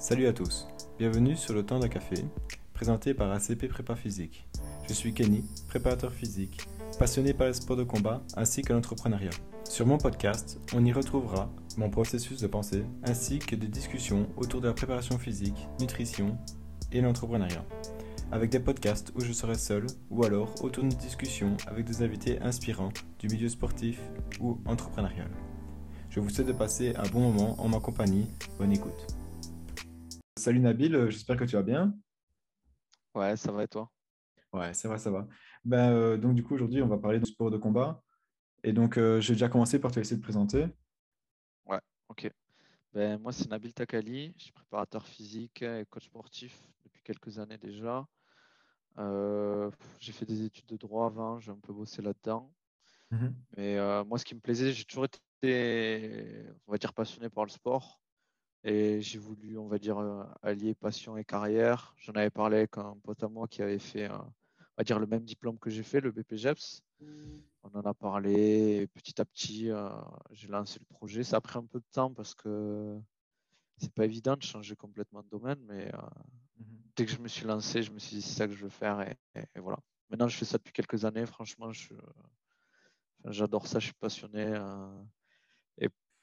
Salut à tous, bienvenue sur le temps d'un café, présenté par ACP Prépa Physique. Je suis Kenny, préparateur physique, passionné par les sports de combat ainsi que l'entrepreneuriat. Sur mon podcast, on y retrouvera mon processus de pensée ainsi que des discussions autour de la préparation physique, nutrition et l'entrepreneuriat. Avec des podcasts où je serai seul ou alors autour d'une discussion avec des invités inspirants du milieu sportif ou entrepreneurial. Je vous souhaite de passer un bon moment en ma compagnie. Bonne écoute. Salut Nabil, euh, j'espère que tu vas bien. Ouais, ça va et toi? Ouais, ça va, ça va. Ben, euh, donc du coup, aujourd'hui, on va parler de sport de combat. Et donc, euh, j'ai déjà commencé par te laisser te présenter. Ouais, ok. Ben, moi, c'est Nabil Takali, je suis préparateur physique et coach sportif depuis quelques années déjà. j'ai fait des études de droit avant, j'ai un peu bossé là-dedans. Mhm. Mais moi, ce qui me plaisait, j'ai toujours été on va dire, passionné par le sport. Et j'ai voulu, on va dire, euh, allier passion et carrière. J'en avais parlé avec un pote à moi qui avait fait, on va dire, le même diplôme que j'ai fait, le BPGEPS. On en a parlé. petit à petit, euh, j'ai lancé le projet. Ça a pris un peu de temps parce que c'est pas évident de changer complètement de domaine. Mais euh, mhm. dès que je me suis lancé, je me suis dit, c'est ça que je veux faire. Et, voilà. Maintenant, je fais ça depuis quelques années. Franchement, j'adore ça. Je suis passionné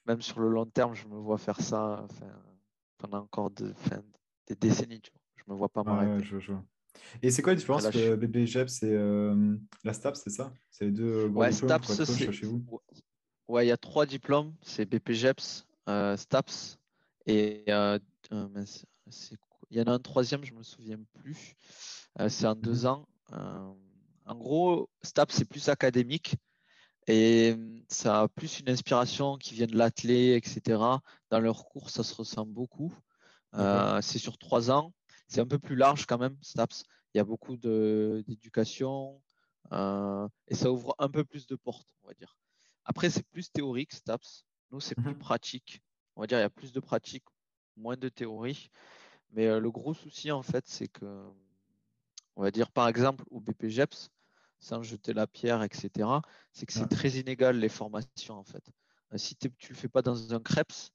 même sur le long terme, je me vois faire ça pendant encore de, des décennies. Tu vois. Je me vois pas m'arrêter. Et c'est quoi la différence entre BPGEP et euh, la STAPS, c'est ça? C'est les deux ouais, STAPS, c'est... chez vous? Ouais, il y a trois diplômes. C'est BPGEPS, euh, STAPS et euh, il y en a un troisième, je me souviens plus. c'est en deux mhm. ans. en gros, STAPS, c'est plus académique. Et ça a plus une inspiration qui vient de l'athlé, etc. Dans leur cours, ça se ressemble beaucoup. Euh, c'est sur trois ans. C'est un peu plus large quand même, STAPS. Il y a beaucoup d'éducation euh, et ça ouvre un peu plus de portes, on va dire. Après, c'est plus théorique, STAPS. Nous, c'est plus mhm. pratique. On va dire il y a plus de pratique, moins de théorie. Mais euh, le gros souci, en fait, c'est que, on va dire, par exemple, au BPGEPS, sans jeter la pierre, etc., c'est que c'est très inégal les formations en fait. Euh, si tu ne le fais pas dans un CREPS,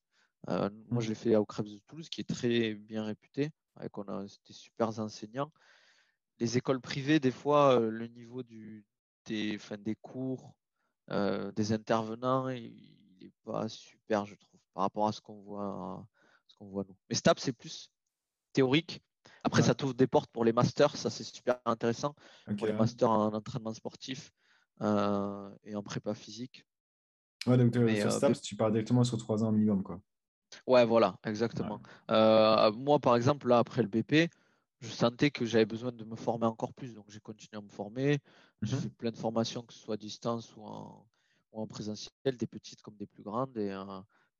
euh, moi je mmh. l'ai fait au CREPS de Toulouse qui est très bien réputé, avec on a des super enseignants. Les écoles privées, des fois, euh, le niveau du, des, des cours, des intervenants, il n'est pas super, je trouve, par rapport à ce qu'on voit, ce qu'on voit nous. Mais STAP, c'est plus théorique après, ça t'ouvre des portes pour les masters, ça c'est super intéressant. pour les masters en entraînement sportif euh, et en prépa physique. Ouais, donc euh, sur euh, STAPS, tu pars directement sur trois ans minimum. Quoi. Ouais, voilà, exactement. moi, par exemple, là, après le BP, je sentais que j'avais besoin de me former encore plus. Donc, j'ai continué à me former. J'ai mhm. fait plein de formations, que ce soit à distance ou en, ou en présentiel, des petites comme des plus grandes, et,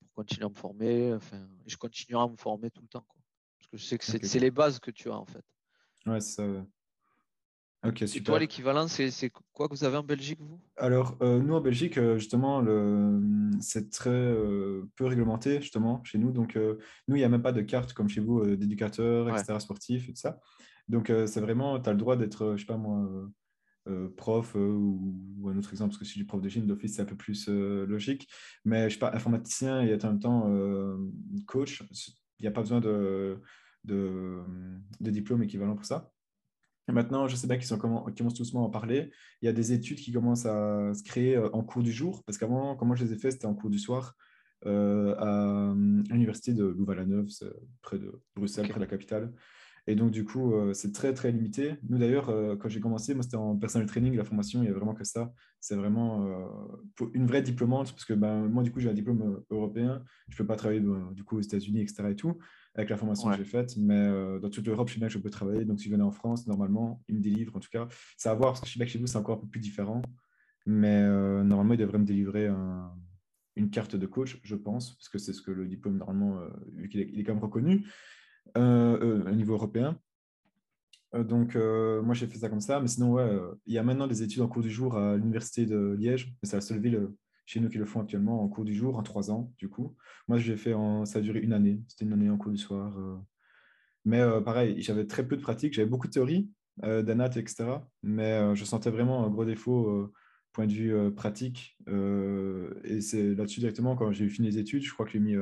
pour continuer à me former. Enfin, et je continuerai à me former tout le temps. Quoi je sais que c'est les bases que tu as en fait. Ouais, c'est ça. Ok, super. Et toi, l'équivalent, c'est quoi que vous avez en Belgique, vous? Alors, euh, nous, en Belgique, euh, justement, c'est très euh, peu réglementé, justement, chez nous. Donc, nous, il n'y a même pas de carte comme chez vous, d'éducateur, etc., sportif et tout ça. Donc, c'est vraiment, tu as le droit d'être, je sais pas moi, prof ou, un autre exemple, parce que si je suis prof de gym d'office, c'est un peu plus logique. Mais, je sais pas, informaticien et en même temps coach, il n'y a pas besoin de, de, diplôme équivalent pour ça. Et maintenant, je sais bien qu'ils commencent doucement à en parler. Il y a des études qui commencent à se créer euh, en cours du jour, parce qu'avant, comment je les ai fait, c'était en cours du soir euh, à l'université de Louvain-la-Neuve, près de Bruxelles, près de la capitale. Et donc, du coup, euh, c'est très, très limité. Nous, d'ailleurs, quand j'ai commencé, moi, c'était en personal training, la formation, il n'y a vraiment que ça. C'est vraiment une vraie diplômante, parce que ben, moi, du coup, j'ai un diplôme européen. Je ne peux pas travailler, ben, du coup, aux États-Unis, etc. et tout avec la formation que j'ai faite. Mais euh, dans toute l'Europe, je sais bien que je peux travailler. Donc, si je venais en France, normalement, ils me délivrent. En tout cas, c'est à voir parce que je sais bien que chez vous, c'est encore un peu plus différent. Mais euh, normalement, ils devraient me délivrer une carte de coach, je pense, parce que c'est ce que le diplôme, normalement, euh, vu qu'il est, est, quand même reconnu au niveau européen. Donc, moi, j'ai fait ça comme ça. Mais sinon, ouais, il y a maintenant des études en cours du jour à l'Université de Liège. C'est la seule ville chez nous qui le font actuellement en cours du jour, en trois ans, du coup. Moi, j'ai fait ça a duré une année. C'était une année en cours du soir. Euh. Mais euh, pareil, j'avais très peu de pratique. J'avais beaucoup de théorie, euh, d'anat, etc. Mais je sentais vraiment un gros défaut point de vue pratique. et c'est là-dessus directement, quand j'ai fini les études, je crois que j'ai mis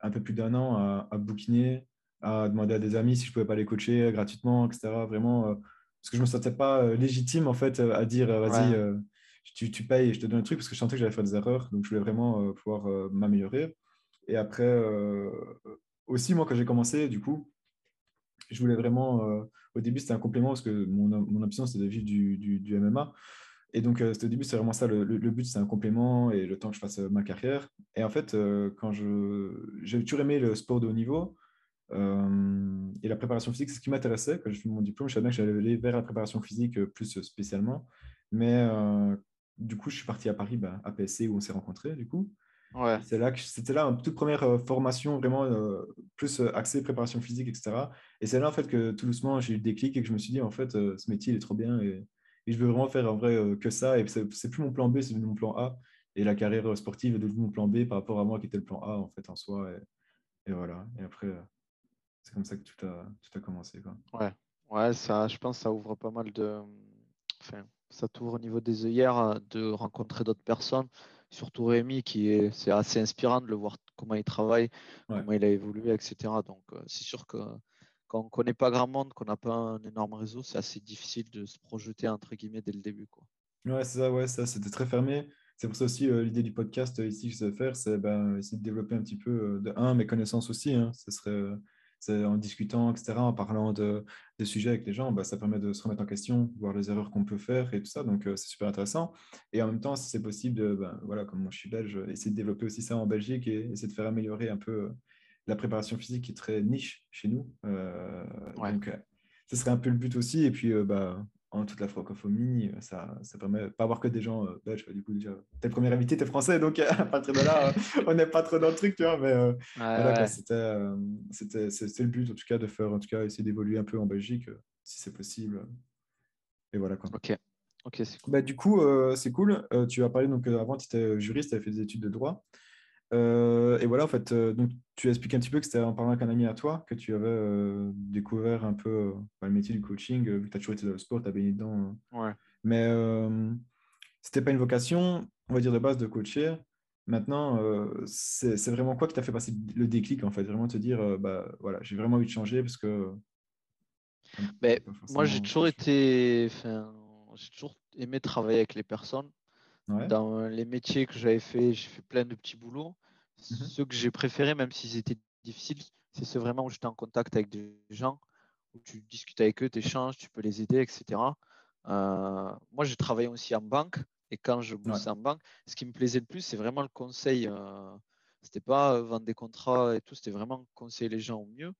un peu plus d'un an à, à bouquiner, à demander à des amis si je pouvais pas les coacher gratuitement, etc. Vraiment, parce que je me sentais pas légitime en fait à dire vas-y, tu, tu, payes et je te donne un truc parce que je sentais que j'allais faire des erreurs. Donc je voulais vraiment pouvoir m'améliorer. Et après, aussi, moi, quand j'ai commencé, du coup, je voulais vraiment. au début, c'était un complément parce que mon, mon ambition, c'était de vivre du, du, du MMA. Et donc, euh, au début, c'est vraiment ça. Le, le, but, c'est un complément et le temps que je fasse euh, ma carrière. Et en fait, euh, quand je. J'ai toujours aimé le sport de haut niveau et la préparation physique, c'est ce qui m'intéressait. Quand j'ai fait mon diplôme, je savais bien que j'allais aller vers la préparation physique plus spécialement. Mais du coup, je suis parti à Paris, bah, à PSC, où on s'est rencontrés, du coup. Ouais. C'est là que c'était là une toute première formation vraiment plus axée préparation physique, etc. Et c'est là en fait que tout doucement j'ai eu le déclic et que je me suis dit en fait ce métier il est trop bien et et je veux vraiment faire en vrai euh, que ça. Et c'est plus mon plan B, c'est mon plan A. Et la carrière sportive est devenue mon plan B par rapport à moi qui était le plan A en fait en soi. Et, voilà. Et après, euh, c'est comme ça que tout a, tout a commencé. Quoi. Ouais. Ouais, ça, je pense que ça ouvre pas mal de. Enfin, ça t'ouvre au niveau des œillères euh, de rencontrer d'autres personnes. Surtout Rémi, qui est, c'est assez inspirant de le voir comment il travaille, comment il a évolué, etc. Donc, c'est sûr que quand on ne connaît pas grand monde, qu'on n'a pas un énorme réseau, c'est assez difficile de se projeter entre guillemets dès le début. Quoi. Ouais, c'est ça, ouais, ça, c'était très fermé. C'est pour ça aussi euh, l'idée du podcast euh, ici que je vais faire, c'est ben, essayer de développer un petit peu euh, de un mes connaissances aussi. Hein, serait c'est en discutant, etc., en parlant de, des sujets avec les gens, bah, ça permet de se remettre en question, voir les erreurs qu'on peut faire et tout ça. Donc, c'est super intéressant. Et en même temps, si c'est possible, de, ben, voilà, comme je suis belge, essayer de développer aussi ça en Belgique et essayer de faire améliorer un peu la préparation physique est très niche chez nous. Euh, donc, euh, ce serait un peu le but aussi. Et puis, euh, bah, en toute la francophonie, ça, ça permet pas avoir que des gens belges. Du coup, déjà, t'es le premier invité, t'es français, donc à partir de là, on n'est pas trop dans le truc, tu vois. Mais voilà, c'était, le but, en tout cas, de faire, en tout cas, essayer d'évoluer un peu en Belgique, si c'est possible. Et voilà quoi. Ok. Ok, c'est cool. Bah, du coup, c'est cool. tu as parlé, donc avant, tu étais juriste, tu avais fait des études de droit. Euh, et voilà, en fait, euh, donc, tu expliques un petit peu que c'était en parlant avec un ami à toi que tu avais euh, découvert un peu le métier du coaching, vu que tu as toujours été dans le sport, tu as baigné dedans. Ouais. Mais c'était pas une vocation, on va dire, de base de coacher. Maintenant, c'est vraiment quoi qui t'a fait passer le déclic, en fait? Vraiment te dire, bah voilà, j'ai vraiment envie de changer parce que. Mais moi, j'ai toujours été. J'ai toujours aimé travailler avec les personnes. Dans les métiers que j'avais fait, j'ai fait plein de petits boulots. Mmh ceux que j'ai préférés, même s'ils étaient difficiles, c'est ceux vraiment où j'étais en contact avec des gens, où tu discutes avec eux, tu échanges, tu peux les aider, etc. Euh, moi, j'ai travaillé aussi en banque. Et quand je bossais en banque, ce qui me plaisait le plus, c'est vraiment le conseil. Euh, c'était pas vendre des contrats et tout, c'était vraiment conseiller les gens au mieux.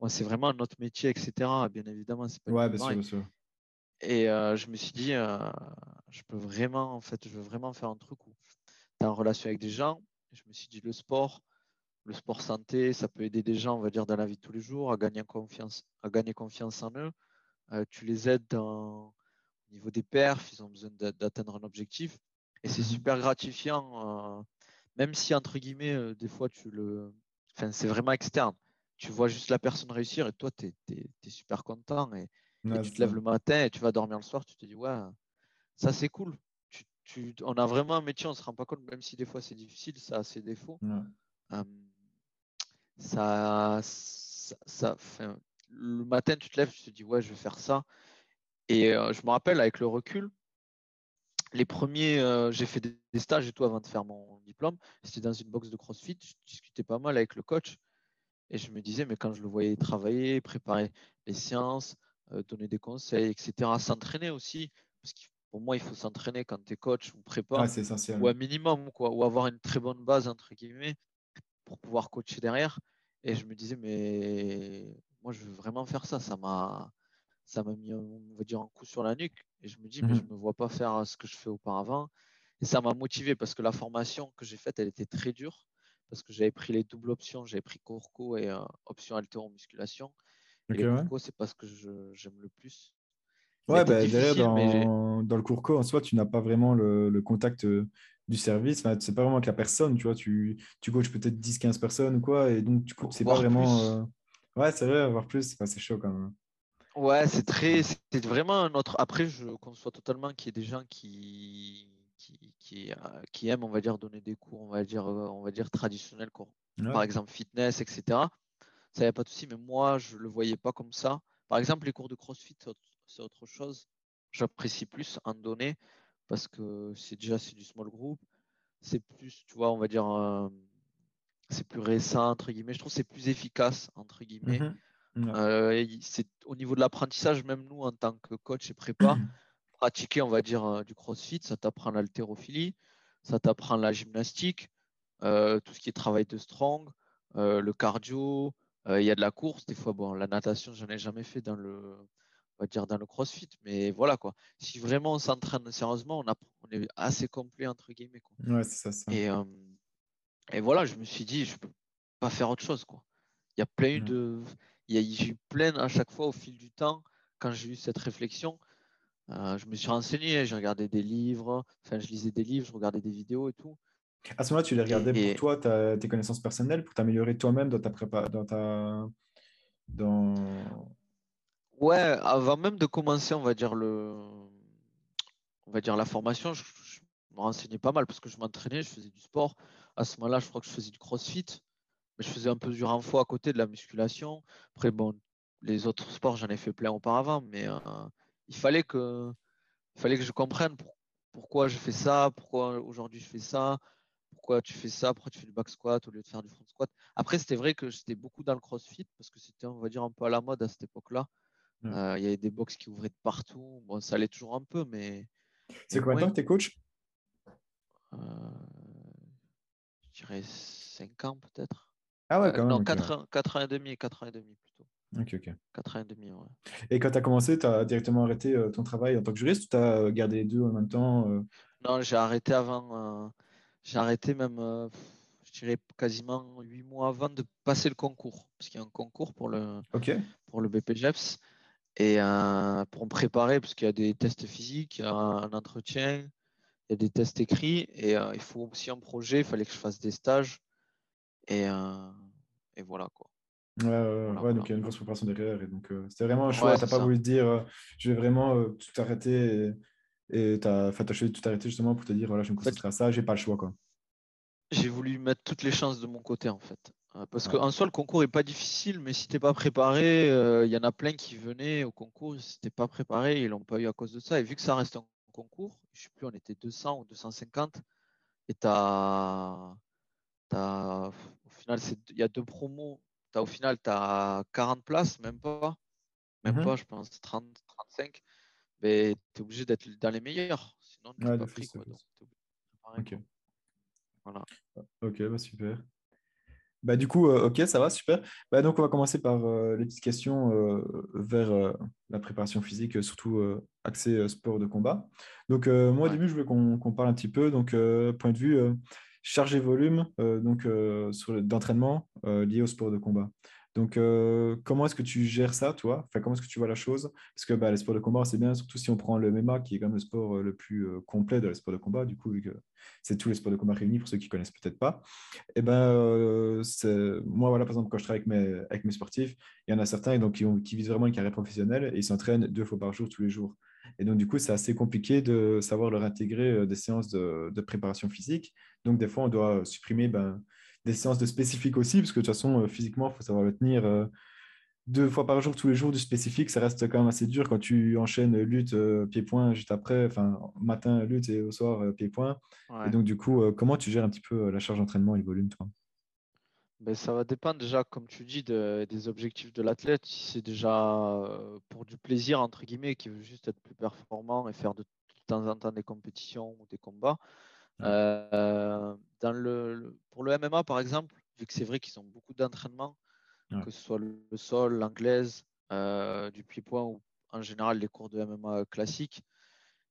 Moi, c'est vraiment notre métier, etc. Bien évidemment, c'est pas ouais, bien sûr, bien sûr. Et euh, je me suis dit, euh, je peux vraiment, en fait, je veux vraiment faire un truc où tu es en relation avec des gens. je me suis dit, le sport, le sport santé, ça peut aider des gens, on va dire, dans la vie de tous les jours, à gagner confiance, à gagner confiance en eux. Euh, tu les aides dans, au niveau des perfs, ils ont besoin d'atteindre un objectif. Et c'est mmh super gratifiant, même si, entre guillemets, des fois, tu le. Enfin, c'est vraiment externe. Tu vois juste la personne réussir et toi, tu es, es, super content. Et, tu te lèves le matin et tu vas dormir le soir, tu te dis, ouais, ça c'est cool. Tu, on a vraiment un métier, on ne se rend pas compte, même si des fois c'est difficile, ça a ses défauts. ça, ça, le matin, tu te lèves, tu te dis, ouais, je vais faire ça. Et je me rappelle, avec le recul, les premiers, j'ai fait des, stages et tout avant de faire mon diplôme. C'était dans une box de CrossFit. Je discutais pas mal avec le coach. Et je me disais, mais quand je le voyais travailler, préparer les séances, euh, donner des conseils, etc. S'entraîner aussi, parce que pour moi, il faut s'entraîner quand tu es coach ou prépa, essentiel. ou un minimum, quoi, ou avoir une très bonne base, entre guillemets, pour pouvoir coacher derrière. Et je me disais, mais moi, je veux vraiment faire ça. Ça m'a, ça m'a mis, on va dire, un coup sur la nuque. Et je me dis, mais mmh je ne me vois pas faire ce que je fais auparavant. Et ça m'a motivé parce que la formation que j'ai faite, elle était très dure. Parce que j'avais pris les doubles options, j'avais pris Courco et euh, option altéro musculation. Okay, c'est parce que j'aime le plus. Ouais, bah, derrière, dans, dans, le cours co, en soi, tu n'as pas vraiment le, le contact euh, du service. Enfin, c'est pas vraiment avec la personne, tu vois. Tu, tu coaches peut-être 10-15 personnes ou quoi. Et donc, tu c'est pas vraiment. Euh, ouais, c'est vrai, avoir plus, c'est chaud quand même. Ouais, c'est très. C'est vraiment notre. Après, je conçois totalement qu'il y ait des gens qui. Qui, qui, euh, qui, aiment, on va dire, donner des cours, on va dire, on va dire traditionnels, par exemple fitness, etc. Ça n'y a pas de souci, mais moi, je ne le voyais pas comme ça. Par exemple, les cours de CrossFit, c'est autre chose. J'apprécie plus en données parce que c'est déjà c'est du small group. C'est plus, tu vois, on va dire, euh, c'est plus récent, entre guillemets. Je trouve que c'est plus efficace, entre guillemets. Mhm. Euh, c'est au niveau de l'apprentissage, même nous, en tant que coach et prépa, pratiquer, on va dire, euh, du crossfit, ça t'apprend l'haltérophilie, ça t'apprend la gymnastique, tout ce qui est travail de strong, le cardio, il y a de la course. Des fois, bon, la natation, je n'en ai jamais fait dans le, on va dire dans le crossfit, mais voilà quoi. Si vraiment on s'entraîne sérieusement, on, on, est assez complet entre guillemets. Quoi. Ouais, c'est ça. Et, euh, et, voilà, je me suis dit, je peux pas faire autre chose quoi. Il y a plein de, il y a, j'ai eu plein à chaque fois au fil du temps quand j'ai eu cette réflexion. Euh, je me suis renseigné, j'ai regardé des livres, enfin je lisais des livres, je regardais des vidéos et tout. À ce moment-là, tu les regardais pour toi, tes connaissances personnelles, pour t'améliorer toi-même dans ta prépa, dans ta, dans Ouais, avant même de commencer, on va dire le, on va dire la formation, je, me renseignais pas mal parce que je m'entraînais, je faisais du sport. À ce moment-là, je crois que je faisais du CrossFit, mais je faisais un peu du renfort à côté de la musculation. Après, bon, les autres sports, j'en ai fait plein auparavant, mais euh, il fallait que, il fallait que je comprenne pourquoi je fais ça, pourquoi aujourd'hui je fais ça, pourquoi tu fais ça, pourquoi tu fais du back squat au lieu de faire du front squat. Après, c'était vrai que j'étais beaucoup dans le CrossFit parce que c'était, on va dire, un peu à la mode à cette époque-là. Euh, il y avait des box qui ouvraient de partout. Bon, ça allait toujours un peu, mais. C'est combien de temps que tu es coach? Euh, Je dirais 5 ans peut-être. Ah ouais, euh, quand même. Non, 4, ans, 4 ans et demi, 4 ans et demi plutôt. Ok, ok. 4 ans et demi, ouais. Et quand tu as commencé, tu as directement arrêté ton travail en tant que juriste ou tu as gardé les deux en même temps Non, j'ai arrêté avant. J'ai arrêté même, je dirais quasiment 8 mois avant de passer le concours. Parce qu'il y a un concours pour le, pour le BPGEPS. Et euh, pour me préparer, parce qu'il y a des tests physiques, il y a un entretien, il y a des tests écrits, et euh, il faut aussi un projet, il fallait que je fasse des stages. Et, euh, et voilà quoi. Ouais, ouais, donc il y a une grosse préparation derrière. Et donc, c'était vraiment un choix. tu n'as pas voulu te dire, je vais vraiment tout arrêter. Et tu as, as choisi de tout arrêter justement pour te dire, voilà, je vais me concentrer à ça, j'ai pas le choix. quoi. J'ai voulu mettre toutes les chances de mon côté en fait. Euh, parce qu'en soi, le concours n'est pas difficile, mais si tu n'es pas préparé, il euh, y en a plein qui venaient au concours, si tu pas préparé, ils l'ont pas eu à cause de ça. Et vu que ça reste un concours, je ne sais plus, on était 200 ou 250, et tu as, au final, il y a deux promos. As, au final, tu as 40 places, même pas, même mhm. pas, je pense, 30, 35, mais tu es obligé d'être dans les meilleurs, sinon tu n'es pas pris. Quoi, ok. Voilà. Ok, bah super. Bah, du coup, euh, ok, ça va, super. Bah, donc, on va commencer par euh, les petites questions euh, vers la préparation physique, surtout axée sport de combat. Donc, moi, au début, je veux qu'on parle un petit peu. Donc, point de vue charge et volume donc, d'entraînement lié au sport de combat. Donc, euh, comment est-ce que tu gères ça, toi? Enfin, Comment est-ce que tu vois la chose? Parce que bah, les sports de combat, c'est bien, surtout si on prend le MMA, qui est quand même le sport euh, le plus euh, complet de les sports de combat, du coup, vu que c'est tous les sports de combat réunis, pour ceux qui ne connaissent peut-être pas. Et eh ben, moi, voilà, par exemple, quand je travaille avec mes, sportifs, il y en a certains donc, qui, ont, visent vraiment une carrière professionnelle et ils s'entraînent deux fois par jour, tous les jours. Et donc, du coup, c'est assez compliqué de savoir leur intégrer des séances de, de, préparation physique. Donc, des fois, on doit supprimer ben, des séances de spécifique aussi, parce que de toute façon, euh, physiquement, il faut savoir le tenir euh, deux fois par jour, tous les jours du spécifique, ça reste quand même assez dur quand tu enchaînes lutte, euh, pied-point juste après, enfin, matin lutte et au soir pied-point. Et donc, du coup, comment tu gères un petit peu la charge d'entraînement et le volume, toi? Ben, ça va dépendre déjà, comme tu dis, des objectifs de l'athlète. Si c'est déjà pour du plaisir, entre guillemets, qui veut juste être plus performant et faire de, temps en temps des compétitions ou des combats, euh, dans le, pour le MMA, par exemple, vu que c'est vrai qu'ils ont beaucoup d'entraînement, que ce soit le, sol, l'anglaise, euh, du pied-point ou en général les cours de MMA classiques.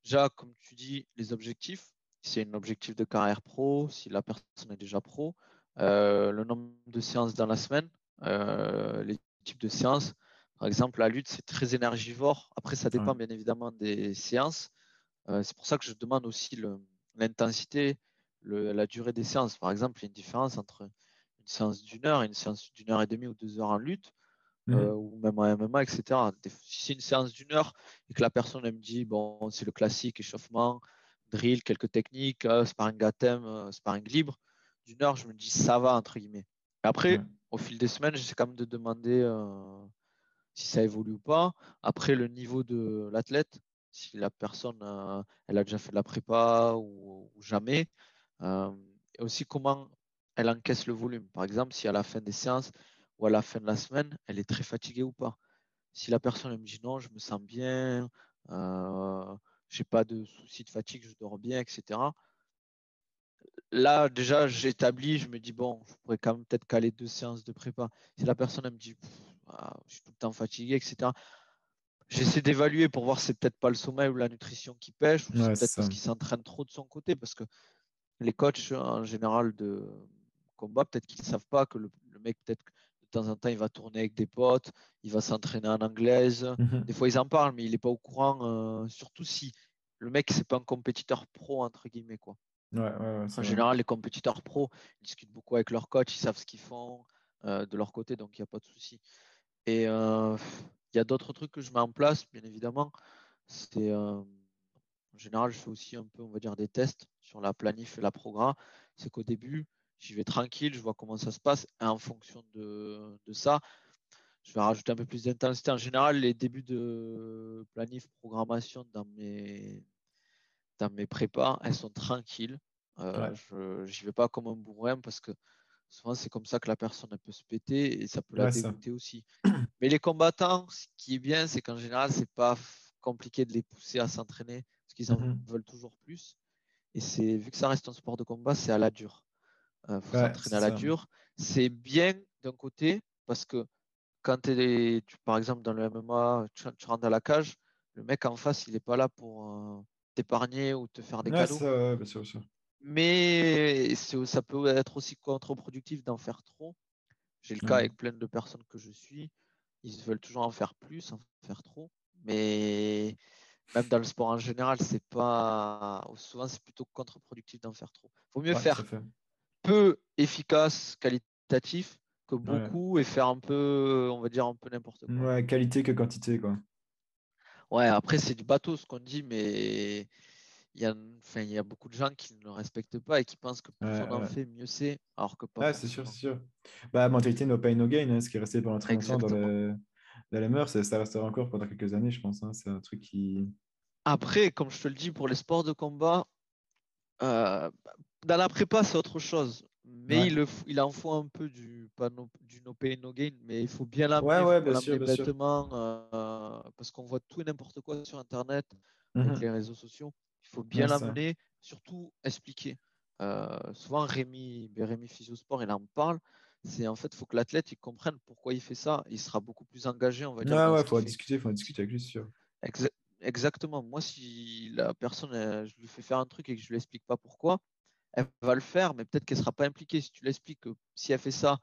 Déjà, comme tu dis, les objectifs, c'est un objectif de carrière pro, si la personne est déjà pro, euh, le nombre de séances dans la semaine, les types de séances. Par exemple, la lutte, c'est très énergivore. Après, ça dépend bien évidemment des séances. c'est pour ça que je demande aussi le, l'intensité, la durée des séances. Par exemple, il y a une différence entre une séance d'une heure et une séance d'une heure et demie ou deux heures en lutte, mhm. euh, ou même en MMA, etc. Si c'est une séance d'une heure et que la personne elle me dit, bon, c'est le classique échauffement, drill, quelques techniques, euh, sparring à thème, euh, sparring libre, d'une heure, je me dis, ça va, entre guillemets. Après, au fil des semaines, j'essaie quand même de demander si ça évolue ou pas. Après, le niveau de l'athlète, si la personne euh, elle a déjà fait de la prépa ou, jamais. Euh, et aussi comment elle encaisse le volume. Par exemple, si à la fin des séances ou à la fin de la semaine, elle est très fatiguée ou pas. Si la personne me dit non, je me sens bien, euh, j'ai pas de soucis de fatigue, je dors bien, etc. Là, déjà, j'établis, je me dis bon, je pourrais quand même peut-être caler deux séances de prépa. Si la personne me dit ah, je suis tout le temps fatigué, etc. J'essaie d'évaluer pour voir si c'est peut-être pas le sommeil ou la nutrition qui pêche, ou c'est peut-être parce qu'il s'entraîne trop de son côté, parce que les coachs en général de combat, peut-être qu'ils ne savent pas que le, mec, peut-être de temps en temps, il va tourner avec des potes, il va s'entraîner en anglaise. Mhm. Des fois, ils en parlent, mais il n'est pas au courant, euh, surtout si le mec, c'est pas un compétiteur pro, entre guillemets. Quoi. en général, les compétiteurs pro, ils discutent beaucoup avec leur coach, ils savent ce qu'ils font euh, de leur côté, donc il n'y a pas de souci. Et euh, il y a d'autres trucs que je mets en place, bien évidemment. C'est en général, je fais aussi un peu, on va dire, des tests sur la planif et la programme. C'est qu'au début, j'y vais tranquille, je vois comment ça se passe. Et en fonction de, ça, je vais rajouter un peu plus d'intensité. En général, les débuts de planif, programmation dans mes, dans mes prépas, elles sont tranquilles. Euh, je n'y vais pas comme un bourrin parce que souvent c'est comme ça que la personne peut se péter et ça peut la dégoûter aussi. Mais les combattants, ce qui est bien, c'est qu'en général, c'est pas compliqué de les pousser à s'entraîner parce qu'ils en mhm. veulent toujours plus. Et c'est vu que ça reste un sport de combat, c'est à la dure. Il euh, faut s'entraîner à la dure. C'est bien d'un côté parce que quand tu par exemple, dans le MMA, tu, rentres à la cage, le mec en face, il n'est pas là pour euh, t'épargner ou te faire des cadeaux. Mais ça peut être aussi contre-productif d'en faire trop. J'ai le cas avec plein de personnes que je suis. Ils veulent toujours en faire plus, en faire trop. Mais même dans le sport en général, c'est pas. Souvent, c'est plutôt contre-productif d'en faire trop. Il Vaut mieux faire peu efficace, qualitatif, que beaucoup et faire un peu, on va dire, un peu n'importe quoi. Ouais, qualité que quantité, quoi. Ouais, après, c'est du bateau ce qu'on dit, mais il y, a, enfin, il y a beaucoup de gens qui ne le respectent pas et qui pensent que plus on en fait, mieux c'est, alors que pas. C'est sûr, c'est sûr. Bah, mentalité no pain, no gain, hein, ce qui est resté pendant très longtemps dans, le, dans les mœurs, ça restera encore pendant quelques années, je pense. Hein. C'est un truc qui. Après, comme je te le dis, pour les sports de combat, euh, dans la prépa, c'est autre chose. Mais il, il, en faut un peu du, pas no, du no pain, no gain, mais il faut bien l'amener ouais, euh, parce qu'on voit tout et n'importe quoi sur Internet, avec mhm. les réseaux sociaux. Faut bien l'amener, surtout expliquer. Euh, souvent, Rémi, ben, Rémi Physiosport, il en parle. C'est en fait, il faut que l'athlète il comprenne pourquoi il fait ça. Il sera beaucoup plus engagé, on va dire. Ouais, ouais, faut discuter, faut discuter avec lui, sûr. Exactement. Moi, si la personne, je lui fais faire un truc et que je lui explique pas pourquoi, elle va le faire, mais peut-être qu'elle sera pas impliquée. Si tu l'expliques que si elle fait ça,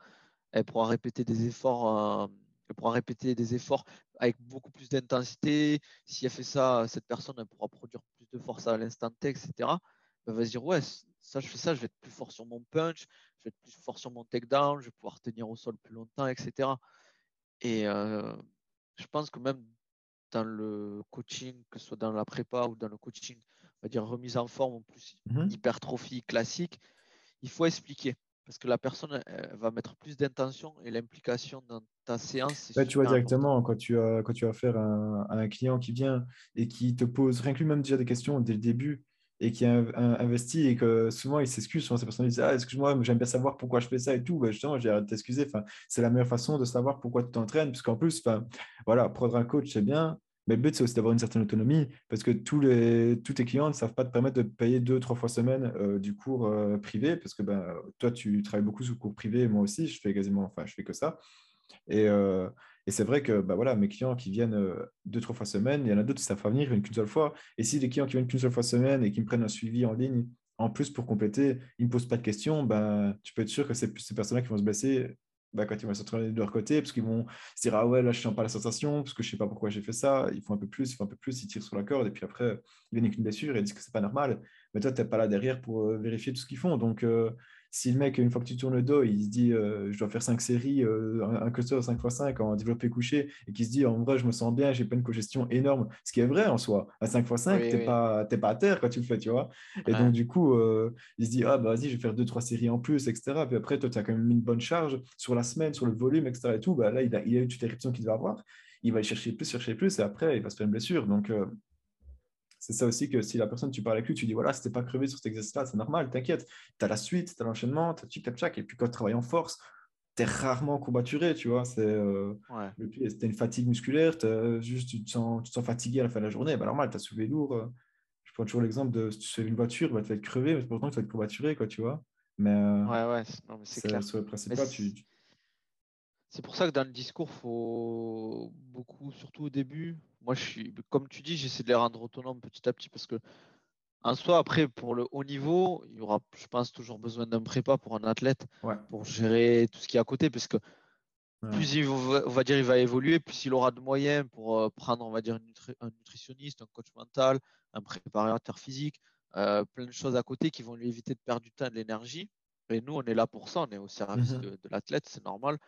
elle pourra répéter des efforts, euh, elle pourra répéter des efforts avec beaucoup plus d'intensité. Si elle fait ça, cette personne, elle pourra produire plus de force à l'instant T, etc. Elle va se dire ouais, ça, je fais ça, je vais être plus fort sur mon punch, je vais être plus fort sur mon takedown, je vais pouvoir tenir au sol plus longtemps, etc. Et euh, je pense que même dans le coaching, que ce soit dans la prépa ou dans le coaching, on va dire remise en forme, en plus mhm. hypertrophie classique, il faut expliquer. Parce que la personne va mettre plus d'intention et l'implication dans ta séance. tu vois directement quand tu as quand tu as affaire à un, client qui vient et qui te pose rien que lui-même déjà des questions dès le début et qui a investi et que souvent il s'excuse, souvent ces personnes disent ah excuse-moi j'aime bien savoir pourquoi je fais ça et tout, bah, justement j'ai de t'excuser. Enfin c'est la meilleure façon de savoir pourquoi tu t'entraînes puisqu'en plus enfin voilà prendre un coach c'est bien, mais le but, c'est aussi d'avoir une certaine autonomie parce que tous, les, tous tes clients ne savent pas te permettre de payer deux, trois fois semaine euh, du cours euh, privé parce que ben, toi, tu travailles beaucoup sous cours privé, moi aussi, je fais quasiment, enfin, je fais que ça. Et, euh, et c'est vrai que ben, voilà, mes clients qui viennent deux, trois fois semaine, il y en a d'autres qui savent pas venir, ils viennent qu'une seule fois. Et si les clients qui viennent qu'une seule fois semaine et qui me prennent un suivi en ligne, en plus pour compléter, ils ne me posent pas de questions, ben, tu peux être sûr que c'est ces personnes-là qui vont se blesser bah, quand ils vont s'entraîner de leur côté, parce qu'ils vont se dire Ah ouais, là, je sens pas la sensation, parce que je sais pas pourquoi j'ai fait ça. Ils font un peu plus, ils font un peu plus, ils tirent sur la corde, et puis après, ils viennent avec une blessure et ils disent que c'est pas normal. Mais toi, tu n'es pas là derrière pour euh, vérifier tout ce qu'ils font. Donc, euh, si le mec, une fois que tu tournes le dos, il se dit je dois faire 5 séries, un cluster 5x5 en développé couché, et qu'il se dit en vrai, je me sens bien, j'ai pas une congestion énorme, ce qui est vrai en soi. À 5x5, tu n'es pas, pas à terre quand tu le fais, tu vois. Et donc, du coup, il se dit ah, bah vas-y, je vais faire 2-3 séries en plus, etc. Puis après, toi, tu as quand même mis une bonne charge sur la semaine, sur le volume, etc. Et tout, bah, là, il a, il a eu toutes les répétitions qu'il devait avoir. Il va aller chercher plus, chercher plus, et après, il va se faire une blessure. Donc, c'est ça aussi que si la personne, tu parles avec lui, tu dis voilà, c'était pas crevé sur cet exercice-là, c'est normal, t'inquiète. Tu as la suite, tu as l'enchaînement, tu as tchic, tchac, et puis quand tu travailles en force, tu es rarement courbaturé, tu vois. C'est euh, une fatigue musculaire, juste, tu, te sens, tu te sens fatigué à la fin de la journée, bah, normal, tu as soulevé lourd. Euh. je prends toujours l'exemple de si tu soulèves une voiture, bah, tu vas être crevé, mais pourtant tu vas être courbaturé, quoi, tu vois. Mais, euh, ouais, ouais, c'est clair. Sur le principe tu, c'est pour ça que dans le discours, faut beaucoup, surtout au début. Moi, je suis, comme tu dis, j'essaie de les rendre autonomes petit à petit parce que, en soi, après, pour le haut niveau, il y aura, je pense, toujours besoin d'un prépa pour un athlète pour gérer tout ce qui est à côté parce que plus il va, on va dire, il va évoluer, plus il aura de moyens pour euh, prendre, on va dire, un nutritionniste, un coach mental, un préparateur physique, euh, plein de choses à côté qui vont lui éviter de perdre du temps et de l'énergie. Et nous, on est là pour ça, on est au service mmh de l'athlète, c'est normal.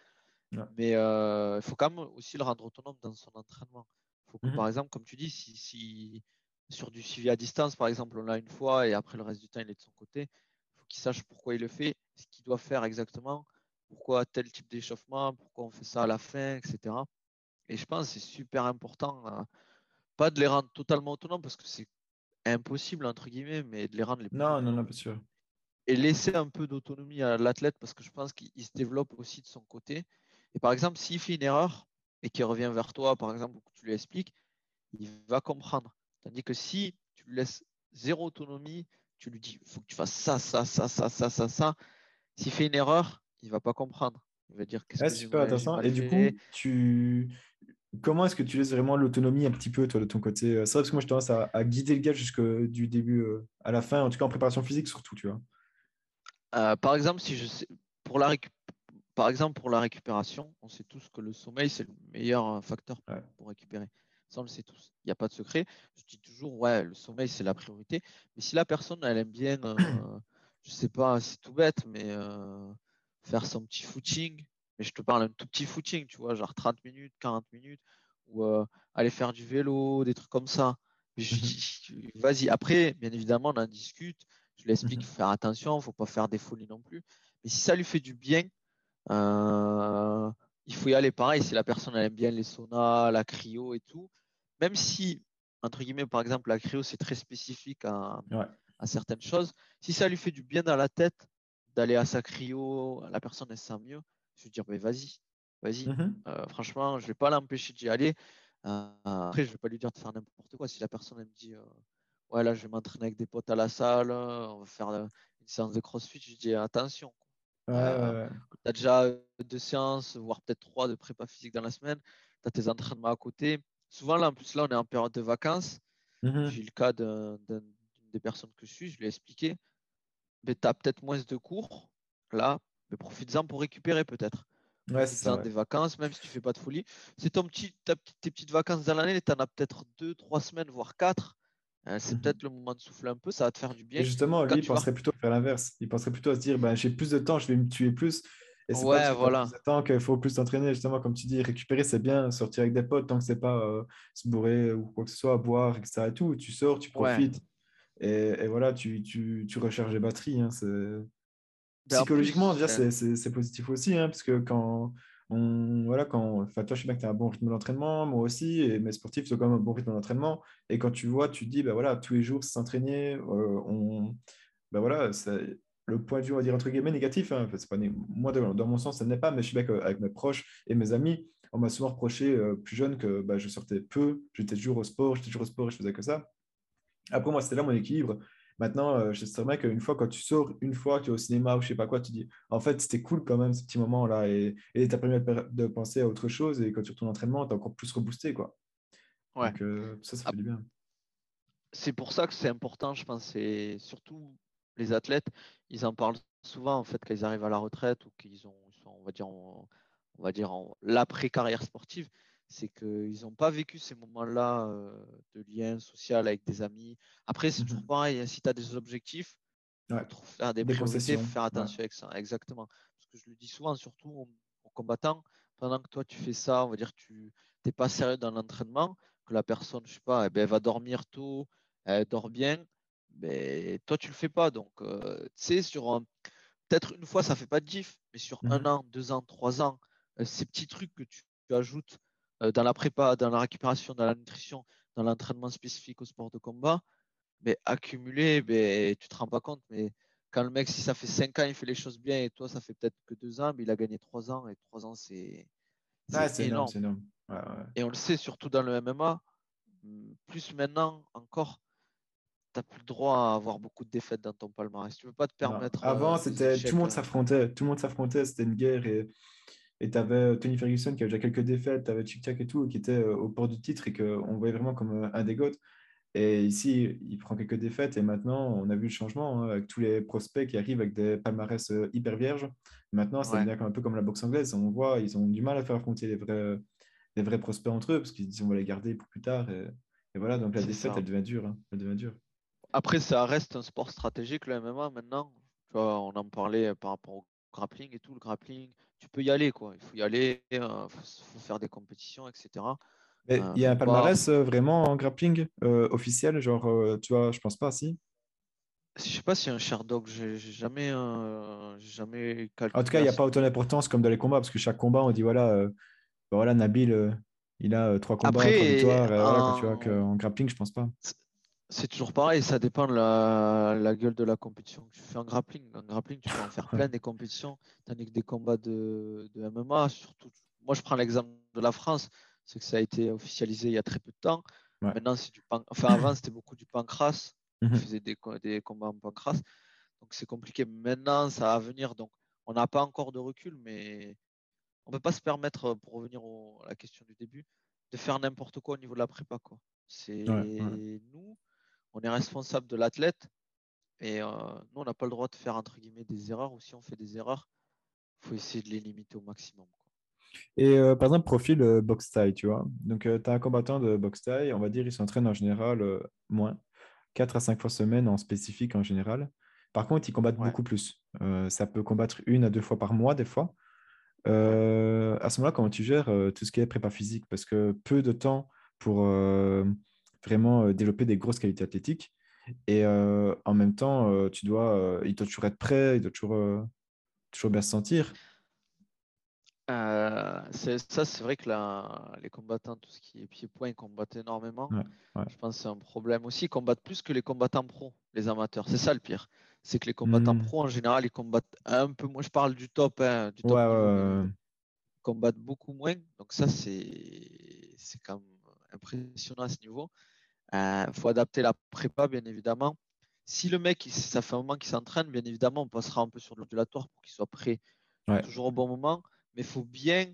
Mais euh, il faut quand même aussi le rendre autonome dans son entraînement. Faut que, mmh Par exemple, comme tu dis, si, sur du suivi à distance, par exemple, on l'a une fois et après le reste du temps, il est de son côté, il faut qu'il sache pourquoi il le fait, ce qu'il doit faire exactement, pourquoi tel type d'échauffement, pourquoi on fait ça à la fin, etc. Et je pense que c'est super important, euh, pas de les rendre totalement autonomes parce que c'est impossible, entre guillemets, mais de les rendre les plus. Non, non, non, bien sûr. Et laisser un peu d'autonomie à l'athlète parce que je pense qu'il se développe aussi de son côté. Et par exemple, s'il fait une erreur et qu'il revient vers toi, par exemple, ou que tu lui expliques, il va comprendre. Tandis que si tu lui laisses zéro autonomie, tu lui dis, il faut que tu fasses ça, ça, ça, ça, ça, ça, ça. S'il fait une erreur, il va pas comprendre. Il va dire qu'est-ce que super intéressant. Et du coup, tu comment est-ce que tu laisses vraiment l'autonomie un petit peu toi de ton côté? C'est vrai parce que moi je tendance à, à guider le gars jusqu'au du début euh, à la fin, en tout cas en préparation physique surtout, tu vois. Euh, par exemple, si je sais, pour la récup par exemple, pour la récupération, on sait tous que le sommeil, c'est le meilleur euh, facteur pour récupérer. Ça, on le sait tous. Il n'y a pas de secret. Je dis toujours, ouais, le sommeil, c'est la priorité. Mais si la personne, elle aime bien, euh, je ne sais pas, c'est tout bête, mais euh, faire son petit footing, mais je te parle d'un tout petit footing, tu vois, genre 30 minutes, 40 minutes, ou aller faire du vélo, des trucs comme ça. je dis, vas-y. Après, bien évidemment, on en discute. Je lui explique, mmh faire attention, il ne faut pas faire des folies non plus. Mais si ça lui fait du bien, euh, il faut y aller pareil si la personne aime bien les saunas, la cryo et tout. Même si, entre guillemets, par exemple, la cryo, c'est très spécifique à, certaines choses. Si ça lui fait du bien dans la tête d'aller à sa cryo, la personne elle se sent mieux, je vais dire, mais vas-y, vas-y. Mm-hmm. Euh, franchement, je vais pas l'empêcher d'y aller. Euh, après, je vais pas lui dire de faire n'importe quoi. Si la personne elle me dit, ouais, là, je vais m'entraîner avec des potes à la salle, on va faire une séance de crossfit, je dis, attention. Euh, tu as déjà deux séances, voire peut-être trois de prépa physique dans la semaine. Tu as tes entraînements à côté. Souvent, là, en plus, là, on est en période de vacances. Mmh J'ai le cas d'une des personnes que je suis, je lui ai expliqué. Mais tu as peut-être moins de cours là, mais profites-en pour récupérer peut-être. Ouais, c'est ça. des vacances, même si tu fais pas de folie. C'est ton petit, tes petites vacances dans l'année, tu en as peut-être deux, trois semaines, voire quatre. Euh, c'est mmh peut-être le moment de souffler un peu, ça va te faire du bien. Et justement, lui, il penserait plutôt faire l'inverse. Il penserait plutôt à se dire bah, j'ai plus de temps, je vais me tuer plus. Et c'est ouais, pas voilà. plus de temps qu'il faut plus s'entraîner. Justement, comme tu dis, récupérer, c'est bien. Sortir avec des potes, tant que c'est pas euh, se bourrer ou quoi que ce soit, boire, etc. Et tout. Tu sors, tu profites. Et, et, voilà, tu, tu, tu, recharges les batteries. Hein. Ben, Psychologiquement, c'est positif aussi, hein, parce que quand voilà, quand, toi, je sais bien que tu as un bon rythme d'entraînement, moi aussi, et mes sportifs ont quand même un bon rythme d'entraînement. Et quand tu vois, tu dis, bah voilà, tous les jours, s'entraîner, euh, bah voilà, le point de vue, on va dire, entre guillemets, négatif. Hein, pas moi, dans, mon sens, ça n'est pas, mais je sais bien qu'avec mes proches et mes amis, on m'a souvent reproché euh, plus jeune que bah, je sortais peu, j'étais toujours au sport, j'étais toujours au sport je faisais que ça. Après, moi, c'était là mon équilibre. Maintenant, euh, je sais qu'une fois, quand tu sors, une fois, tu es au cinéma ou je sais pas quoi, tu dis, en fait, c'était cool quand même ce petit moment-là et et t'as permis de penser à autre chose et quand tu retournes l'entraînement, tu es encore plus reboosté, quoi. Ouais. Donc, euh, ça, ça fait du bien. C'est pour ça que c'est important, je pense, et surtout les athlètes, ils en parlent souvent, en fait, quand ils arrivent à la retraite ou qu'ils ont, on va dire, on va dire, l'après-carrière sportive c'est qu'ils n'ont pas vécu ces moments-là euh, de lien social avec des amis. Après, c'est toujours mmh pareil, hein, si tu as des objectifs, faire des, priorités, faire attention avec ça. Exactement. Parce que je le dis souvent, surtout aux, combattants, pendant que toi tu fais ça, on va dire que tu n'es pas sérieux dans l'entraînement, que la personne, je sais pas, eh ben, elle va dormir tôt, elle dort bien, mais toi tu le fais pas. Donc, euh, tu sais, sur peut-être une fois, ça fait pas de diff, mais sur un mmh an, deux ans, trois ans, euh, ces petits trucs que tu, ajoutes dans la prépa, dans la récupération, dans la nutrition, dans l'entraînement spécifique au sport de combat, mais accumulé, ben, tu te rends pas compte, mais quand le mec, si ça fait cinq ans, il fait les choses bien et toi, ça fait peut-être que deux ans, mais il a gagné trois ans et trois ans, c'est énorme. énorme. Et on le sait, surtout dans le MMA, plus maintenant encore, tu n'as plus le droit à avoir beaucoup de défaites dans ton palmarès. Tu ne peux pas te permettre. Avant, euh, c'était tout le monde s'affrontait. Tout le monde s'affrontait. C'était une guerre. Et tu avais euh, Tony Ferguson qui avait déjà quelques défaites. Tu avais Chick Tack et tout, qui était euh, au port du titre et qu'on voyait vraiment comme un des goths. Et ici, il prend quelques défaites. Et maintenant, on a vu le changement hein, avec tous les prospects qui arrivent avec des palmarès hyper vierges. Maintenant, ça devient un peu comme la boxe anglaise. On voit, ils ont du mal à faire affronter les vrais, les vrais prospects entre eux parce qu'ils disent on va les garder pour plus tard. Et, voilà, donc la défaite, elle devient dure. Hein. Elle devient dure. Après, ça reste un sport stratégique, le MMA, maintenant. Tu vois, on en parlait par rapport au grappling et tout. Le grappling, tu peux y aller, quoi. Il faut y aller, il euh, faut, faire des compétitions, etc. Euh, il y a un palmarès euh, vraiment en grappling officiel, genre, tu vois, je pense pas, si? Je sais pas si un Sherdog, j'ai jamais, jamais calculé. En tout cas, il n'y a pas autant d'importance comme dans les combats, parce que chaque combat, on dit voilà, bah voilà Nabil, il a trois combats, trois victoires. Voilà, tu vois, qu'en grappling, je pense pas. C'est toujours pareil, ça dépend de la, gueule de la compétition que tu fais en grappling. En grappling, tu peux en faire plein des compétitions, tandis que des combats de, MMA, surtout. Moi, je prends l'exemple de la France, c'est que ça a été officialisé il y a très peu de temps. Maintenant, c'est du enfin, avant, c'était beaucoup du pancras. On mhm. faisait des, des combats en pancras. Donc, c'est compliqué. Maintenant, ça va venir. Donc, on n'a pas encore de recul, mais on ne peut pas se permettre, pour revenir à la question du début, de faire n'importe quoi au niveau de la prépa. C'est nous on est responsable de l'athlète et euh, nous, on n'a pas le droit de faire entre guillemets des erreurs ou si on fait des erreurs, il faut essayer de les limiter au maximum. Et euh, par exemple, profil euh, box taille, tu vois. Donc, tu as un combattant de box taille, on va dire, il s'entraîne en général moins, 4 à 5 fois semaine en spécifique en général. Par contre, il combat beaucoup plus. ça peut combattre une à deux fois par mois, des fois. à ce moment-là, comment tu gères tout ce qui est prépa physique? Parce que peu de temps pour vraiment euh, développer des grosses qualités athlétiques. Et euh, en même temps, euh, tu dois, il doit toujours être prêt, il doit toujours, toujours bien se sentir. ça, c'est vrai que les combattants, tout ce qui est pied-point, ils combattent énormément. Je pense que c'est un problème aussi. Ils combattent plus que les combattants pro, les amateurs. C'est ça le pire. C'est que les combattants mmh. pro, en général, ils combattent un peu moins. Je parle du top. Hein, du top ils combattent beaucoup moins. Donc, ça, c'est quand même impressionnant à ce niveau. Il euh, faut adapter la prépa, bien évidemment. Si le mec, ça fait un moment qu'il s'entraîne, bien évidemment, on passera un peu sur l'ondulatoire pour qu'il soit prêt toujours au bon moment. Mais il faut bien,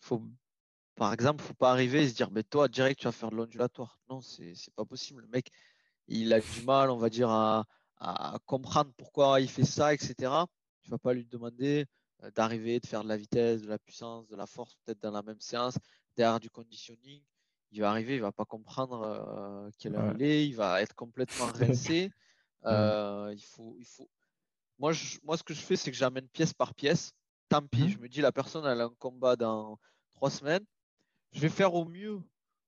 faut, par exemple, il ne faut pas arriver et se dire, mais toi, direct, tu vas faire de l'ondulatoire. Non, ce n'est pas possible. Le mec, il a du mal, on va dire, à, comprendre pourquoi il fait ça, etc. Tu ne vas pas lui demander euh, d'arriver, de faire de la vitesse, de la puissance, de la force, peut-être dans la même séance, derrière du conditioning il va arriver, il va pas comprendre euh, quelle heure il est, il va être complètement rincé. Euh, il faut, il faut. Moi, moi, ce que je fais, c'est que j'amène pièce par pièce. Tant pis, mhm. je me dis la personne elle a un combat dans trois semaines. Je vais faire au mieux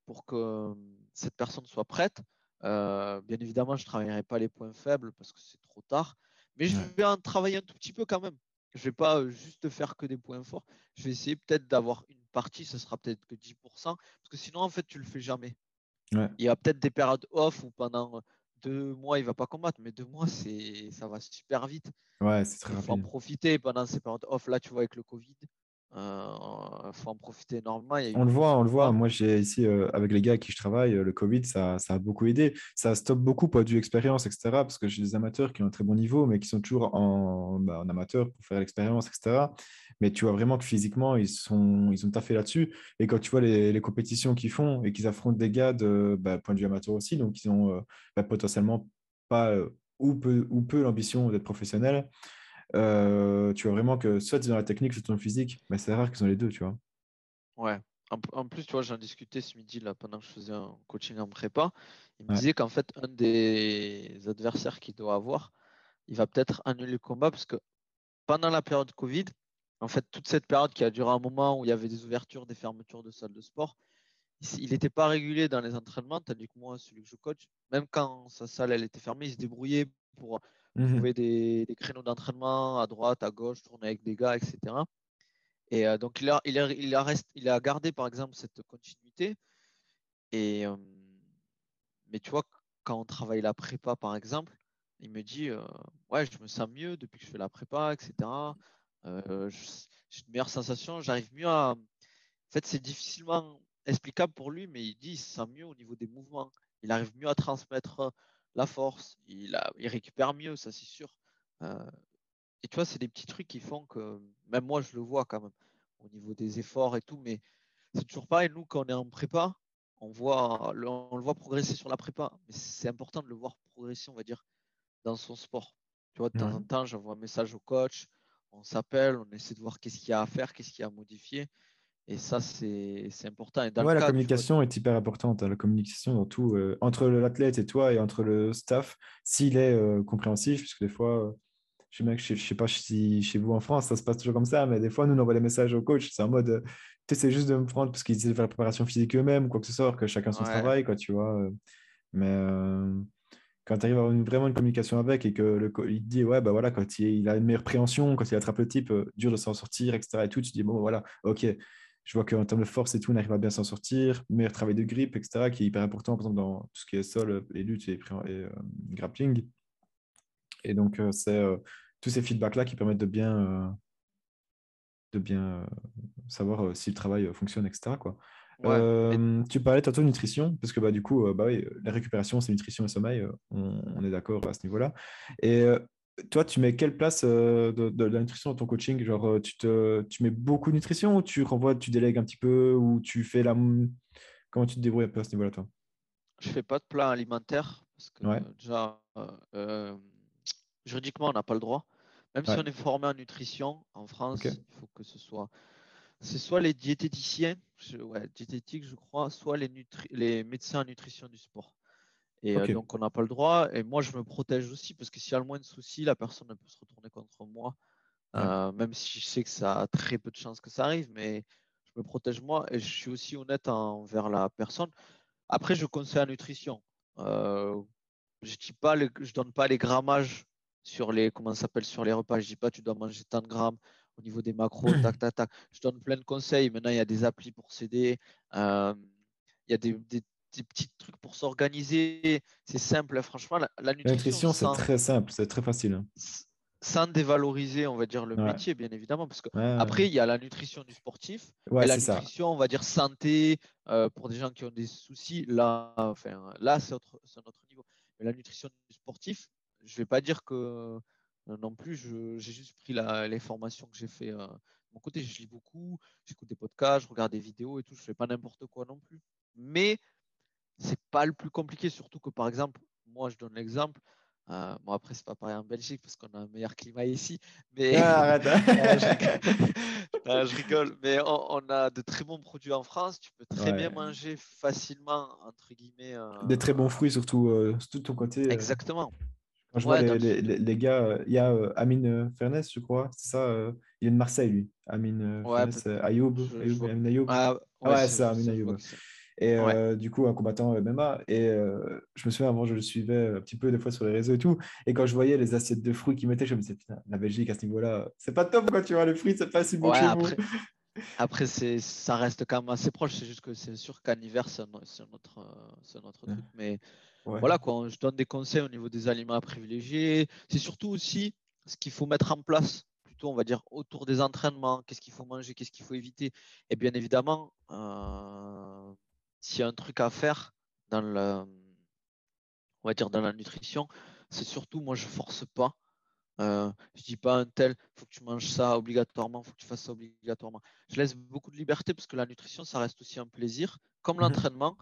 pour que cette personne soit prête. Euh, bien évidemment, je ne travaillerai pas les points faibles parce que c'est trop tard, mais je vais en travailler un tout petit peu quand même. Je ne vais pas juste faire que des points forts. Je vais essayer peut-être d'avoir une partie, ce sera peut-être que 10%, parce que sinon, en fait, tu le fais jamais. Il y a peut-être des périodes off où pendant deux mois, il va pas combattre, mais deux mois, c'est ça va super vite. Ouais, c'est très Il faut en profiter pendant ces périodes off. Là, tu vois, avec le Covid, euh, faut en profiter énormément. on le voit, on le voit. Moi, j'ai ici, euh, avec les gars avec qui je travaille, euh, le Covid, ça, ça, a beaucoup aidé. Ça stoppe beaucoup pour du expérience, etc. Parce que j'ai des amateurs qui ont un très bon niveau, mais qui sont toujours en, bah, en amateur pour faire l'expérience, etc. Mais tu vois vraiment que physiquement, ils, sont, ils ont taffé là-dessus. Et quand tu vois les, les compétitions qu'ils font et qu'ils affrontent des gars de bah, point de vue amateur aussi, donc ils ont bah, potentiellement pas ou peu, ou peu l'ambition d'être professionnels. Euh, tu vois vraiment que soit ils ont la technique, soit ils ont le physique, mais c'est rare qu'ils ont les deux, tu vois. Ouais. En, plus, tu vois, j'en discutais ce midi là, pendant que je faisais un coaching en prépa. Il me disait qu'en fait, un des adversaires qu'il doit avoir, il va peut-être annuler le combat parce que pendant la période Covid, en fait, toute cette période qui a duré un moment où il y avait des ouvertures, des fermetures de salles de sport, il n'était pas régulier dans les entraînements, tandis que moi, celui que je coach, même quand sa salle elle était fermée, il se débrouillait pour mmh trouver des, créneaux d'entraînement à droite, à gauche, tourner avec des gars, etc. Et euh, donc, il a, il, a, il, a il a gardé, par exemple, cette continuité. Et, euh, mais tu vois, quand on travaille la prépa, par exemple, il me dit euh, Ouais, je me sens mieux depuis que je fais la prépa, etc. j'ai une meilleure sensation, j'arrive mieux à. En fait, c'est difficilement explicable pour lui, mais il dit il se sent mieux au niveau des mouvements. Il arrive mieux à transmettre la force, il, a, il récupère mieux, ça c'est sûr. Euh, et tu vois, c'est des petits trucs qui font que, même moi je le vois quand même, au niveau des efforts et tout, mais c'est toujours pareil, nous quand on est en prépa, on, voit, on le voit progresser sur la prépa, mais c'est important de le voir progresser, on va dire, dans son sport. Tu vois, de temps en temps, j'envoie un message au coach, on s'appelle, on essaie de voir qu'est-ce qu'il y a à faire, qu'est-ce qu'il y a à modifier. Et ça, c'est important. Et ouais, la communication est hyper importante. Hein, la communication dans tout, euh, entre l'athlète et toi et entre le staff, s'il est euh, compréhensif, puisque des fois, euh, je ne sais, sais, pas si chez vous en France, ça se passe toujours comme ça, mais des fois, nous, on envoie des messages au coach. C'est en mode, tu sais, c'est juste de me prendre parce qu'ils essaient de faire la préparation physique eux-mêmes, quoi que ce soit, que chacun son travail, quoi, tu vois. mais quand tu arrives à avoir vraiment une communication avec et que le, il te dit, ouais, bah voilà, quand il, il, a une meilleure préhension, quand il attrape le type, dur de s'en sortir, etc. Et tout, tu te dis, bon, voilà, ok je vois qu'en termes de force et tout, on arrive à bien s'en sortir. Meilleur travail de grip, etc., qui est hyper important, par exemple, dans tout ce qui est sol, les luttes et, euh, grappling. Et donc, euh, c'est euh, tous ces feedbacks-là qui permettent de bien, de bien savoir si le travail fonctionne, etc. Quoi. Tu parlais tantôt de nutrition, parce que bah, du coup, bah, oui, la récupération, c'est nutrition et sommeil, on, on est d'accord à ce niveau-là. Et toi, tu mets quelle place euh, de, la nutrition dans ton coaching? Genre, euh, tu, te, tu mets beaucoup de nutrition ou tu renvoies, tu délègues un petit peu ou tu fais la. Comment tu te débrouilles un peu à ce niveau-là, toi? Je fais pas de plan alimentaire parce que déjà, euh, juridiquement, on n'a pas le droit. Même si on est formé en nutrition en France, il faut que ce soit. C'est soit les diététiciens, ouais, diététiques, je crois, soit les, les médecins en nutrition du sport. Et euh, donc, on n'a pas le droit. Et moi, je me protège aussi parce que s'il y a le moins de soucis, la personne peut se retourner contre moi. Euh, même si je sais que ça a très peu de chances que ça arrive, mais je me protège moi et je suis aussi honnête envers la personne. Après, je conseille la nutrition. Euh, je dis pas, je donne pas les grammages sur les comment s'appelle sur les repas. Je dis pas tu dois manger tant de grammes au niveau des macros, tac tac tac. Je donne plein de conseils. Maintenant, il y a des applis pour s'aider. il y a des, des petits trucs pour s'organiser. C'est simple, franchement. La, nutrition, c'est très simple, c'est très facile. Hein. Sans dévaloriser, on va dire, le métier, bien évidemment. Parce que après, il y a la nutrition du sportif et la nutrition, on va dire, santé euh, pour des gens qui ont des soucis. Là, enfin, là c'est un autre niveau. Mais la nutrition du sportif, je ne vais pas dire que euh, non plus, j'ai juste pris la, les formations que j'ai fait. Euh, de mon côté, je lis beaucoup, j'écoute des podcasts, je regarde des vidéos et tout. Je fais pas n'importe quoi non plus. Mais c'est pas le plus compliqué, surtout que par exemple, moi je donne l'exemple. Euh, bon après c'est pas pareil en Belgique parce qu'on a un meilleur climat ici, mais ah, je, rigole. Mais on, a de très bons produits en France. Tu peux très bien manger facilement entre guillemets. Euh, Des très bons fruits surtout, euh, surtout de ton côté. Exactement. Quand je vois les, les, les, gars, il y a Amine Fernès, je crois, c'est ça. il est de Marseille lui. Amine Fernès, Ayoub, Ayoub, Ayoub. Ah, ouais, c'est ça, Amine Ayoub. Et euh, du coup, un combattant MMA. Et euh, je me souviens, avant, je le suivais un petit peu des fois sur les réseaux et tout. Et quand je voyais les assiettes de fruits qu'il mettait, je me disais, putain, la Belgique à ce niveau-là, c'est pas top quand tu vois les fruits, c'est pas si bon chez après, Après, ça reste quand même assez proche. C'est juste que c'est sûr qu'en hiver, c'est notre, notre truc. Mais voilà, quoi, je donne des conseils au niveau des aliments à privilégier. C'est surtout aussi ce qu'il faut mettre en place plutôt, on va dire, autour des entraînements, qu'est-ce qu'il faut manger, qu'est-ce qu'il faut éviter? Et bien évidemment, euh, s'il y a un truc à faire dans la, on va dire dans la nutrition, c'est surtout moi je force pas. Euh, je dis pas un tel, faut que tu manges ça obligatoirement, faut que tu fasses ça obligatoirement. Je laisse beaucoup de liberté parce que la nutrition, ça reste aussi un plaisir, comme mhm. l'entraînement.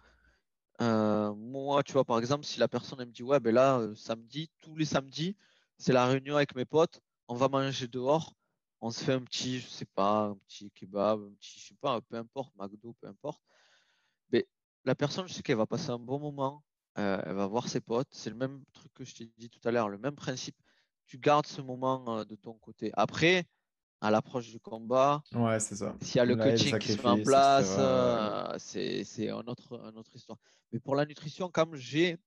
Euh, moi, tu vois, par exemple, si la personne me dit ouais, ben là, euh, samedi, tous les samedis, c'est la réunion avec mes potes, on va manger dehors, on se fait un petit, je sais pas, un petit kebab, un petit, je sais pas, peu importe, McDo, peu importe la personne, je sais qu'elle va passer un bon moment, euh, elle va voir ses potes. C'est le même truc que je t'ai dit tout à l'heure, le même principe. tu gardes ce moment de ton côté. Après, à l'approche du combat, ouais, c'est ça. S'il y a le coaching qui se met en place, c'est une autre, une autre histoire. Mais pour la nutrition, comme j'ai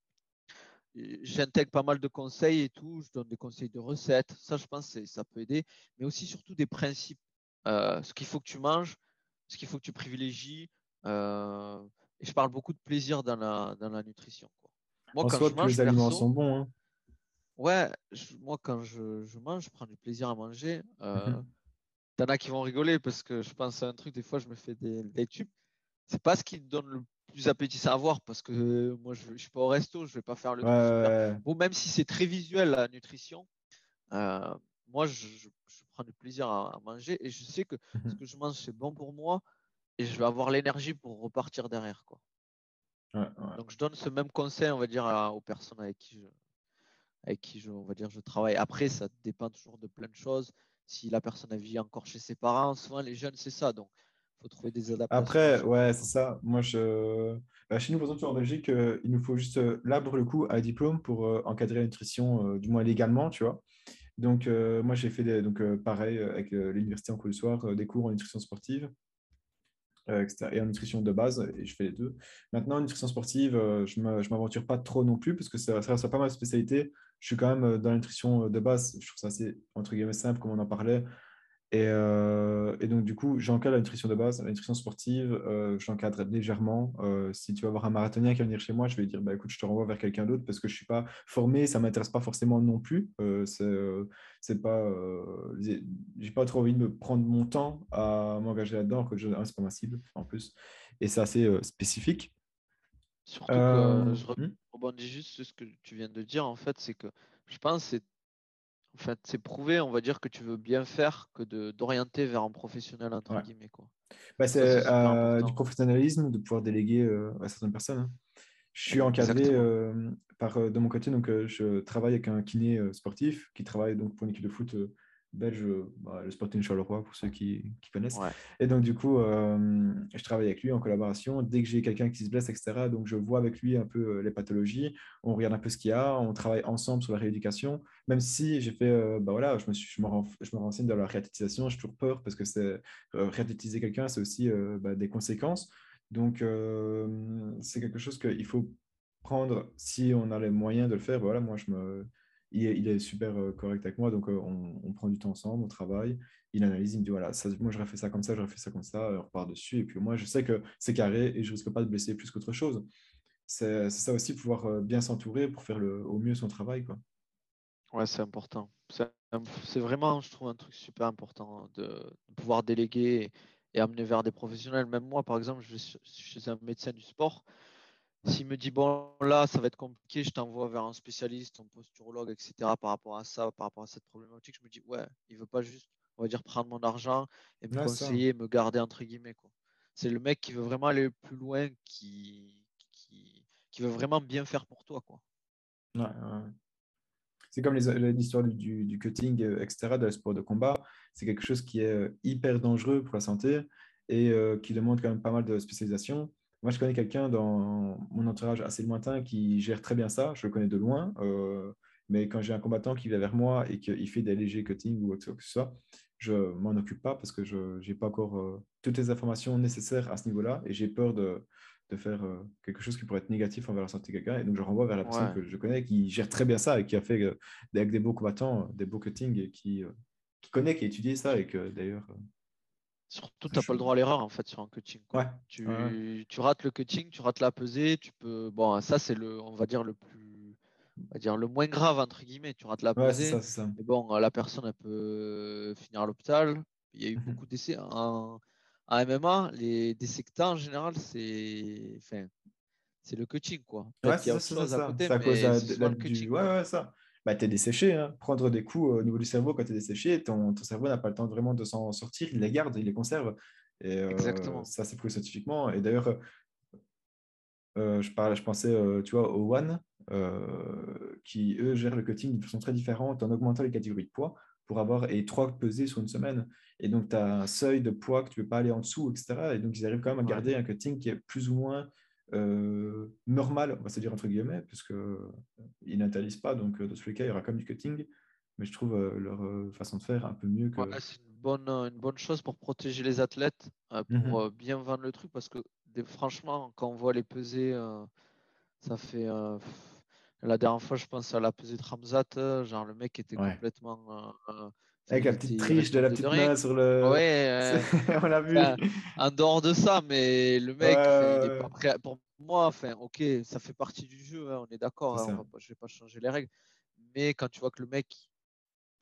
j'intègre pas mal de conseils et tout, je donne des conseils de recettes, ça je pense que ça peut aider, mais aussi surtout des principes, ce qu'il faut que tu manges, ce qu'il faut que tu privilégies, et je parle beaucoup de plaisir dans la, dans la nutrition. Quoi. Moi, en quand je mange, les aliments sont bons. Hein. Ouais, moi quand je, je, mange, je prends du plaisir à manger. Euh, mmh T'en as qui vont rigoler parce que je pense à un truc, des fois je me fais des, des tubes. C'est pas ce qui me donne le plus appétissant à voir parce que moi je, je suis pas au resto, je vais pas faire le Bon, même si c'est très visuel la nutrition, euh, moi je, je, prends du plaisir à, manger et je sais que mmh ce que je mange c'est bon pour moi et je vais avoir l'énergie pour repartir derrière. Quoi. Donc je donne ce même conseil, on va dire, aux personnes avec qui je, avec qui je, on va dire, je travaille. Après, ça dépend toujours de plein de choses. Si la personne vit encore chez ses parents, souvent les jeunes, c'est ça. Donc, il faut trouver des adaptations. Après, ouais, c'est ça. Moi, je... Bah, chez nous, par exemple, en Belgique, euh, il nous faut juste, euh, là, pour le coup, un diplôme pour euh, encadrer la nutrition, du moins légalement, tu vois. Donc, moi, j'ai fait des, donc, pareil avec l'université en cours du soir, des cours en nutrition sportive. Euh, et en nutrition de base, et je fais les deux. Maintenant, en nutrition sportive, euh, je ne m'aventure pas trop non plus, parce que ça, ça reste pas de spécialité. Je suis quand même euh, dans la nutrition de base, je trouve ça assez, entre guillemets, simple, comme on en parlait. Euh, et, donc, du coup, j'encadre la nutrition de base, la nutrition sportive, euh, j'encadre légèrement. Euh, si tu vas avoir un marathonien qui va venir chez moi, je vais dire bah, écoute, je te renvoie vers quelqu'un d'autre parce que je ne suis pas formé, ça ne m'intéresse pas forcément non plus. c'est pas, j'ai pas trop envie de me prendre mon temps à m'engager là-dedans, que je, c'est pas ma cible en plus. Et c'est assez spécifique. Surtout que je hmm? rebondis juste sur ce que tu viens de dire, en fait, c'est que je pense que c'est en fait, c'est prouvé, on va dire, que tu veux bien faire que d'orienter vers un professionnel, entre guillemets. Quoi. Bah, c'est euh, du professionnalisme, de pouvoir déléguer euh, à certaines personnes. Hein. Je suis encadré euh, par, de mon côté, donc je travaille avec un kiné sportif qui travaille donc pour une équipe de foot belge, bah, le Sporting Charleroi pour ceux qui, connaissent. Et donc, du coup, euh, je travaille avec lui en collaboration. Dès que j'ai quelqu'un qui se blesse, etc., donc je vois avec lui un peu euh, les pathologies, on regarde un peu ce qu'il y a, on travaille ensemble sur la rééducation. Même si j'ai fait, euh, bah voilà, je me, suis, je, me je me renseigne dans la réathlétisation, j'ai toujours peur parce que c'est réathlétiser quelqu'un, c'est aussi bah, des conséquences. Donc, c'est quelque chose qu'il faut prendre si on a les moyens de le faire. Voilà, moi, je me il est, super euh, correct avec moi, donc euh, on, prend du temps ensemble, on travaille, il analyse, il me dit voilà, moi j'aurais fait ça comme ça, j'aurais fait ça comme ça, on repart dessus, et puis moi je sais que c'est carré et je risque pas de blesser plus qu'autre chose. C'est ça aussi, pouvoir euh, bien s'entourer pour faire le, au mieux son travail. Quoi. Ouais, c'est important. C'est vraiment, je trouve, un truc super important de, pouvoir déléguer et, amener vers des professionnels. Même moi, par exemple, je, je suis un médecin du sport. S'il me dit, bon, là, ça va être compliqué, je t'envoie vers un spécialiste, un posturologue, etc., par rapport à ça, par rapport à cette problématique, je me dis, ouais, il veut pas juste, on va dire, prendre mon argent et me conseiller, me garder, entre guillemets. Quoi. C'est le mec qui veut vraiment aller plus loin, qui, qui, veut vraiment bien faire pour toi. Quoi. C'est comme l'histoire du, du, cutting, euh, etc., de la sport de combat. C'est quelque chose qui est euh, hyper dangereux pour la santé et euh, qui demande quand même pas mal de spécialisation. Moi, je connais quelqu'un dans mon entourage assez lointain qui gère très bien ça. Je le connais de loin. Euh, mais quand j'ai un combattant qui vient vers moi et qu'il fait des légers cuttings ou quoi que ce soit, je m'en occupe pas parce que je n'ai pas encore euh, toutes les informations nécessaires à ce niveau-là et j'ai peur de, de faire euh, quelque chose qui pourrait être négatif envers la santé de quelqu'un. Et donc, je renvoie vers la personne que je connais qui gère très bien ça et qui a fait avec des beaux combattants, des beaux cuttings et qui, qui connaît, qui a étudié ça et que d'ailleurs Surtout, tu n'as pas le droit à l'erreur en fait sur un cutting. Tu, tu, rates le cutting, tu rates la pesée, tu peux. Bon, ça c'est le, on va dire le plus, on va dire le moins grave entre guillemets. Tu rates la pesée. Ça, ça. Mais bon, la personne elle peut finir à l'hôpital. Il y a eu mhm. beaucoup d'essais en, en, MMA. Les décès que en général, c'est, enfin, c'est le cutting quoi. Ouais, c'est ça, ça, à côté, mais c'est le cutting. Ouais, ouais, ça bah, tu es desséché. Hein. Prendre des coups au niveau du cerveau quand tu es desséché, ton, ton cerveau n'a pas le temps vraiment de s'en sortir, il les garde, il les conserve. Et, euh, Exactement. Ça, c'est prouvé scientifiquement. Et d'ailleurs, euh, je, parlais, je pensais tu vois, aux One, euh, qui, eux, gèrent le cutting de façon très différente en augmentant les catégories de poids pour avoir et trois pesées sur une semaine. Et donc, tu as un seuil de poids que tu ne peux pas aller en dessous, etc. Et donc, ils arrivent quand même à garder un cutting qui est plus ou moins euh, normal, on va se dire entre guillemets, puisqu'ils euh, n'interdisent pas, donc euh, dans tous les cas, il y aura comme du cutting. mais je trouve leur façon de faire un peu mieux que. c'est une bonne, une bonne chose pour protéger les athlètes, pour mmh bien vendre le truc, parce que franchement, quand on voit les peser, ça fait. La dernière fois, je pense à la pesée de Ramzat, genre le mec était complètement. Avec la petite triche de la petite main sur le. Ouais, on l'a vu. en dehors de ça, mais le mec, il est pas prêt. Pour moi, enfin, ok, ça fait partie du jeu, hein, on est d'accord. Hein, je vais pas changer les règles. Mais quand tu vois que le mec,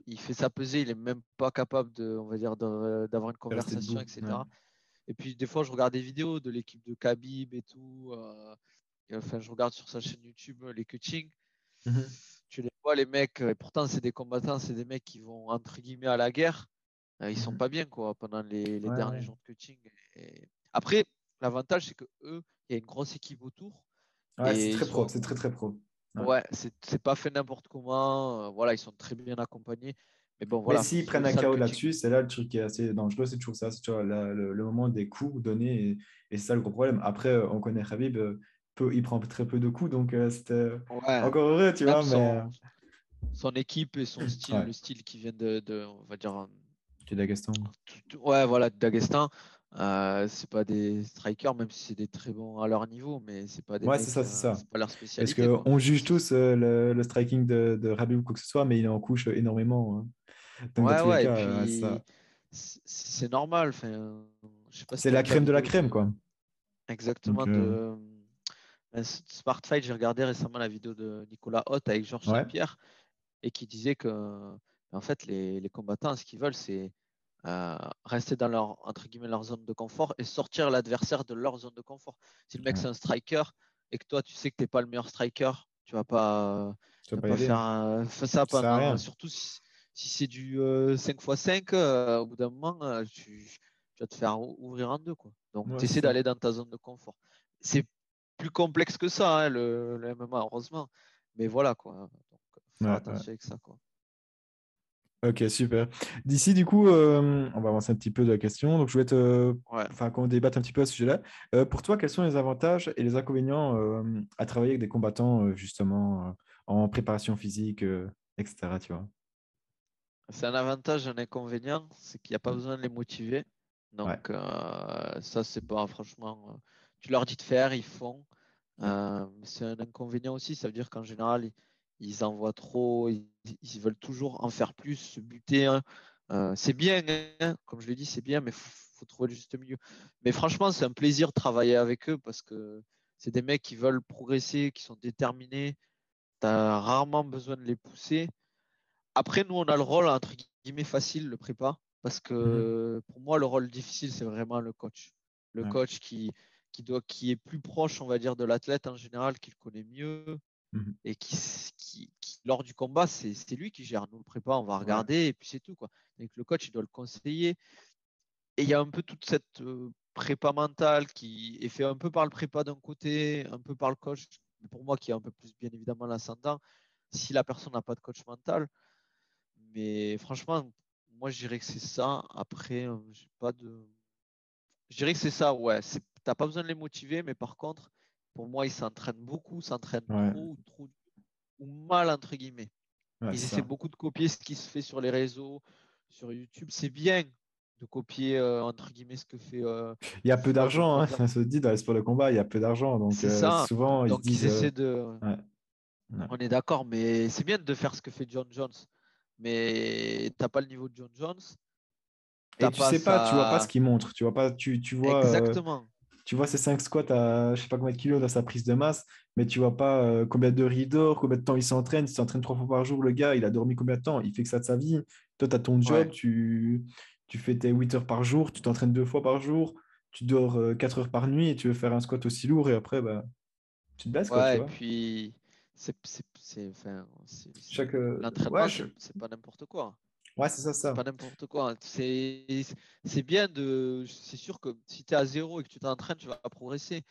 il fait sa pesée, il est même pas capable de, on va dire, d'avoir une conversation, etc. Et puis des fois, je regarde des vidéos de l'équipe de Khabib et tout. Euh, enfin, je regarde sur sa chaîne YouTube euh, les coachings. Mmh tu les vois, les mecs, et pourtant, c'est des combattants, c'est des mecs qui vont, entre guillemets, à la guerre. Euh, ils sont mmh pas bien, quoi, pendant les, derniers jours de coaching. Après, l'avantage, c'est que eux, il y a une grosse équipe autour. Ouais, c'est très pro, c'est très, très pro. Ouais, c'est pas fait n'importe comment. voilà, ils sont très bien accompagnés. Mais bon, voilà. s'ils prennent un KO là-dessus, c'est là le truc qui est assez dangereux, c'est toujours ça. C'est le, moment des coups donnés et, et c'est ça le gros problème. Après, euh, on connaît Khabib, euh, peu, il prend très peu de coups, donc euh, c'était encore heureux, tu vois. Son, son, équipe et son style, le style qui vient de, de on va dire. Du Dagestan. Ouais, voilà, Dagestan. Euh, c'est pas des strikers, même si c'est des très bons à leur niveau, mais c'est pas des. Ouais, c'est ça, c'est ça. pas leur spécialité. Parce qu'on juge tous le, le, striking de, de Rabib ou quoi que ce soit, mais il en couche énormément. Hein ouais, ouais, et puis c'est normal. c'est la crème de la crème, quoi. Exactement. de... Euh, Smart Fight, j'ai regardé récemment la vidéo de Nicolas Hoth avec Georges Saint-Pierre et qui disait que en fait, les, les combattants, ce qu'ils veulent, c'est euh, rester dans leur, entre guillemets, leur zone de confort et sortir l'adversaire de leur zone de confort. Si le mec, c'est un striker et que toi, tu sais que tu n'es pas le meilleur striker, tu vas pas, tu vas pas, faire ça pendant, surtout si, si c'est du 5x5, euh, euh, au bout d'un moment, euh, tu, vas te faire ouvrir en deux. Quoi. Donc, tu essaies d'aller dans ta zone de confort. C'est plus complexe que ça, hein, le, MMA, heureusement. Mais voilà, quoi. Donc, faut attention avec ça. Quoi. Ok, super. D'ici, du coup, on va avancer un petit peu de la question. Donc, je voulais te... enfin, qu'on débatte un petit peu à ce sujet-là. pour toi, quels sont les avantages et les inconvénients à travailler avec des combattants, justement, en préparation physique, etc. Tu vois? C'est un avantage, un inconvénient, c'est qu'il n'y a pas mmh. besoin de les motiver. Donc, euh, ça, c'est pas franchement. Euh, tu leur dis de faire, ils font. Euh, c'est un inconvénient aussi, ça veut dire qu'en général, ils, envoient trop, ils, veulent toujours en faire plus, se buter. Hein. c'est bien, hein, comme je l'ai dit, c'est bien, mais il faut, trouver le juste milieu. Mais franchement, c'est un plaisir de travailler avec eux parce que c'est des mecs qui veulent progresser, qui sont déterminés. Tu as rarement besoin de les pousser. Après, nous, on a le rôle, entre guillemets, facile, le prépa, parce que mmh pour moi, le rôle difficile, c'est vraiment le coach. Le coach qui, qui, doit, qui est plus proche, on va dire, de l'athlète en général, qui le connaît mieux, mmh et qui, qui, lors du combat, c'est lui qui gère. Nous, le prépa, on va regarder, et puis c'est tout. Quoi. Donc, le coach, il doit le conseiller. Et il y a un peu toute cette prépa mentale qui est fait un peu par le prépa d'un côté, un peu par le coach, mais pour moi, qui est un peu plus, bien évidemment, l'ascendant. Si la personne n'a pas de coach mental, mais franchement, moi, je dirais que c'est ça. Après, euh, j'ai pas de. Je dirais que c'est ça, ouais. Tu n'as pas besoin de les motiver, mais par contre, pour moi, ils s'entraînent beaucoup, s'entraînent trop, trop ou mal, entre guillemets. ils essaient beaucoup de copier ce qui se fait sur les réseaux, sur YouTube. C'est bien de copier, euh, entre guillemets, ce que fait. Euh, il y a peu d'argent, hein, ça se dit dans les sports de combat, il y a peu d'argent. Donc, ça. souvent, donc, ils, disent, essaient de. On est d'accord, mais c'est bien de faire ce que fait John Jones mais t'as pas le niveau de John Jones. Et tu sais pas, tu vois pas ce qu'il montre. Tu vois pas, tu, tu vois. Euh, Exactement. Tu vois ces 5 squats à je sais pas combien de kilos dans sa prise de masse, mais tu vois pas euh, combien de rideaux, combien de temps il s'entraîne. Il s'entraîne trois fois par jour, le gars, il a dormi combien de temps? Il fait que ça de sa vie. Toi, tu as ton job, tu, tu fais tes 8 heures par jour, tu t'entraînes deux fois par jour, tu dors 4 euh, heures par nuit et tu veux faire un squat aussi lourd et après, bah, tu te baisses. Quoi, tu vois. et puis c'est enfin, Chaque... Euh, l'entraînement c'est pas n'importe quoi ouais c'est ça ça. pas n'importe quoi c'est c'est bien de c'est sûr que si tu es à zéro et que tu t'entraînes tu vas progresser.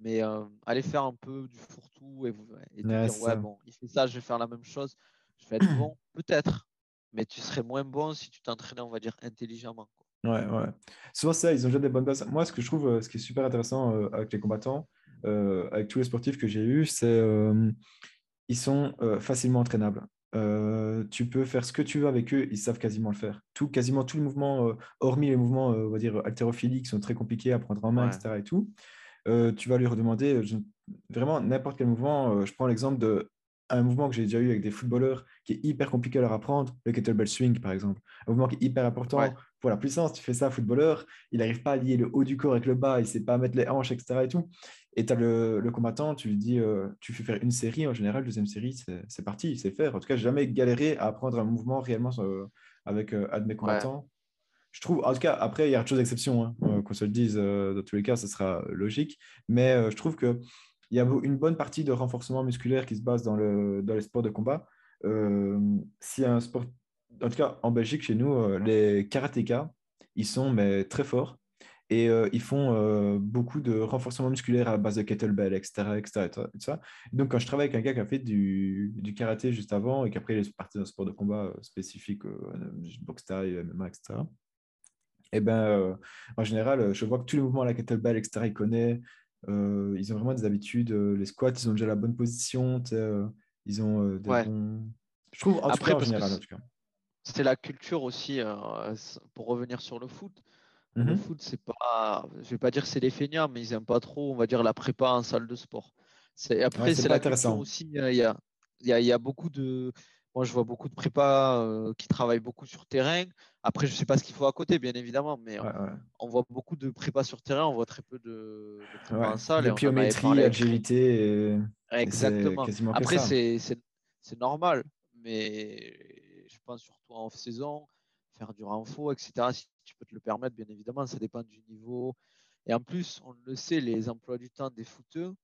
Mais euh, aller faire un peu du fourre-tout et, et dire ouais bon il fait ça je vais faire la même chose je vais être bon peut-être. Mais tu serais moins bon si tu t'entraînais on va dire intelligemment Ouais, ouais. Souvent, ça, ils ont déjà des bonnes bases. Moi, ce que je trouve, euh, ce qui est super intéressant avec les combattants, euh, avec tous les sportifs que j'ai eus, c'est euh, ils sont euh, facilement entraînables. Euh, tu peux faire ce que tu veux avec eux, ils savent quasiment le faire. Tout, quasiment tous les mouvements, euh, hormis les mouvements, on va dire, haltérophiles qui sont très compliqués à prendre en main, etc. Et tout, tu vas lui redemander vraiment n'importe quel mouvement. je prends l'exemple de un mouvement que j'ai déjà eu avec des footballeurs qui est hyper compliqué à leur apprendre, le kettlebell swing par exemple. Un mouvement qui est hyper important pour la puissance. Tu fais ça, footballeur, il n'arrive pas à lier le haut du corps avec le bas, il ne sait pas mettre les hanches, etc. Et, tout. et tu as le, combattant, tu lui dis, euh, tu fais faire une série, en général, deuxième série, c'est parti, il sait faire. En tout cas, jamais galéré à apprendre un mouvement réellement euh, avec euh, un de mes combattants. Je trouve, en tout cas, après, il y a chose d'exception, hein, qu'on se le dise, dans tous les cas, ce sera logique. Mais je trouve que il y a une bonne partie de renforcement musculaire qui se base dans, le, dans les sports de combat. Euh, si un sport, en tout cas en Belgique, chez nous, euh, les karatékas, ils sont mais, très forts et euh, ils font beaucoup de renforcement musculaire à base de kettlebell, etc. etc., Donc, quand je travaille avec un gars qui a fait du, du karaté juste avant et qu'après il est parti dans un sport de combat spécifique, boxe taille, MMA, etc., et ben, en général, je vois que tous les mouvements à la kettlebell, etc., il connaît. Euh, ils ont vraiment des habitudes. Euh, les squats, ils ont déjà la bonne position. Euh, ils ont des bons... Je trouve, en tout cas, en général, C'est la culture aussi, pour revenir sur le foot. Le mhm. foot, c'est pas, je vais pas dire c'est les feignants, mais ils aiment pas trop, on va dire, la prépa en salle de sport. Après, c'est la culture aussi. Il y a, y, a, y a beaucoup de, moi, je vois beaucoup de prépas qui travaillent beaucoup sur terrain. Après, je ne sais pas ce qu'il faut à côté, bien évidemment, mais on, voit beaucoup de prépas sur terrain, on voit très peu de, de prépas en salle. De biométrie, agilité. Exactement. Après, c'est normal, mais je pense surtout en off-saison, faire du renfort, etc. Si tu peux te le permettre, bien évidemment, ça dépend du niveau. Et en plus, on le sait, les emplois du temps des footeux,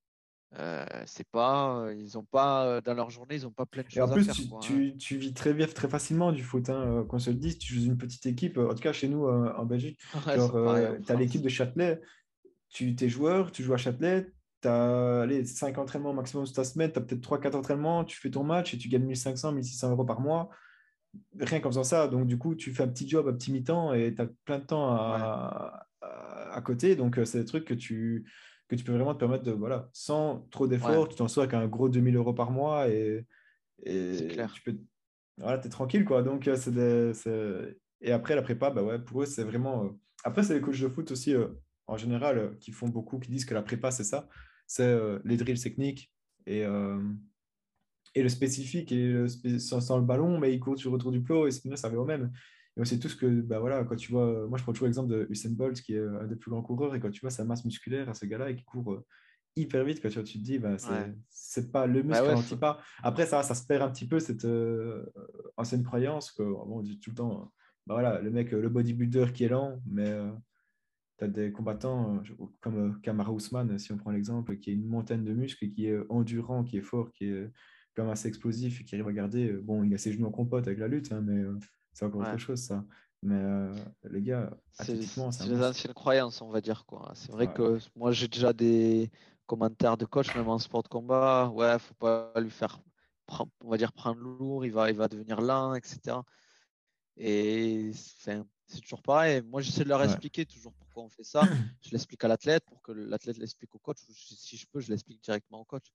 euh, c'est pas, ils ont pas dans leur journée, ils n'ont pas plein de choses en plus, tu, hein. tu, vis très bien, très facilement du foot. Hein, euh, qu'on se le dise, tu joues une petite équipe. En tout cas, chez nous euh, en Belgique, tu as l'équipe de Châtelet. Tu es joueur, tu joues à Châtelet. Tu as allez, 5 entraînements maximum sur ta semaine. Tu as peut-être 3-4 entraînements. Tu fais ton match et tu gagnes 1500, 1600 euros par mois. Rien comme ça. Donc, du coup, tu fais un petit job, un petit mi-temps et tu as plein de temps à, à, côté. Donc, c'est des trucs que tu que tu peux vraiment te permettre de, voilà, sans trop d'efforts, tu t'en sors avec un gros 2000 euros par mois et, et clair. tu peux, voilà, es tranquille, quoi. Donc, euh, c'est Et après, la prépa, bah ouais, pour eux, c'est vraiment. Euh, après, c'est les coachs de foot aussi, euh, en général, qui font beaucoup, qui disent que la prépa, c'est ça. C'est les drills techniques et, et le spécifique, et le sans, le ballon, mais ils courent sur le retour du plot et ça revient au même. Et c'est tout ce que, bah voilà, quand tu vois, moi je prends toujours l'exemple de Usain Bolt, qui est un des plus grands coureurs, et quand tu vois sa masse musculaire à ce gars-là et qui court euh, hyper vite, quand tu, te dis, bah, c'est pas le muscle bah ouais, pas. Après, ça, ça se perd un petit peu cette euh, ancienne croyance que, bon, on dit tout le temps, bah voilà, le mec, le bodybuilder qui est lent, mais euh, tu as des combattants comme Kamara Ousmane, si on prend l'exemple, qui est une montagne de muscles, qui est endurant, qui est fort, qui est comme assez explosif et qui arrive à garder. Bon, il a ses genoux en compote avec la lutte, hein, mais c'est encore autre chose, ça. Mais euh, les gars, c'est les anciennes croyances, on va dire. quoi. C'est vrai que moi, j'ai déjà des commentaires de coach, même en sport de combat. Ouais, faut pas lui faire, on va dire, prendre lourd, il va, il va devenir lent, etc. Et c'est toujours pareil. Moi, j'essaie de leur expliquer toujours pourquoi on fait ça. Je l'explique à l'athlète pour que l'athlète l'explique au coach. Si je peux, je l'explique directement au coach.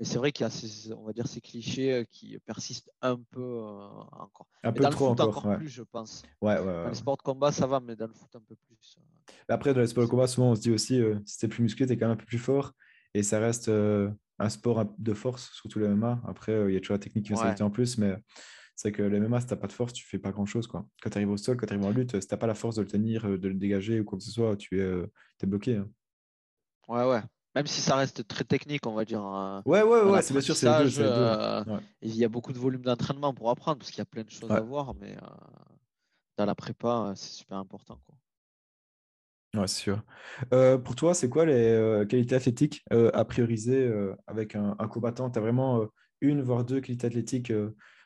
Mais c'est vrai qu'il y a ces, on va dire, ces clichés euh, qui persistent un peu euh, encore. Un peu trop encore, plus, je pense. Ouais, ouais, dans les sports de combat, ça va, mais dans le foot, un peu plus. Euh. Après, dans les sports de combat, souvent, on se dit aussi, si tu es plus musclé, tu es quand même un peu plus fort. Et ça reste un sport de force, surtout le MMA. Après, il y a toujours la technique qui va s'ajouter en plus, mais c'est que le MMA, si tu n'as pas de force, tu fais pas grand-chose. Quoi. Quand tu arrives au sol, quand tu arrives en lutte, si tu n'as pas la force de le tenir, de le dégager ou quoi que ce soit, tu es, es bloqué. Hein. Ouais, ouais. Même si ça reste très technique, on va dire. Hein. Ouais, ouais, ouais, c'est bien sûr, c'est euh, Il y a beaucoup de volume d'entraînement pour apprendre, parce qu'il y a plein de choses à voir, mais euh, dans la prépa, euh, c'est super important. Quoi. Ouais, c'est sûr. pour toi, c'est quoi les qualités athlétiques à prioriser avec un, combattant? Tu as vraiment une, voire deux qualités athlétiques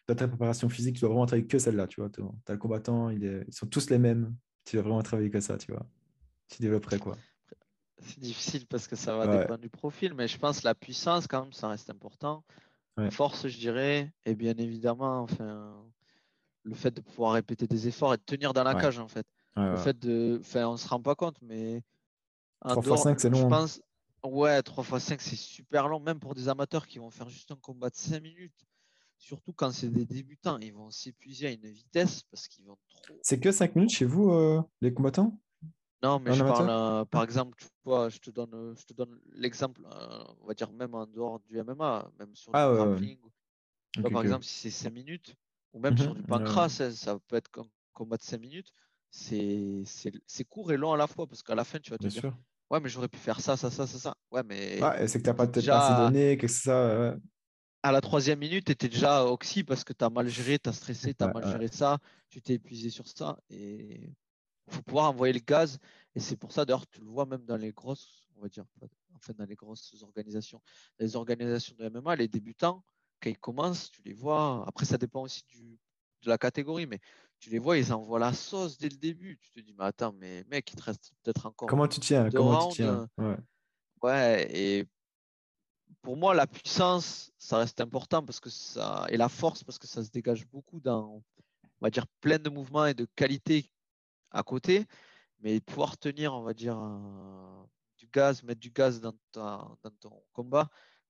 dans ta préparation physique, tu dois vraiment travailler que celle-là, tu vois. Tu as le combattant, ils sont tous les mêmes. Tu dois vraiment travailler que ça, tu vois. Tu développerais quoi? C'est difficile parce que ça va dépendre du profil, mais je pense que la puissance, quand même, ça reste important. Force, je dirais, et bien évidemment, enfin, le fait de pouvoir répéter des efforts et de tenir dans la cage, en fait. le fait de. Enfin, on se rend pas compte, mais. 3 x 5, c'est long. Je hein. pense... Ouais, 3 x 5, c'est super long, même pour des amateurs qui vont faire juste un combat de 5 minutes. surtout quand c'est des débutants, ils vont s'épuiser à une vitesse parce qu'ils vont trop. C'est que 5 minutes chez vous, euh, les combattants? Non, mais je parle, euh, par exemple, tu vois, je te donne, je te donne l'exemple, on va dire même en dehors du MMA, même sur ah, le grappling. par exemple, si c'est 5 minutes, ou même sur mhm. du pancras, ça, peut être un combat de 5 minutes, c'est court et long à la fois parce qu'à la fin, tu vas te dire. Ouais, mais j'aurais pu faire ça, ça, ça, ça, ça. Ouais, mais. c'est que tu n'as pas peut-être assez donné, que ça. À la troisième minute, tu étais déjà oxy parce que tu as mal géré, tu as stressé, tu as mal géré ça, tu t'es épuisé sur ça. Et faut pouvoir envoyer le gaz. Et c'est pour ça, d'ailleurs, tu le vois même dans les grosses, on va dire, enfin, dans les grosses organisations. Les organisations de MMA, les débutants, quand ils commencent, tu les vois. Après, ça dépend aussi du, de la catégorie, mais tu les vois, ils envoient la sauce dès le début. Tu te dis, mais attends, mais mec, il te reste peut-être encore. Comment tu tiens Comment tu tiens ouais. ouais. et pour moi, la puissance, ça reste important parce que ça. Et la force, parce que ça se dégage beaucoup dans, on va dire, plein de mouvements et de qualité à côté. Mais pouvoir tenir, on va dire, du gaz, mettre du gaz dans, dans ton combat,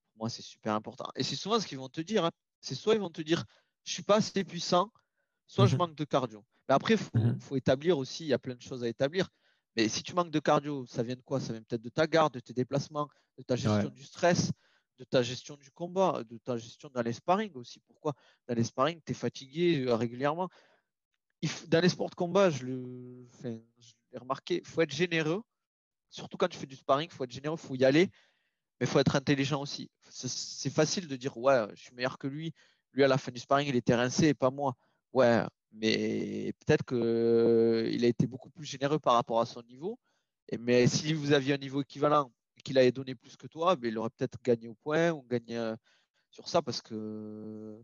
pour moi, c'est super important. Et c'est souvent ce qu'ils vont te dire. Hein. C'est soit ils vont te dire, je suis pas assez puissant, soit je mhm. manque de cardio. Mais après, il mhm. faut, établir aussi, il y a plein de choses à établir. Mais si tu manques de cardio, ça vient de quoi? Ça vient peut-être de ta garde, de tes déplacements, de ta gestion du stress, de ta gestion du combat, de ta gestion dans les sparring aussi. Pourquoi? Dans les sparring, tu es fatigué euh, régulièrement. Dans les sports de combat, je l'ai remarqué, il faut être généreux. Surtout quand tu fais du sparring, il faut être généreux, il faut y aller, mais il faut être intelligent aussi. C'est facile de dire, ouais, je suis meilleur que lui. Lui, à la fin du sparring, il était rincé et pas moi. Ouais, mais peut-être qu'il a été beaucoup plus généreux par rapport à son niveau. Mais si vous aviez un niveau équivalent et qu'il avait donné plus que toi, ben, il aurait peut-être gagné au point ou gagné euh, sur ça parce que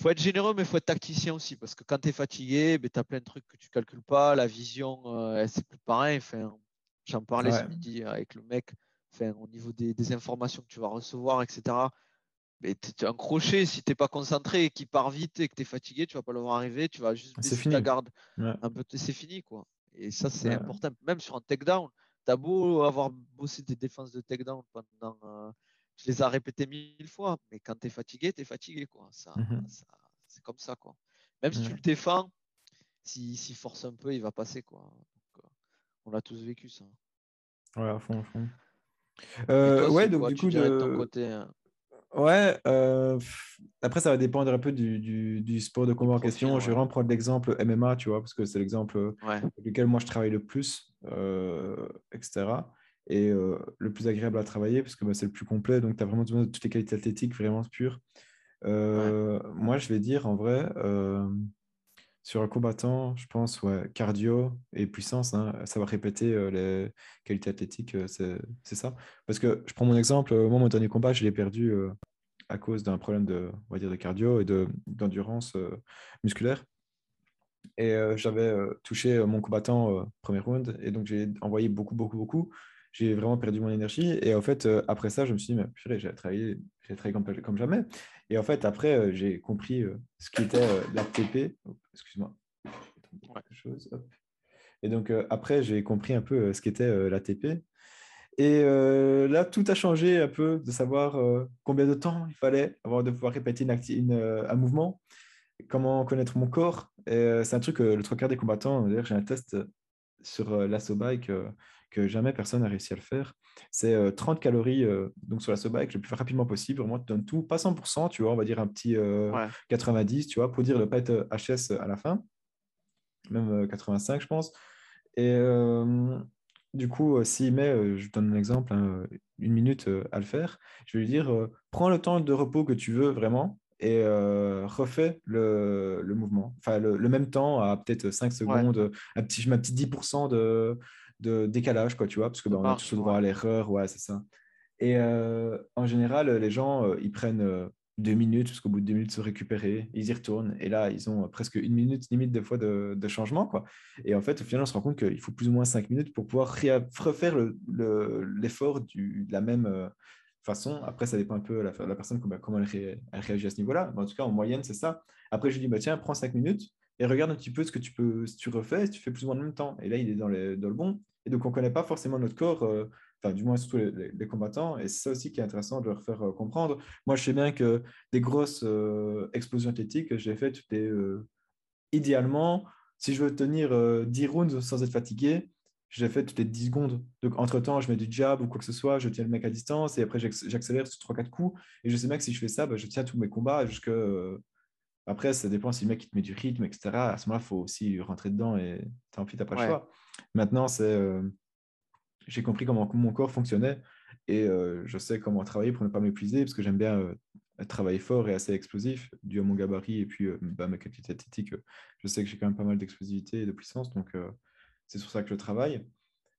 faut être généreux, mais il faut être tacticien aussi. Parce que quand tu es fatigué, ben, tu as plein de trucs que tu calcules pas. La vision, euh, c'est plus pareil. Enfin, J'en parlais ce midi avec le mec. Enfin, au niveau des, des, informations que tu vas recevoir, etc mais es un crochet, si t'es pas concentré et qu'il part vite et que tu es fatigué, tu vas pas le voir arriver, tu vas juste baisser ta garde. Un peu, c'est fini quoi. Et ça c'est important. Même sur un takedown, tu as beau avoir bossé des défenses de takedown pendant, euh, tu les as répétées mille fois, mais quand tu es fatigué, tu es fatigué quoi. Mmh ça, c'est comme ça quoi. Même si tu le défends, s'il si, force un peu, il va passer quoi. Donc, euh, on l'a tous vécu ça. Ouais, à fond, à fond. Euh, ouais, donc du coup, de... ton côté, hein? Ouais, euh, après, ça va dépendre un peu du, du, sport de combat en question. Je vais vraiment prendre l'exemple MMA, tu vois, parce que c'est l'exemple avec lequel moi je travaille le plus, euh, etc. Et euh, le plus agréable à travailler, parce que bah, c'est le plus complet, donc tu as vraiment besoin de toutes les qualités athlétiques vraiment pures. Moi, je vais dire en vrai, sur un combattant, je pense, ouais, cardio et puissance, hein, savoir répéter les qualités athlétiques, c'est ça. Parce que je prends mon exemple, moi, mon dernier combat, je l'ai perdu à cause d'un problème de, on va dire, de cardio et d'endurance musculaire. Et j'avais touché mon combattant premier round, et donc j'ai envoyé beaucoup, beaucoup, beaucoup. J'ai vraiment perdu mon énergie. Et en fait, après ça, je me suis dit, mais j'ai travaillé, travaillé comme, comme jamais. Et en fait, après, euh, j'ai compris euh, ce qu'était euh, l'ATP. Excuse-moi. Et donc, après, j'ai compris un peu ce qu'était l'ATP. Et là, tout a changé un peu de savoir combien de temps il fallait avant de pouvoir répéter une un mouvement, comment connaître mon corps. c'est un truc que le trois quarts des combattants, d'ailleurs, j'ai un test sur l'assaut bike que jamais personne n'a réussi à le faire. C'est 30 euh, calories euh, donc sur la bike le plus rapidement possible. Vraiment, tu donnes tout, pas 100%, tu vois, on va dire un petit 90, euh, tu vois, pour dire ne pas être HS à la fin, même 85, je pense. Et du coup, s'il met, je donne un exemple, hein, une minute à le faire, je vais lui dire prends le temps de repos que tu veux vraiment et refais le, le, mouvement. Enfin, le, même temps à peut-être 5 secondes, un petit, je mets un petit 10% de, de décalage, quoi, tu vois, parce que bah, on a tous le droit à l'erreur, ouais, c'est ça. Et euh, en général, les gens, euh, ils prennent euh, deux minutes, parce qu'au bout de deux minutes, se récupérer, ils y retournent, et là, ils ont presque une minute limite des fois de, de, changement, quoi. Et en fait, au final, on se rend compte qu'il faut plus ou moins cinq minutes pour pouvoir refaire l'effort le, de la même façon. Après, ça dépend un peu de la, la personne, comment, comment elle, réagit à ce niveau-là. en tout cas, en moyenne, c'est ça. Après, je lui dis, bah, tiens, prends cinq minutes, et regarde un petit peu ce que tu peux, si tu refais, si tu fais plus ou moins en même temps. Et là, il est dans, dans le bon. Et donc, on ne connaît pas forcément notre corps euh, enfin, du moins surtout les, combattants. Et c'est ça aussi qui est intéressant de leur faire comprendre. Moi, je sais bien que des grosses explosions athlétiques, j'ai fait toutes les. idéalement, si je veux tenir 10 rounds sans être fatigué, je l'ai fait toutes les 10 secondes. Donc, entre-temps, je mets du jab ou quoi que ce soit, je tiens le mec à distance et après, j'accélère sur 3-4 coups. Et je sais bien que si je fais ça, bah, je tiens tous mes combats jusque. Après, ça dépend si le mec il te met du rythme, etc. À ce moment-là, il faut aussi rentrer dedans et tant pis, tu n'as pas le choix. Maintenant, c'est. Euh, j'ai compris comment mon corps fonctionnait et euh, je sais comment travailler pour ne pas m'épuiser parce que j'aime bien euh, travailler fort et assez explosif dû à mon gabarit et puis bah, ma qualité athlétique. je sais que j'ai quand même pas mal d'explosivité et de puissance, donc c'est sur ça que je travaille.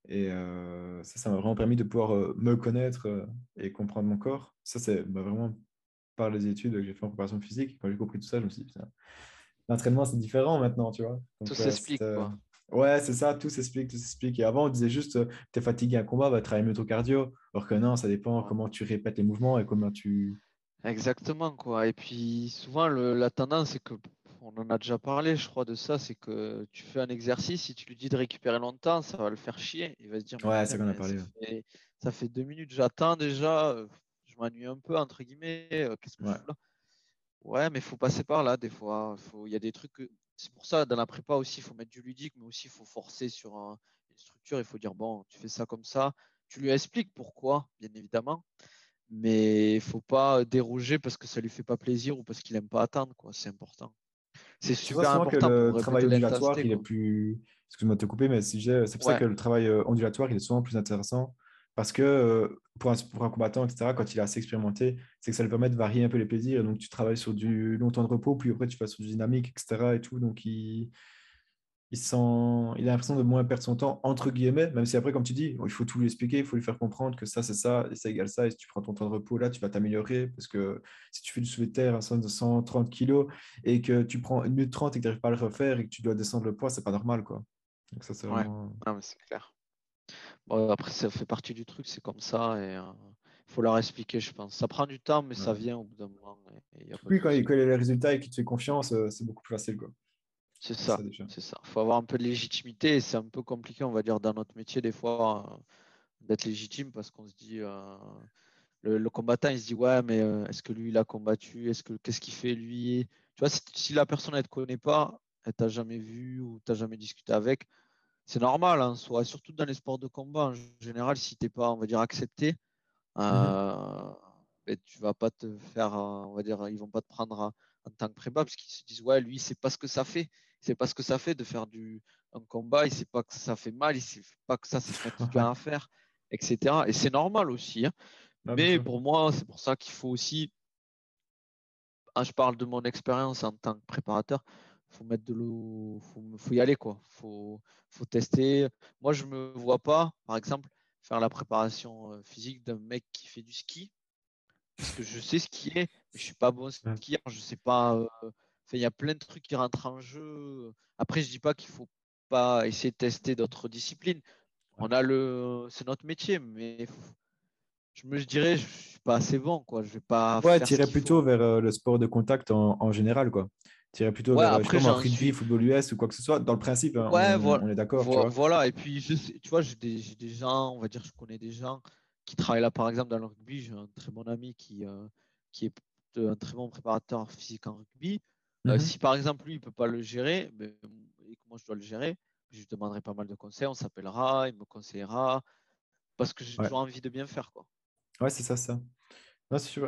Et ça, ça m'a vraiment permis de pouvoir me connaître et comprendre mon corps. Ça, c'est bah, vraiment par les études que j'ai fait en préparation physique. Quand j'ai compris tout ça, je me suis dit, l'entraînement, c'est différent maintenant, tu vois. tout s'explique, quoi. Ouais, c'est ça, tout s'explique, tout s'explique. Et avant, on disait juste, tu es fatigué à un combat, va travailler mieux ton cardio. Alors que non, ça dépend comment tu répètes les mouvements et comment tu. Exactement, quoi. Et puis, souvent, le, la tendance, c'est que on en a déjà parlé, je crois, de ça, c'est que tu fais un exercice, si tu lui dis de récupérer longtemps, ça va le faire chier. Il va se dire, ouais, c'est qu'on a parlé. Ça fait, deux minutes, j'attends déjà, euh, je m'ennuie un peu, entre guillemets, euh, qu'est-ce que je fais là? Ouais, mais il faut passer par là, des fois. Il y a des trucs. C'est pour ça, dans la prépa aussi, il faut mettre du ludique, mais aussi, il faut forcer sur une structure. Il faut dire, bon, tu fais ça comme ça. Tu lui expliques pourquoi, bien évidemment mais il faut pas déroger parce que ça lui fait pas plaisir ou parce qu'il aime pas attendre quoi c'est important c'est super important que le travail ondulatoire, il est plus. Excuse-moi de te couper, mais si c'est pour ça que le travail euh, ondulatoire, il est souvent plus intéressant. Parce que euh, pour un, pour un combattant, etc., quand il est assez expérimenté, c'est que ça lui permet de varier un peu les plaisirs. Donc, tu travailles sur du long temps de repos, puis après, tu vas sur du dynamique, etc. Et tout. Donc, il, il, sent, il a l'impression de moins perdre son temps, entre guillemets, même si après, comme tu dis, il faut tout lui expliquer, il faut lui faire comprendre que ça, c'est ça, et ça égale ça, et si tu prends ton temps de repos, là, tu vas t'améliorer, parce que si tu fais du soulevé de terre à 130 kg, et que tu prends une minute 30 et que tu n'arrives pas à le refaire, et que tu dois descendre le poids, c'est pas normal, quoi. Donc ça, c'est vraiment... c'est clair. Bon, après, ça fait partie du truc, c'est comme ça, et... il euh, faut leur expliquer, je pense. Ça prend du temps, mais ça vient au bout d'un moment. oui, quand, il, quand il a les résultats et qu'il te fait confiance, euh, c'est beaucoup plus facile. Quoi. C'est ça, c'est ça. Il faut avoir un peu de légitimité et c'est un peu compliqué, on va dire, dans notre métier, des fois, euh, d'être légitime parce qu'on se dit, euh, le, combattant, il se dit, ouais, mais euh, est-ce que lui, il a combattu? Est-ce que Qu'est-ce qu'il fait, lui? Tu vois, si, la personne, elle ne te connaît pas, elle t'a jamais vu ou tu jamais discuté avec, c'est normal, hein, soit, surtout dans les sports de combat, en général, si tu n'es pas, on va dire, accepté, mmh ben, tu vas pas te faire, on va dire, ils vont pas te prendre en tant que prépa parce qu'ils se disent, ouais, lui, c'est pas ce que ça fait sait pas ce que ça fait de faire du, un combat, il sait pas que ça fait mal, il sait pas que ça c'est fatigant à faire, etc. Et c'est normal aussi. Hein. Ah, Mais pour moi, c'est pour ça qu'il faut aussi, ah, je parle de mon expérience en tant que préparateur, faut mettre de l'eau, faut, faut y aller quoi, faut, faut tester. Moi, je me vois pas, par exemple, faire la préparation euh, physique d'un mec qui fait du ski, parce que je sais skier, mais je suis pas bon skieur, je sais pas. Euh, il y a plein de trucs qui rentrent en jeu. Après, je dis pas qu'il faut pas essayer de tester d'autres disciplines. On a le, c'est notre métier, mais je me dirais, je suis pas assez bon, quoi. Je vais pas. Ouais, tirer plutôt vers euh, le sport de contact en, général, quoi. Tirer plutôt vers après, comme rugby, football US ou quoi que ce soit. Dans le principe, hein, ouais, on, voilà. on, est d'accord. Voilà. Et puis, tu vois, j'ai des, des, gens, on va dire, je connais des gens qui travaillent là, par exemple, dans le rugby. J'ai un très bon ami qui, euh, qui est un très bon préparateur physique en rugby. Euh, mhm. si par exemple lui il peut pas le gérer, ben, et comment je dois le gérer? Je lui demanderai pas mal de conseils, on s'appellera, il me conseillera, parce que j'ai toujours envie de bien faire. Quoi. Ouais, c'est ça, ça.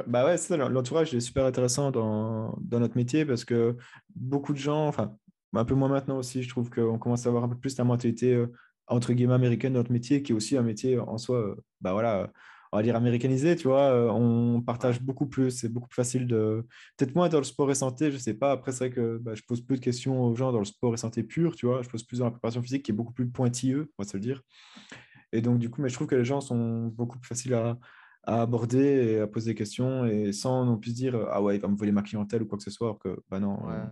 Bah ouais, l'entourage est super intéressant dans, dans, notre métier parce que beaucoup de gens, enfin, un peu moins maintenant aussi, je trouve qu'on commence à avoir un peu plus la mentalité euh, entre guillemets américaine de notre métier, qui est aussi un métier en soi, euh, bah voilà, on va dire américanisé, tu vois, euh, on partage beaucoup plus, c'est beaucoup plus facile de... Peut-être moins dans le sport et santé, je sais pas, après c'est vrai que bah, je pose plus de questions aux gens dans le sport et santé pur, tu vois, je pose plus dans la préparation physique qui est beaucoup plus pointilleux, on va se le dire. Et donc du coup, mais je trouve que les gens sont beaucoup plus faciles à, aborder et à poser des questions et sans non plus dire ah ouais il va me voler ma clientèle ou quoi que ce soit alors que bah non euh,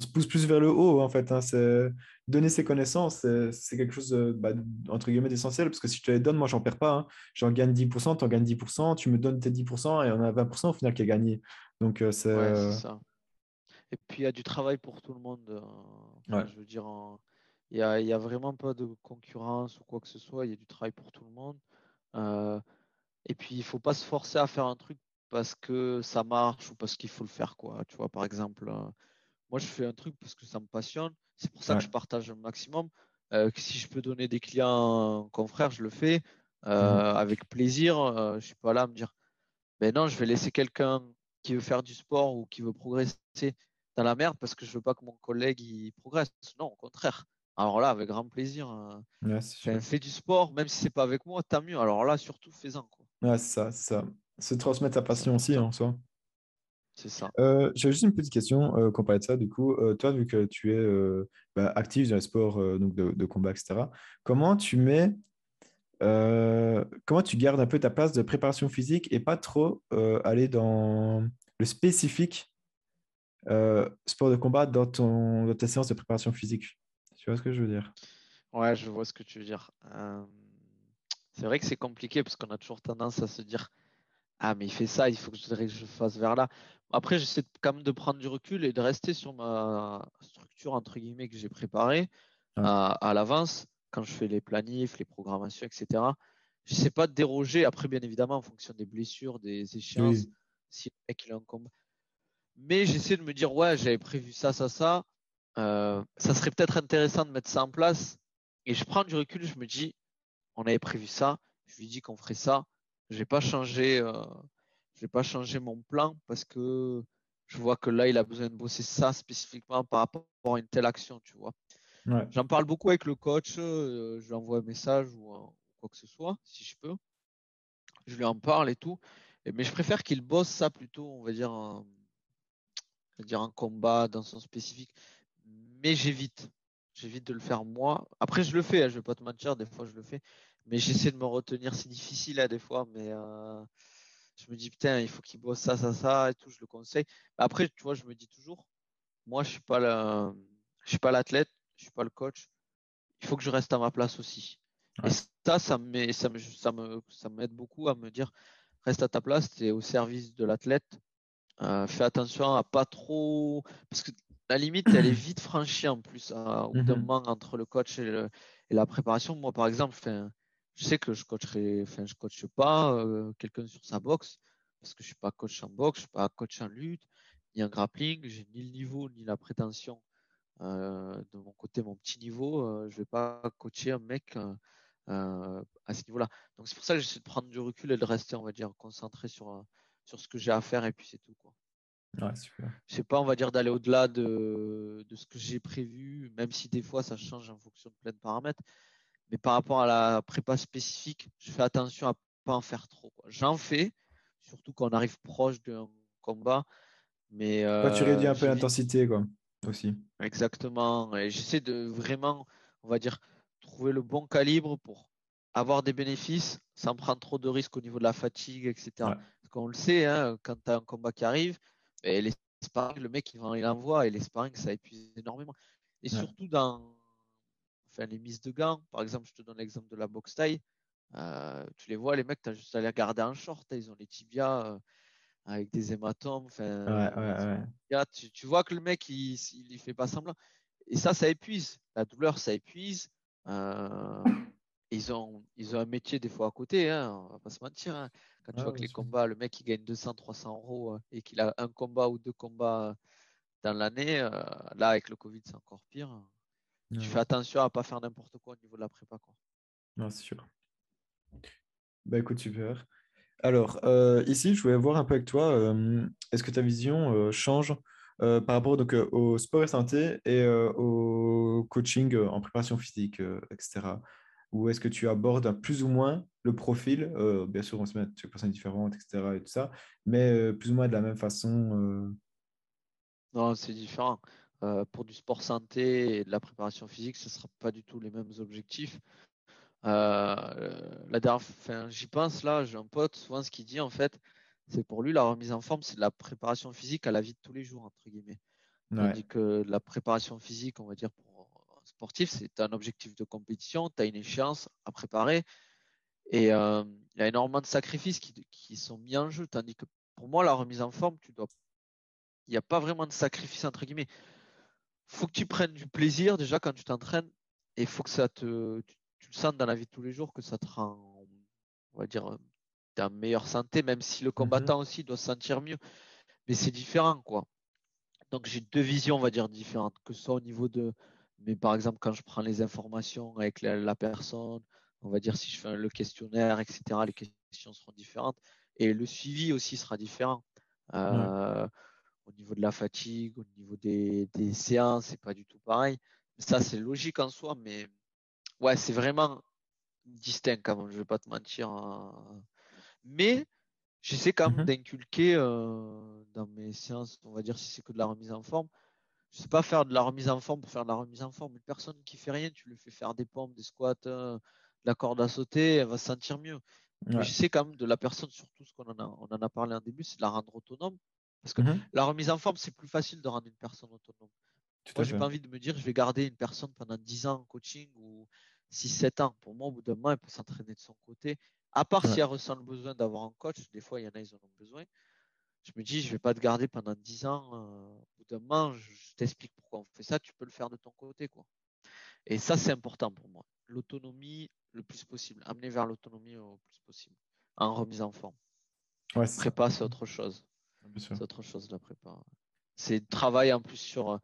on se pousse plus vers le haut, en fait. Hein. C'est donner ses connaissances, c'est quelque chose, bah, entre guillemets, d'essentiel, parce que si je te les donne, moi, j'en perds pas. Hein. J'en gagne 10%, tu en gagnes 10%, tu me donnes tes 10%, et on a 20% au final qui a gagné. Donc, euh, c'est... Ouais, ça. Et puis, il y a du travail pour tout le monde. Hein. Je veux dire, il n'y a, y a, vraiment pas de concurrence ou quoi que ce soit. Il y a du travail pour tout le monde. Et puis, il faut pas se forcer à faire un truc parce que ça marche ou parce qu'il faut le faire. Quoi. Tu vois, par exemple, moi, je fais un truc parce que ça me passionne. C'est pour ça que je partage un maximum. que si je peux donner des clients confrères, je le fais mmh avec plaisir. je ne suis pas là à me dire, ben non, je vais laisser quelqu'un qui veut faire du sport ou qui veut progresser dans la merde parce que je veux pas que mon collègue il progresse. Non, au contraire. Alors là, avec grand plaisir. Euh, fais du sport, même si c'est pas avec moi, tant mieux. Alors là, surtout, fais-en. Quoi. Ouais, c'est ça, ça. Se transmettre ta passion aussi en soi. C'est ça. Euh, J'ai juste une petite question euh, parlait de ça. Du coup, euh, toi, vu que tu es euh, bah, actif dans le sport donc de, de, combat, etc., comment tu mets, comment tu gardes un peu ta place de préparation physique et pas trop aller dans le spécifique sport de combat dans, ton, dans ta séance de préparation physique? Tu vois ce que je veux dire? Ouais, je vois ce que tu veux dire. C'est vrai que c'est compliqué parce qu'on a toujours tendance à se dire ah, mais il fait ça, il faut que je, fasse vers là. Après, j'essaie quand même de prendre du recul et de rester sur ma structure, entre guillemets, que j'ai préparée à, l'avance quand je fais les planifs, les programmations, etc. Je sais pas de déroger. Après, bien évidemment, en fonction des blessures, des échéances, si le mec il a un combat. Mais j'essaie de me dire, ouais, j'avais prévu ça, ça, ça. Euh, ça serait peut-être intéressant de mettre ça en place. Et je prends du recul, je me dis, on avait prévu ça. Je lui dis qu'on ferait ça j'ai pas changé, euh, j'ai pas changé mon plan parce que je vois que là, il a besoin de bosser ça spécifiquement par rapport à une telle action, tu vois. J'en parle beaucoup avec le coach, euh, je lui envoie un message ou quoi que ce soit, si je peux. Je lui en parle et tout. mais je préfère qu'il bosse ça plutôt, on va dire, un, dire un combat dans son spécifique. Mais j'évite. J'évite de le faire moi. Après, je le fais, hein, je vais pas te mentir, des fois je le fais mais j'essaie de me retenir. C'est difficile à des fois, mais euh, je me dis putain, il faut qu'il bosse ça, ça, ça et tout. Je le conseille. Après, tu vois, je me dis toujours, moi, je suis pas je suis pas l'athlète, je suis pas le coach. Il faut que je reste à ma place aussi. Et ça, ça me, ça me, ça me, ça m'aide beaucoup à me dire, reste à ta place, tu es au service de l'athlète. Euh, fais attention à pas trop, parce que la limite, elle est vite franchie en plus, hein, au bout d'un mhm. moment entre le coach et, la préparation. Moi, par exemple, je je sais que je coacherai, enfin, je coache pas euh, quelqu'un sur sa boxe parce que je suis pas coach en boxe, je suis pas coach en lutte, ni en grappling, j'ai ni le niveau ni la prétention euh, de mon côté, mon petit niveau, euh, je vais pas coacher un mec à ce niveau-là. Donc c'est pour ça que j'essaie de prendre du recul et de rester, on va dire, concentré sur sur ce que j'ai à faire et puis c'est tout quoi. Ouais, sais pas, on va dire d'aller au-delà de, de ce que j'ai prévu, même si des fois ça change en fonction de plein de paramètres. Mais par rapport à la prépa spécifique, je fais attention à pas en faire trop. J'en fais, surtout quand on arrive proche d'un combat. Mais tu réduis un peu l'intensité, quoi, aussi. Exactement. Et j'essaie de vraiment, on va dire, trouver le bon calibre pour avoir des bénéfices sans prendre trop de risques au niveau de la fatigue, etc. Parce qu'on le sait, hein, quand tu as un combat qui arrive, et les sparring, le mec il, il envoie et les sparring ça épuise énormément. Et surtout dans les mises de gants. Par exemple, je te donne l'exemple de la boxe taille. Euh, tu les vois, les mecs, tu as juste à les regarder en short. Hein. ils ont les tibias euh, avec des hématomes. tu, vois que le mec, il, il, fait pas semblant. Et ça, ça épuise. La douleur, ça épuise. Euh, ils, ont, ils ont un métier des fois à côté, hein, on va pas se mentir. Hein. Quand tu vois que les combats, le mec, il gagne 200, 300 euros et qu'il a un combat ou deux combats dans l'année, là, avec le Covid, c'est encore pire. Tu fais attention à pas faire n'importe quoi au niveau de la prépa. Quoi. Non, c'est sûr. Bah écoute, super. Alors, euh, ici, je voulais voir un peu avec toi, euh, est-ce que ta vision euh, change par rapport donc, au sport et santé et au coaching en préparation physique, etc. Ou est-ce que tu abordes plus ou moins le profil Bien sûr, on se met sur des personnes différentes, etc. Et tout ça, mais plus ou moins de la même façon Non, c'est différent. Euh, pour du sport santé et de la préparation physique, ce ne sera pas du tout les mêmes objectifs. Euh, la dernière, j'y pense là, j'ai un pote, souvent ce qu'il dit en fait, c'est pour lui la remise en forme, c'est de la préparation physique à la vie de tous les jours, entre guillemets. Ouais. dit que la préparation physique, on va dire, sportif, c'est un objectif de compétition, tu as une échéance à préparer et euh, il y a énormément de sacrifices qui, qui, sont mis en jeu, tandis que pour moi, la remise en forme, tu dois. Il n'y a pas vraiment de sacrifice, entre guillemets faut que tu prennes du plaisir déjà quand tu t'entraînes et il faut que ça te, tu, le sens dans la vie de tous les jours que ça te rend on va dire, en meilleure santé, même si le mmh combattant aussi doit se sentir mieux. Mais c'est différent, quoi. Donc j'ai deux visions, on va dire, différentes, que ce soit au niveau de, mais par exemple, quand je prends les informations avec la, personne, on va dire si je fais le questionnaire, etc., les questions seront différentes. Et le suivi aussi sera différent. Euh, au niveau de la fatigue, au niveau des, des séances, c'est pas du tout pareil. Ça, c'est logique en soi, mais ouais, c'est vraiment distinct quand même, je vais pas te mentir. Hein. Mais j'essaie quand même mmh d'inculquer euh, dans mes séances, on va dire si c'est que de la remise en forme, je sais pas faire de la remise en forme pour faire de la remise en forme. Une personne qui fait rien, tu lui fais faire des pompes, des squats, euh, de la corde à sauter, elle va se sentir mieux. Mais je sais quand même de la personne, surtout ce qu'on en a, on en a parlé en début, c'est de la rendre autonome. Parce que mmh la remise en forme, c'est plus facile de rendre une personne autonome. Tout Moi, j'ai pas envie de me dire, je vais garder une personne pendant 10 ans en coaching ou 6-7 ans. Pour moi, au bout d'un moment, elle peut s'entraîner de son côté. À part si elle ressent le besoin d'avoir un coach, des fois, il y en a, ils en ont besoin je me dis, je ne vais pas te garder pendant 10 ans. Euh, au bout d'un moment, je, t'explique pourquoi on fait ça, tu peux le faire de ton côté. Quoi. Et ça, c'est important pour moi. L'autonomie le plus possible, amener vers l'autonomie au plus possible, en remise en forme. Ouais, prépa, c'est autre chose. C'est autre chose la prépa. C'est travail en plus sur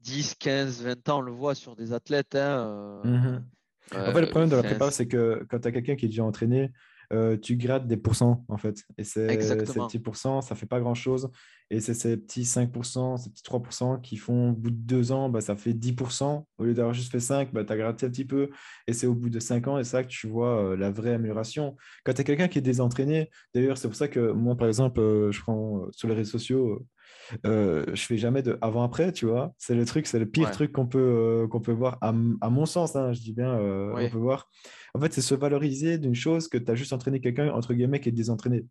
10, 15, 20 ans, on le voit sur des athlètes. Hein, euh, mhm. en fait, le problème de la prépa, c'est que quand tu as quelqu'un qui est déjà entraîné, euh, tu grattes des pourcents en fait. Et ces, petits pourcents, ça fait pas grand chose. Et c'est ces petits 5%, ces petits 3% qui font au bout de deux ans, bah, ça fait 10%. Au lieu d'avoir juste fait 5, bah, tu as gratté un petit peu. Et c'est au bout de 5 ans, et c'est ça que tu vois euh, la vraie amélioration. Quand tu as quelqu'un qui est désentraîné, d'ailleurs, c'est pour ça que moi, par exemple, euh, je prends sur les réseaux sociaux, euh, je fais jamais de avant-après, tu vois. C'est le truc, c'est le pire truc qu'on peut, qu'on peut voir, à, mon sens, hein, je dis bien, on peut voir. En fait, c'est se valoriser d'une chose que tu as juste entraîné quelqu'un, entre guillemets, qui est désentraîné.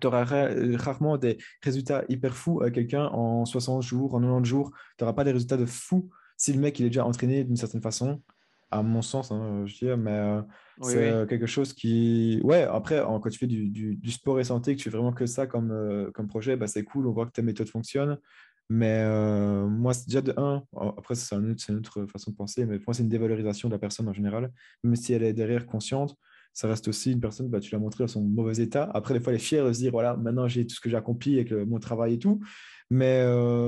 Tu auras rarement des résultats hyper fous à quelqu'un en 60 jours, en 90 jours. Tu n'auras pas des résultats de fou si le mec il est déjà entraîné d'une certaine façon, à mon sens, hein, je dis, mais euh, c'est euh, quelque chose qui. Ouais, après, quand tu fais du, du, sport et santé, que tu fais vraiment que ça comme, euh, comme projet, bah, c'est cool, on voit que ta méthode fonctionne. Mais moi, c'est déjà de un, après, c'est une, une, autre façon de penser, mais pour moi, c'est une dévalorisation de la personne en général, même si elle est derrière consciente ça reste aussi une personne, bah, tu l'as montré dans son mauvais état. Après, des fois, elle est fière de se dire, voilà, maintenant j'ai tout ce que j'ai accompli avec mon travail et tout. Mais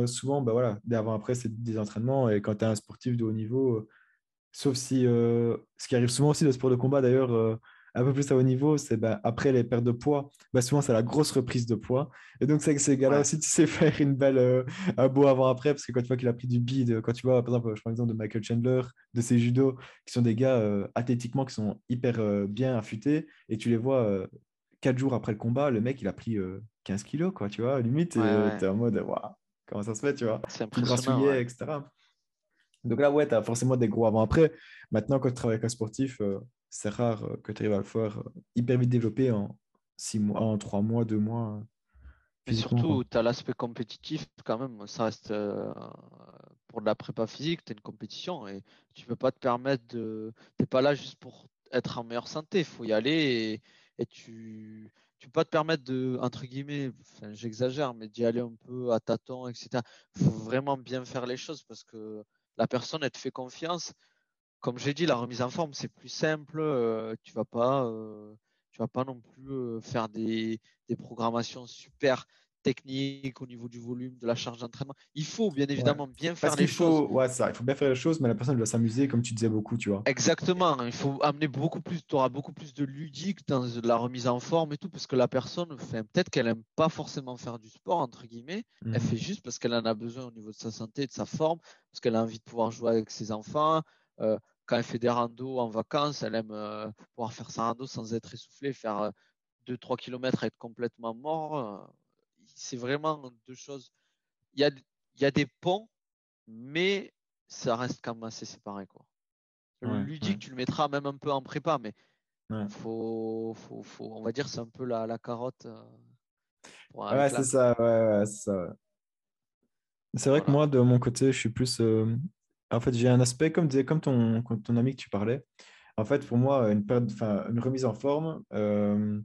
souvent, bah, voilà, d'avant après, c'est des entraînements. Et quand tu es un sportif de haut niveau, sauf si, euh, ce qui arrive souvent aussi dans le sport de combat d'ailleurs, un peu plus à haut niveau, c'est bah, après les pertes de poids, bah, souvent c'est la grosse reprise de poids. Et donc, c'est que ces gars-là aussi, tu sais faire une belle, euh, un beau avant-après, parce que quand tu vois qu'il a pris du bide, quand tu vois, par exemple, je prends l'exemple de Michael Chandler, de ses judo, qui sont des gars euh, athlétiquement qui sont hyper euh, bien affûtés, et tu les vois quatre jours après le combat, le mec, il a pris 15 kilos, quoi, tu vois, limite, tu es en mode, waouh, comment ça se fait, tu vois, c'est impressionnant, etc. Donc là, ouais, tu as forcément des gros avant-après. Maintenant, quand tu travailles avec un sportif, c'est rare euh, que tu arrives à le faire euh, hyper vite développer en six mois, en trois mois, deux mois. Et surtout, tu as l'aspect compétitif quand même. Ça reste euh, pour de la prépa physique, tu as une compétition et tu peux pas te permettre de. Tu n'es pas là juste pour être en meilleure santé. Il faut y aller et, tu tu peux pas te permettre de, entre guillemets, j'exagère, mais d'y aller un peu à tâtons, etc. Il faut vraiment bien faire les choses parce que la personne, elle te fait confiance comme j'ai dit, la remise en forme, c'est plus simple. Euh, tu vas pas, euh, tu vas pas non plus euh, faire des, des, programmations super techniques au niveau du volume, de la charge d'entraînement. Il faut bien évidemment bien faire les choses. Ouais, ça, il faut bien faire les choses, mais la personne doit s'amuser, comme tu disais beaucoup, tu vois. Exactement. Il faut amener beaucoup plus, tu auras beaucoup plus de ludique dans la remise en forme et tout, parce que la personne, peut-être qu'elle aime pas forcément faire du sport, entre guillemets. Elle mmh fait juste parce qu'elle en a besoin au niveau de sa santé, de sa forme, parce qu'elle a envie de pouvoir jouer avec ses enfants quand elle fait des randos en vacances, elle aime euh, pouvoir faire sa rando sans être essoufflée, faire 2-3 euh, km, être complètement mort. Euh, c'est vraiment deux choses. Il y a, il y a des ponts, mais ça reste quand même assez séparé. Quoi. Le ludique, tu le mettras même un peu en prépa, mais faut, faut, faut, on va dire c'est un peu la, la carotte. ouais, c'est ça. Ouais, ça. C'est vrai que moi, de mon côté, je suis plus en fait, j'ai un aspect, comme, comme ton, ton ami que tu parlais. En fait, pour moi, une, une remise en forme, euh,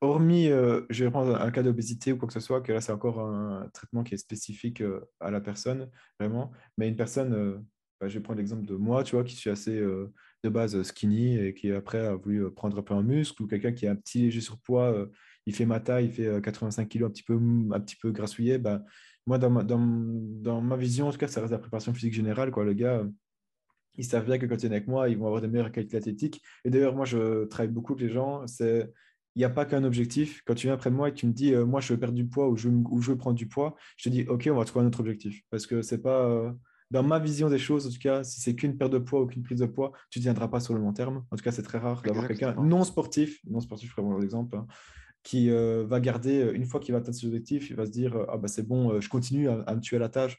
hormis, euh, je vais prendre un cas d'obésité ou quoi que ce soit, que là, c'est encore un traitement qui est spécifique euh, à la personne, vraiment. Mais une personne, bah, je vais prendre l'exemple de moi, tu vois, qui suis assez de base skinny et qui après a voulu prendre un peu en muscle, ou quelqu'un qui a un petit léger surpoids, il fait ma taille, il fait 85 kg un petit peu, un petit peu grassouillé, bah, moi, dans ma, dans, dans ma, vision, en tout cas, ça reste la préparation physique générale. Quoi. Le gars, ils savent bien que quand ils viennent avec moi, ils vont avoir de meilleures qualités athlétiques. Et d'ailleurs, moi, je travaille beaucoup avec les gens. C'est il n'y a pas qu'un objectif. Quand tu viens près de moi et que tu me dis, moi, je veux perdre du poids ou je, ou je veux prendre du poids, je te dis, OK, on va trouver un autre objectif. Parce que c'est pas, dans ma vision des choses, en tout cas, si c'est qu'une perte de poids ou qu'une prise de poids, tu ne tiendras pas sur le long terme. En tout cas, c'est très rare d'avoir quelqu'un non sportif, non sportif, je ferai l'exemple, hein, qui euh, va garder, euh, une fois qu'il va atteindre ses objectifs, il va se dire, ah bah c'est bon, je continue à, me tuer à la tâche.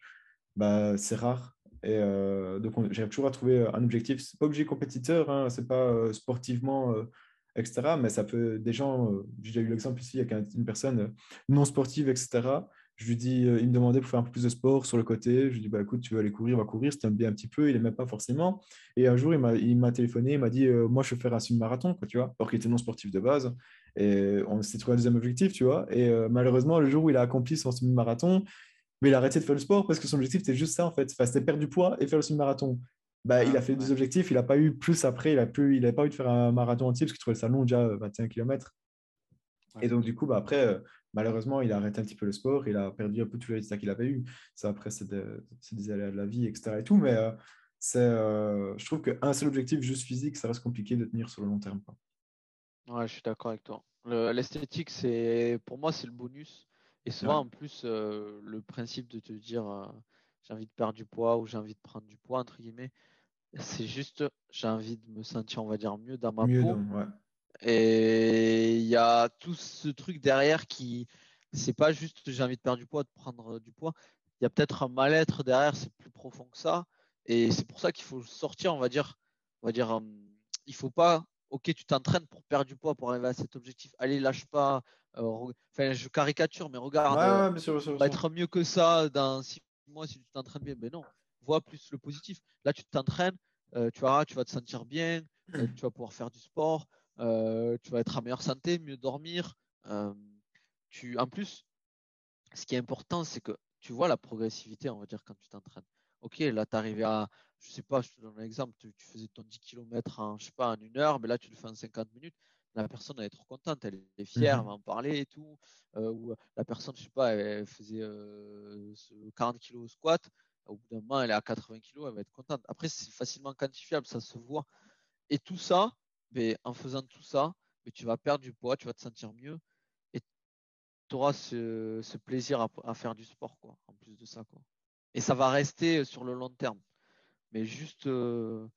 Bah, c'est rare. Et euh, donc, j'arrive toujours à trouver un objectif. C'est pas obligé compétiteur, hein, c'est pas sportivement, Mais ça peut, des gens, j'ai déjà eu l'exemple ici, il y a une personne non sportive, etc je lui dis, euh, il me demandait pour faire un peu plus de sport sur le côté. Je lui dis, bah, écoute, tu veux aller courir, on va courir. C'était bien un petit peu, il n'aimait pas forcément. Et un jour, il m'a téléphoné, il m'a dit, euh, moi, je veux faire un semi-marathon, quoi, tu vois, alors qu'il était non sportif de base. Et on s'est trouvé un deuxième objectif, tu vois. Et euh, malheureusement, le jour où il a accompli son semi-marathon, mais il a arrêté de faire le sport parce que son objectif, c'était juste ça, en fait. C'était perdre du poids et faire le semi-marathon. Bah, il a ah, fait deux objectifs, il n'a pas eu plus après, il n'avait pas eu de faire un marathon entier parce qu'il trouvait le salon déjà 21 km. Et donc, du coup, bah, après, malheureusement, il a arrêté un petit peu le sport, il a perdu un peu tous les résultats qu'il avait eu. Ça, après, c'est des, aléas de la vie, etc. Et tout, mais euh, c'est, euh, je trouve qu'un seul objectif juste physique, ça reste compliqué de tenir sur le long terme. Quoi. Ouais, je suis d'accord avec toi. L'esthétique, c'est pour moi, c'est le bonus. Et souvent, en plus, euh, le principe de te dire j'ai envie de perdre du poids ou j'ai envie de prendre du poids, entre guillemets, c'est juste j'ai envie de me sentir, on va dire, mieux dans ma peau. Et il y a tout ce truc derrière qui, c'est pas juste j'ai envie de perdre du poids, de prendre du poids. Il y a peut-être un mal-être derrière, c'est plus profond que ça. Et c'est pour ça qu'il faut sortir, on va dire, on va dire, hum, il faut pas, ok, tu t'entraînes pour perdre du poids, pour arriver à cet objectif. Allez, lâche pas. Euh, enfin, je caricature, mais regarde, euh, va être mieux que ça dans six mois si tu t'entraînes bien. Mais non, vois plus le positif. Là, tu t'entraînes, euh, tu verras, tu vas te sentir bien, tu vas pouvoir faire du sport. Euh, tu vas être en meilleure santé, mieux dormir. Euh, tu, en plus, ce qui est important, c'est que tu vois la progressivité, on va dire, quand tu t'entraînes. Ok, là, tu arrivé à, je sais pas, je te donne un exemple, tu, faisais ton 10 km en, je sais pas, en une heure, mais là, tu le fais en 50 minutes. La personne, elle est trop contente, elle est fière, elle mhm. va en parler et tout. Euh, ou la personne, je sais pas, elle faisait 40 kg au squat. Au bout d'un moment, elle est à 80 kg, elle va être contente. Après, c'est facilement quantifiable, ça se voit. Et tout ça, mais en faisant tout ça, mais tu vas perdre du poids, tu vas te sentir mieux et tu auras ce, plaisir à, faire du sport, quoi, en plus de ça. Quoi. Et ça va rester sur le long terme. Mais juste euh,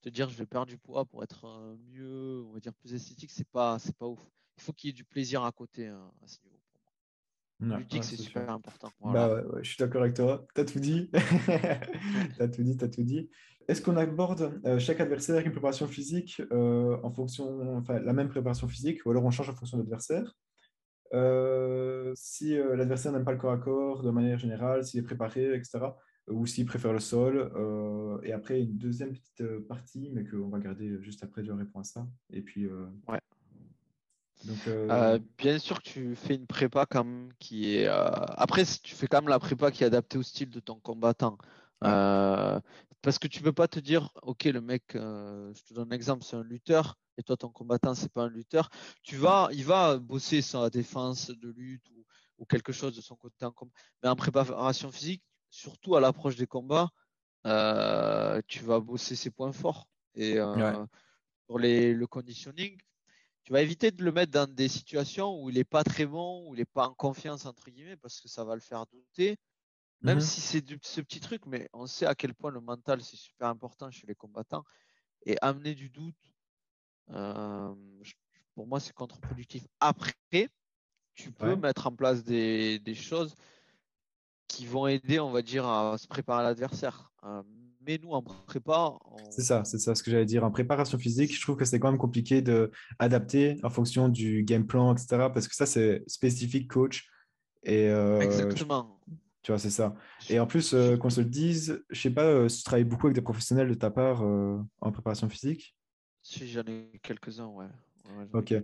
te dire je vais perdre du poids pour être euh, mieux, on va dire plus esthétique, c'est pas, c'est pas ouf. Il faut qu'il y ait du plaisir à côté hein, à ce niveau. Ludique, c'est super important. Bah je suis d'accord avec toi. T'as tout dit. t'as tout dit, t'as tout dit. Est-ce qu'on aborde euh, chaque adversaire avec une préparation physique euh, en fonction, enfin la même préparation physique, ou alors on change en fonction de l'adversaire? Euh, Si l'adversaire n'aime pas le corps à corps de manière générale, s'il est préparé, etc., ou s'il préfère le sol. et après, une deuxième petite partie, mais qu'on va garder juste après, je réponds à ça. Et puis, ouais. Donc, bien sûr que tu fais une prépa quand même qui est. Après, tu fais quand même la prépa qui est adaptée au style de ton combattant. Euh, parce que tu peux pas te dire, ok, le mec, euh, je te donne un exemple, c'est un lutteur, et toi, ton combattant, c'est pas un lutteur. Tu vas, il va bosser sa défense de lutte ou, quelque chose de son côté en combat. Mais en préparation physique, surtout à l'approche des combats, euh, tu vas bosser ses points forts. Et pour les, le conditioning, tu vas éviter de le mettre dans des situations où il n'est pas très bon, où il n'est pas en confiance, entre guillemets, parce que ça va le faire douter. Même mmh si c'est ce petit truc, mais on sait à quel point le mental, c'est super important chez les combattants. Et amener du doute, pour moi, c'est contre-productif. Après, tu peux mettre en place des, choses qui vont aider, on va dire, à se préparer à l'adversaire. Mais nous, en prépa. C'est ça, c'est ça ce que j'allais dire. En préparation physique, je trouve que c'est quand même compliqué d'adapter en fonction du game plan, etc. Parce que ça, c'est spécifique coach. Et, Exactement. Tu vois, c'est ça. Et en plus, euh, qu'on se le dise, je sais pas euh, si tu travailles beaucoup avec des professionnels de ta part euh, en préparation physique. Si, j'en ai quelques-uns, ouais. Ok.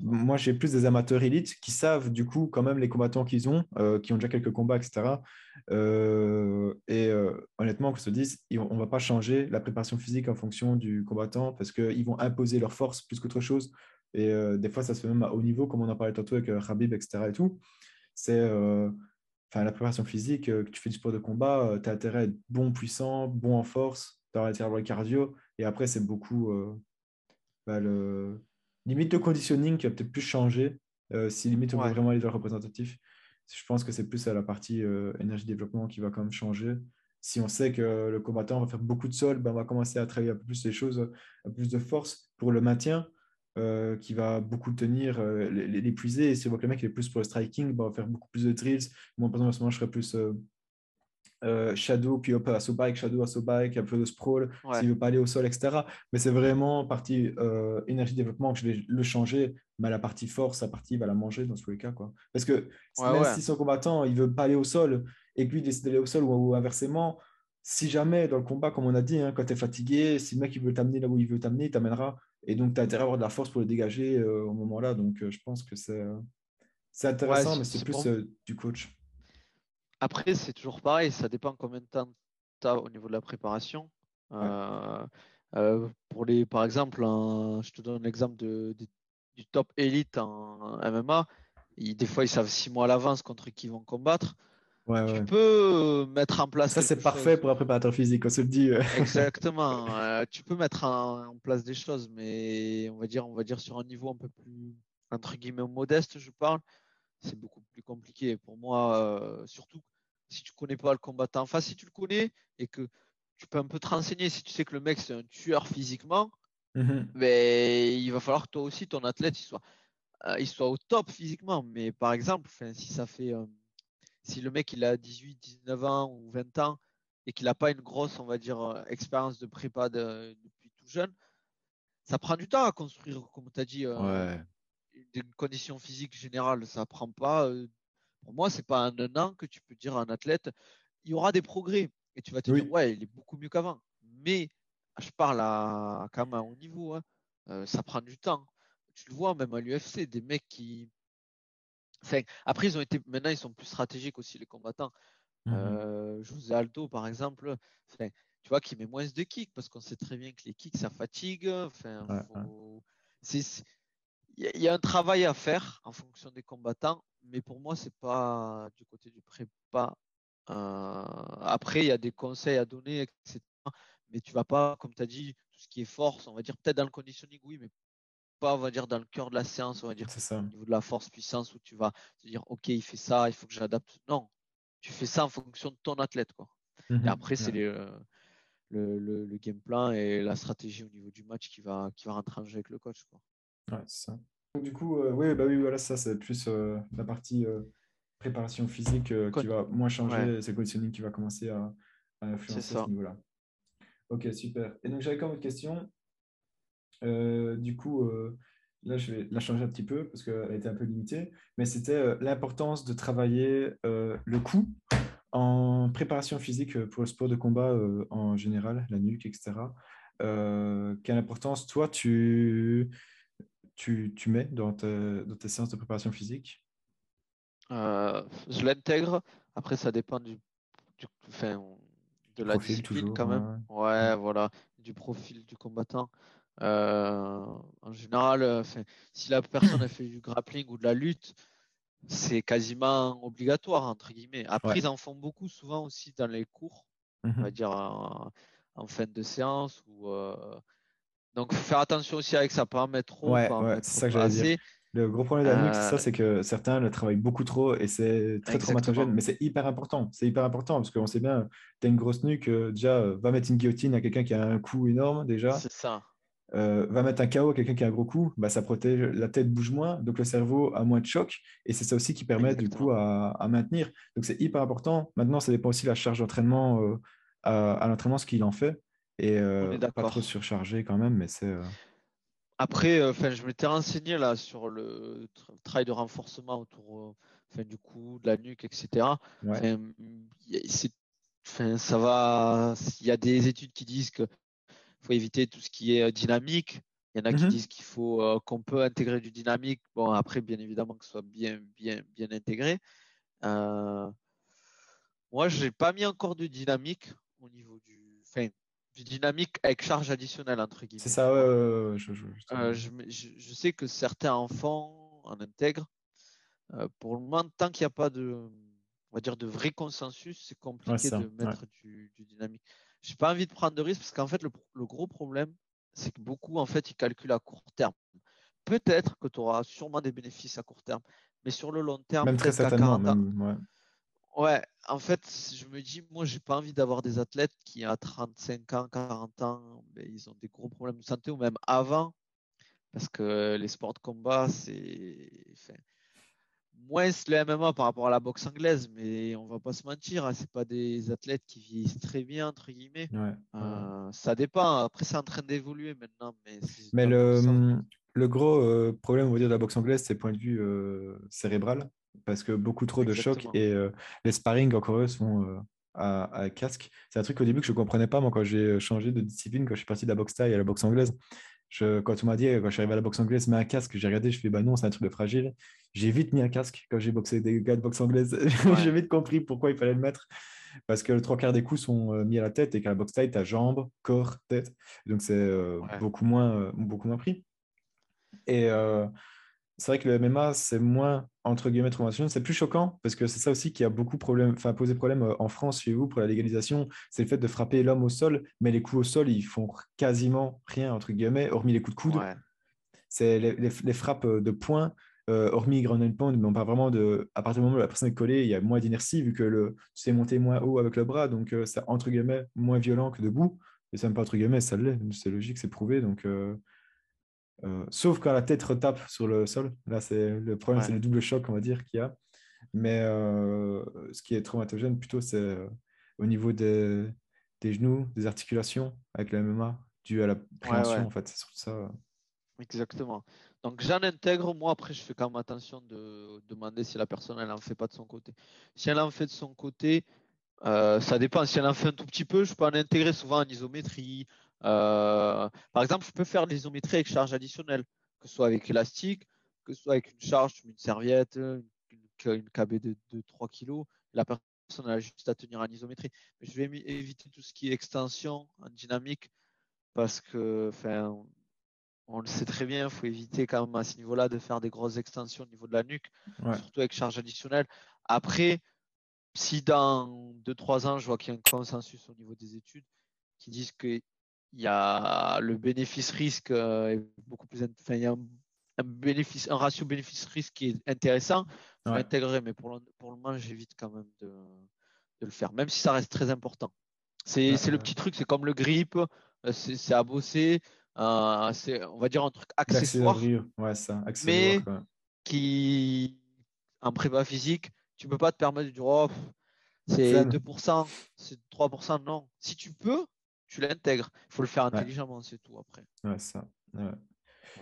Moi, j'ai plus des amateurs élites qui savent du coup quand même les combattants qu'ils ont, euh, qui ont déjà quelques combats, etc. Euh, et euh, honnêtement, qu'on se dise, on ne va pas changer la préparation physique en fonction du combattant parce qu'ils vont imposer leur force plus qu'autre chose. Et des fois, ça se fait même à haut niveau, comme on en parlait tantôt avec Rabib, etc. Et tout. C'est enfin la préparation physique, que tu fais du sport de combat, tu as intérêt à être bon, puissant, bon en force, tu as intérêt à avoir le cardio. Et après, c'est beaucoup bah, le limite de conditioning qui va peut-être plus changer. Euh, si limite on veut vraiment aller vers le représentatif, je pense que c'est plus à la partie euh, énergie développement qui va quand même changer. Si on sait que le combattant va faire beaucoup de sol, ben on va commencer à travailler un peu plus les choses, un peu plus de force pour le maintien, euh, qui va beaucoup tenir, l'épuiser. Et si on voit que le mec est plus pour le striking, ben on va faire beaucoup plus de drills. Moi, par exemple, en ce moment, je serais plus euh, shadow, puis hop, assaut bike, shadow, assaut bike, un peu de sprawl, s'il veut pas aller au sol, etc. Mais c'est vraiment partie euh, énergie développement que je vais le changer, mais la partie force, sa partie, il va la manger dans tous les cas. Quoi. Parce que même si son combattant, il veut pas aller au sol et que lui décide d'aller au sol ou, inversement, si jamais dans le combat, comme on a dit, hein, quand tu es fatigué, si le mec il veut t'amener là où il veut t'amener, il t'amènera. Et donc, tu as intérêt à avoir de la force pour le dégager euh, au moment-là. Donc, je pense que c'est c'est intéressant, mais c'est plus du coach. Après, c'est toujours pareil, ça dépend combien de temps tu as au niveau de la préparation. Euh, euh, pour les, par exemple, je te donne l'exemple de, du top élite en MMA. des fois, ils savent six mois à l'avance contre qui ils vont combattre. tu peux mettre en place. Ça, c'est parfait pour un préparateur physique, on se le dit. Exactement. Euh, tu peux mettre en, en, place des choses, mais on va dire, on va dire sur un niveau un peu plus entre guillemets modeste, je parle c'est beaucoup plus compliqué. Pour moi, euh, surtout si tu connais pas le combattant. Enfin, si tu le connais et que tu peux un peu te renseigner, si tu sais que le mec c'est un tueur physiquement, mais mhm. ben, il va falloir que toi aussi, ton athlète, il soit, euh, il soit au top physiquement. Mais par exemple, si ça fait, euh, si le mec il a 18, 19 ans ou 20 ans et qu'il n'a pas une grosse, on va dire, expérience de prépa depuis tout jeune, ça prend du temps à construire, comme tu as dit, ouais d'une condition physique générale, ça prend pas. Euh, pour moi, c'est pas en un an que tu peux dire à un athlète, il y aura des progrès. Et tu vas te dire, ouais, il est beaucoup mieux qu'avant. Mais je parle à, quand même à haut niveau. Hein. Euh, ça prend du temps. Tu le vois même à l'UFC, des mecs qui. Enfin, après, ils ont été. Maintenant, ils sont plus stratégiques aussi, les combattants. Mmh euh, José Aldo, par exemple, tu vois, qui met moins de kicks parce qu'on sait très bien que les kicks, ça fatigue. Enfin, c'est il y, a un travail à faire en fonction des combattants, mais pour moi, c'est pas du côté du prépa. Euh, après, il y a des conseils à donner, etc. Mais tu vas pas, comme tu as dit, tout ce qui est force, on va dire peut-être dans le conditioning, oui, mais pas, on va dire, dans le cœur de la séance, on va dire, ça. au niveau de la force-puissance, où tu vas te dire, OK, il fait ça, il faut que j'adapte. Non, tu fais ça en fonction de ton athlète. Quoi. et mmh après, c'est le, le, le, game plan et la stratégie au niveau du match qui va, qui va rentrer en jeu avec le coach. Quoi. Ouais, c'est ça. Donc, du coup, euh, oui, bah oui, voilà, ça, c'est plus euh, la partie euh, préparation physique qui va moins changer, c'est le conditioning qui va commencer à, influencer à ce niveau-là. Ok, super. Et donc, j'avais quand même une question. du coup, là, je vais la changer un petit peu parce qu'elle était un peu limitée, mais c'était l'importance de travailler le coup en préparation physique pour le sport de combat en général, la nuque, etc. quelle importance, toi, tu tu, tu mets dans, dans, tes séances de préparation physique? Euh, Je l'intègre. Après, ça dépend du, du de la discipline quand même. Ouais. voilà, du profil du combattant. Euh, en général, euh, si la personne a fait du grappling ou de la lutte, c'est quasiment obligatoire, entre guillemets. Après, ils en font beaucoup souvent aussi dans les cours, on va mmh dire en, fin de séance ou donc, faut faire attention aussi avec ça, pas en mettre trop. Ouais, c'est ça que j'allais dire. Le gros problème de la nuque, c'est ça, euh, c'est que certains le travaillent beaucoup trop et c'est très traumatisant. mais c'est hyper important. C'est hyper important parce qu'on sait bien, tu as une grosse nuque, euh, déjà, euh, va mettre une guillotine à quelqu'un qui a un coup énorme, déjà. C'est ça. va mettre un KO à quelqu'un qui a un gros coup, bah, ça protège, la tête bouge moins, donc le cerveau a moins de choc, et c'est ça aussi qui permet du coup à, maintenir. Donc c'est hyper important. Maintenant, ça dépend aussi de la charge d'entraînement à, à l'entraînement, ce qu'il en fait. Et euh, pas trop surchargé quand même, mais c'est. Euh, Après, euh, enfin, je m'étais renseigné là sur le travail de renforcement autour du cou, de la nuque, etc. Ouais. ça va. Il y a des études qui disent que faut éviter tout ce qui est dynamique Il y en a qui mhm. disent qu'il faut euh, qu'on peut intégrer du dynamique. Bon, après, bien évidemment, que ce soit bien, bien, bien intégré. Euh, moi, je n'ai pas mis encore de dynamique au niveau du. Du dynamique avec charge additionnelle, entre guillemets. C'est ça, ouais, je, euh, je, je, sais que certains enfants en intègrent. pour le moment, tant qu'il n'y a pas de, on va dire, de vrai consensus, c'est compliqué de mettre du, du, dynamique. J'ai pas envie de prendre de risques parce qu'en fait, le, le, gros problème, c'est que beaucoup, en fait, ils calculent à court terme. Peut-être que tu auras sûrement des bénéfices à court terme, mais sur le long terme, même très certainement. ouais. ouais. En fait, je me dis, moi, j'ai pas envie d'avoir des athlètes qui, à 35 ans, 40 ans, ben, ils ont des gros problèmes de santé ou même avant, parce que les sports de combat, c'est. Enfin, moins le MMA par rapport à la boxe anglaise, mais on va pas se mentir, ce hein, c'est pas des athlètes qui vieillissent très bien entre guillemets. Euh, ça dépend. Après, c'est en train d'évoluer maintenant, mais. Mais le, le gros euh, problème, on va dire, de la boxe anglaise, c'est point de vue euh, cérébral, parce que beaucoup trop de chocs et les sparring encore eux sont à, à, casque. C'est un truc au début que je comprenais pas moi quand j'ai changé de discipline, quand je suis parti de la boxe taille à la boxe anglaise. Je, quand on m'a dit, quand je suis arrivé à la boxe anglaise, mets un casque, j'ai regardé, je fais, bah non, c'est un truc de fragile. J'ai vite mis un casque quand j'ai boxé des gars de boxe anglaise. j'ai vite compris pourquoi il fallait le mettre. Parce que le trois quarts des coups sont mis à la tête et qu'à la boxe taille, tu as jambes, corps, tête. Donc c'est euh, beaucoup, moins, beaucoup moins pris. Et c'est vrai que le MMA, c'est moins, entre guillemets, traumatisant. C'est plus choquant parce que c'est ça aussi qui a beaucoup problème, enfin, posé problème euh, en France chez vous pour la légalisation. C'est le fait de frapper l'homme au sol, mais les coups au sol, ils font quasiment rien, entre guillemets, hormis les coups de coude. C'est les, frappes euh, de poing, euh, hormis grand pound, mais on parle vraiment de. À partir du moment où la personne est collée, il y a moins d'inertie vu que le, tu sais monter moins haut avec le bras, donc c'est entre guillemets moins violent que debout. Et ça, même pas entre guillemets, ça l'est, c'est logique, c'est prouvé. Donc. Euh, sauf quand la tête retape sur le sol. Là, c'est le problème, c'est le double choc, on va dire, qu'il y a. Mais euh, ce qui est traumatogène, plutôt, c'est euh, au niveau des, des, genoux, des articulations avec la MMA, dû à la préhension, en fait. C'est surtout ça. Exactement. Donc, j'en intègre. Moi, après, je fais quand même attention de demander si la personne, elle en fait pas de son côté. Si elle en fait de son côté, ça dépend. Si elle en fait un tout petit peu, je peux en intégrer souvent en isométrie, euh, par exemple, je peux faire l'isométrie avec charge additionnelle, que ce soit avec élastique, que ce soit avec une charge, une serviette, une, une, KB de, 3 kg. La personne a juste à tenir en isométrie. Mais je vais éviter tout ce qui est extension en dynamique parce que, enfin, on le sait très bien, il faut éviter quand même à ce niveau-là de faire des grosses extensions au niveau de la nuque, surtout avec charge additionnelle. Après, si dans 2-3 ans, je vois qu'il y a un consensus au niveau des études qui disent que il y a le bénéfice-risque euh, est beaucoup plus. Enfin, il y a un, bénéfice, un ratio bénéfice-risque qui est intéressant. Je ouais. mais pour le, pour le moment, j'évite quand même de, de, le faire, même si ça reste très important. C'est le petit truc, c'est comme le grip, euh, c'est à bosser. Euh, c'est, on va dire, un truc accessoire. Ouais, ça, mais qui, en prépa physique, tu peux pas te permettre de dire, oh, c'est 2%, c'est 3%. Non. Si tu peux, tu l'intègres. Il faut le faire intelligemment, c'est tout après. Ouais, ça.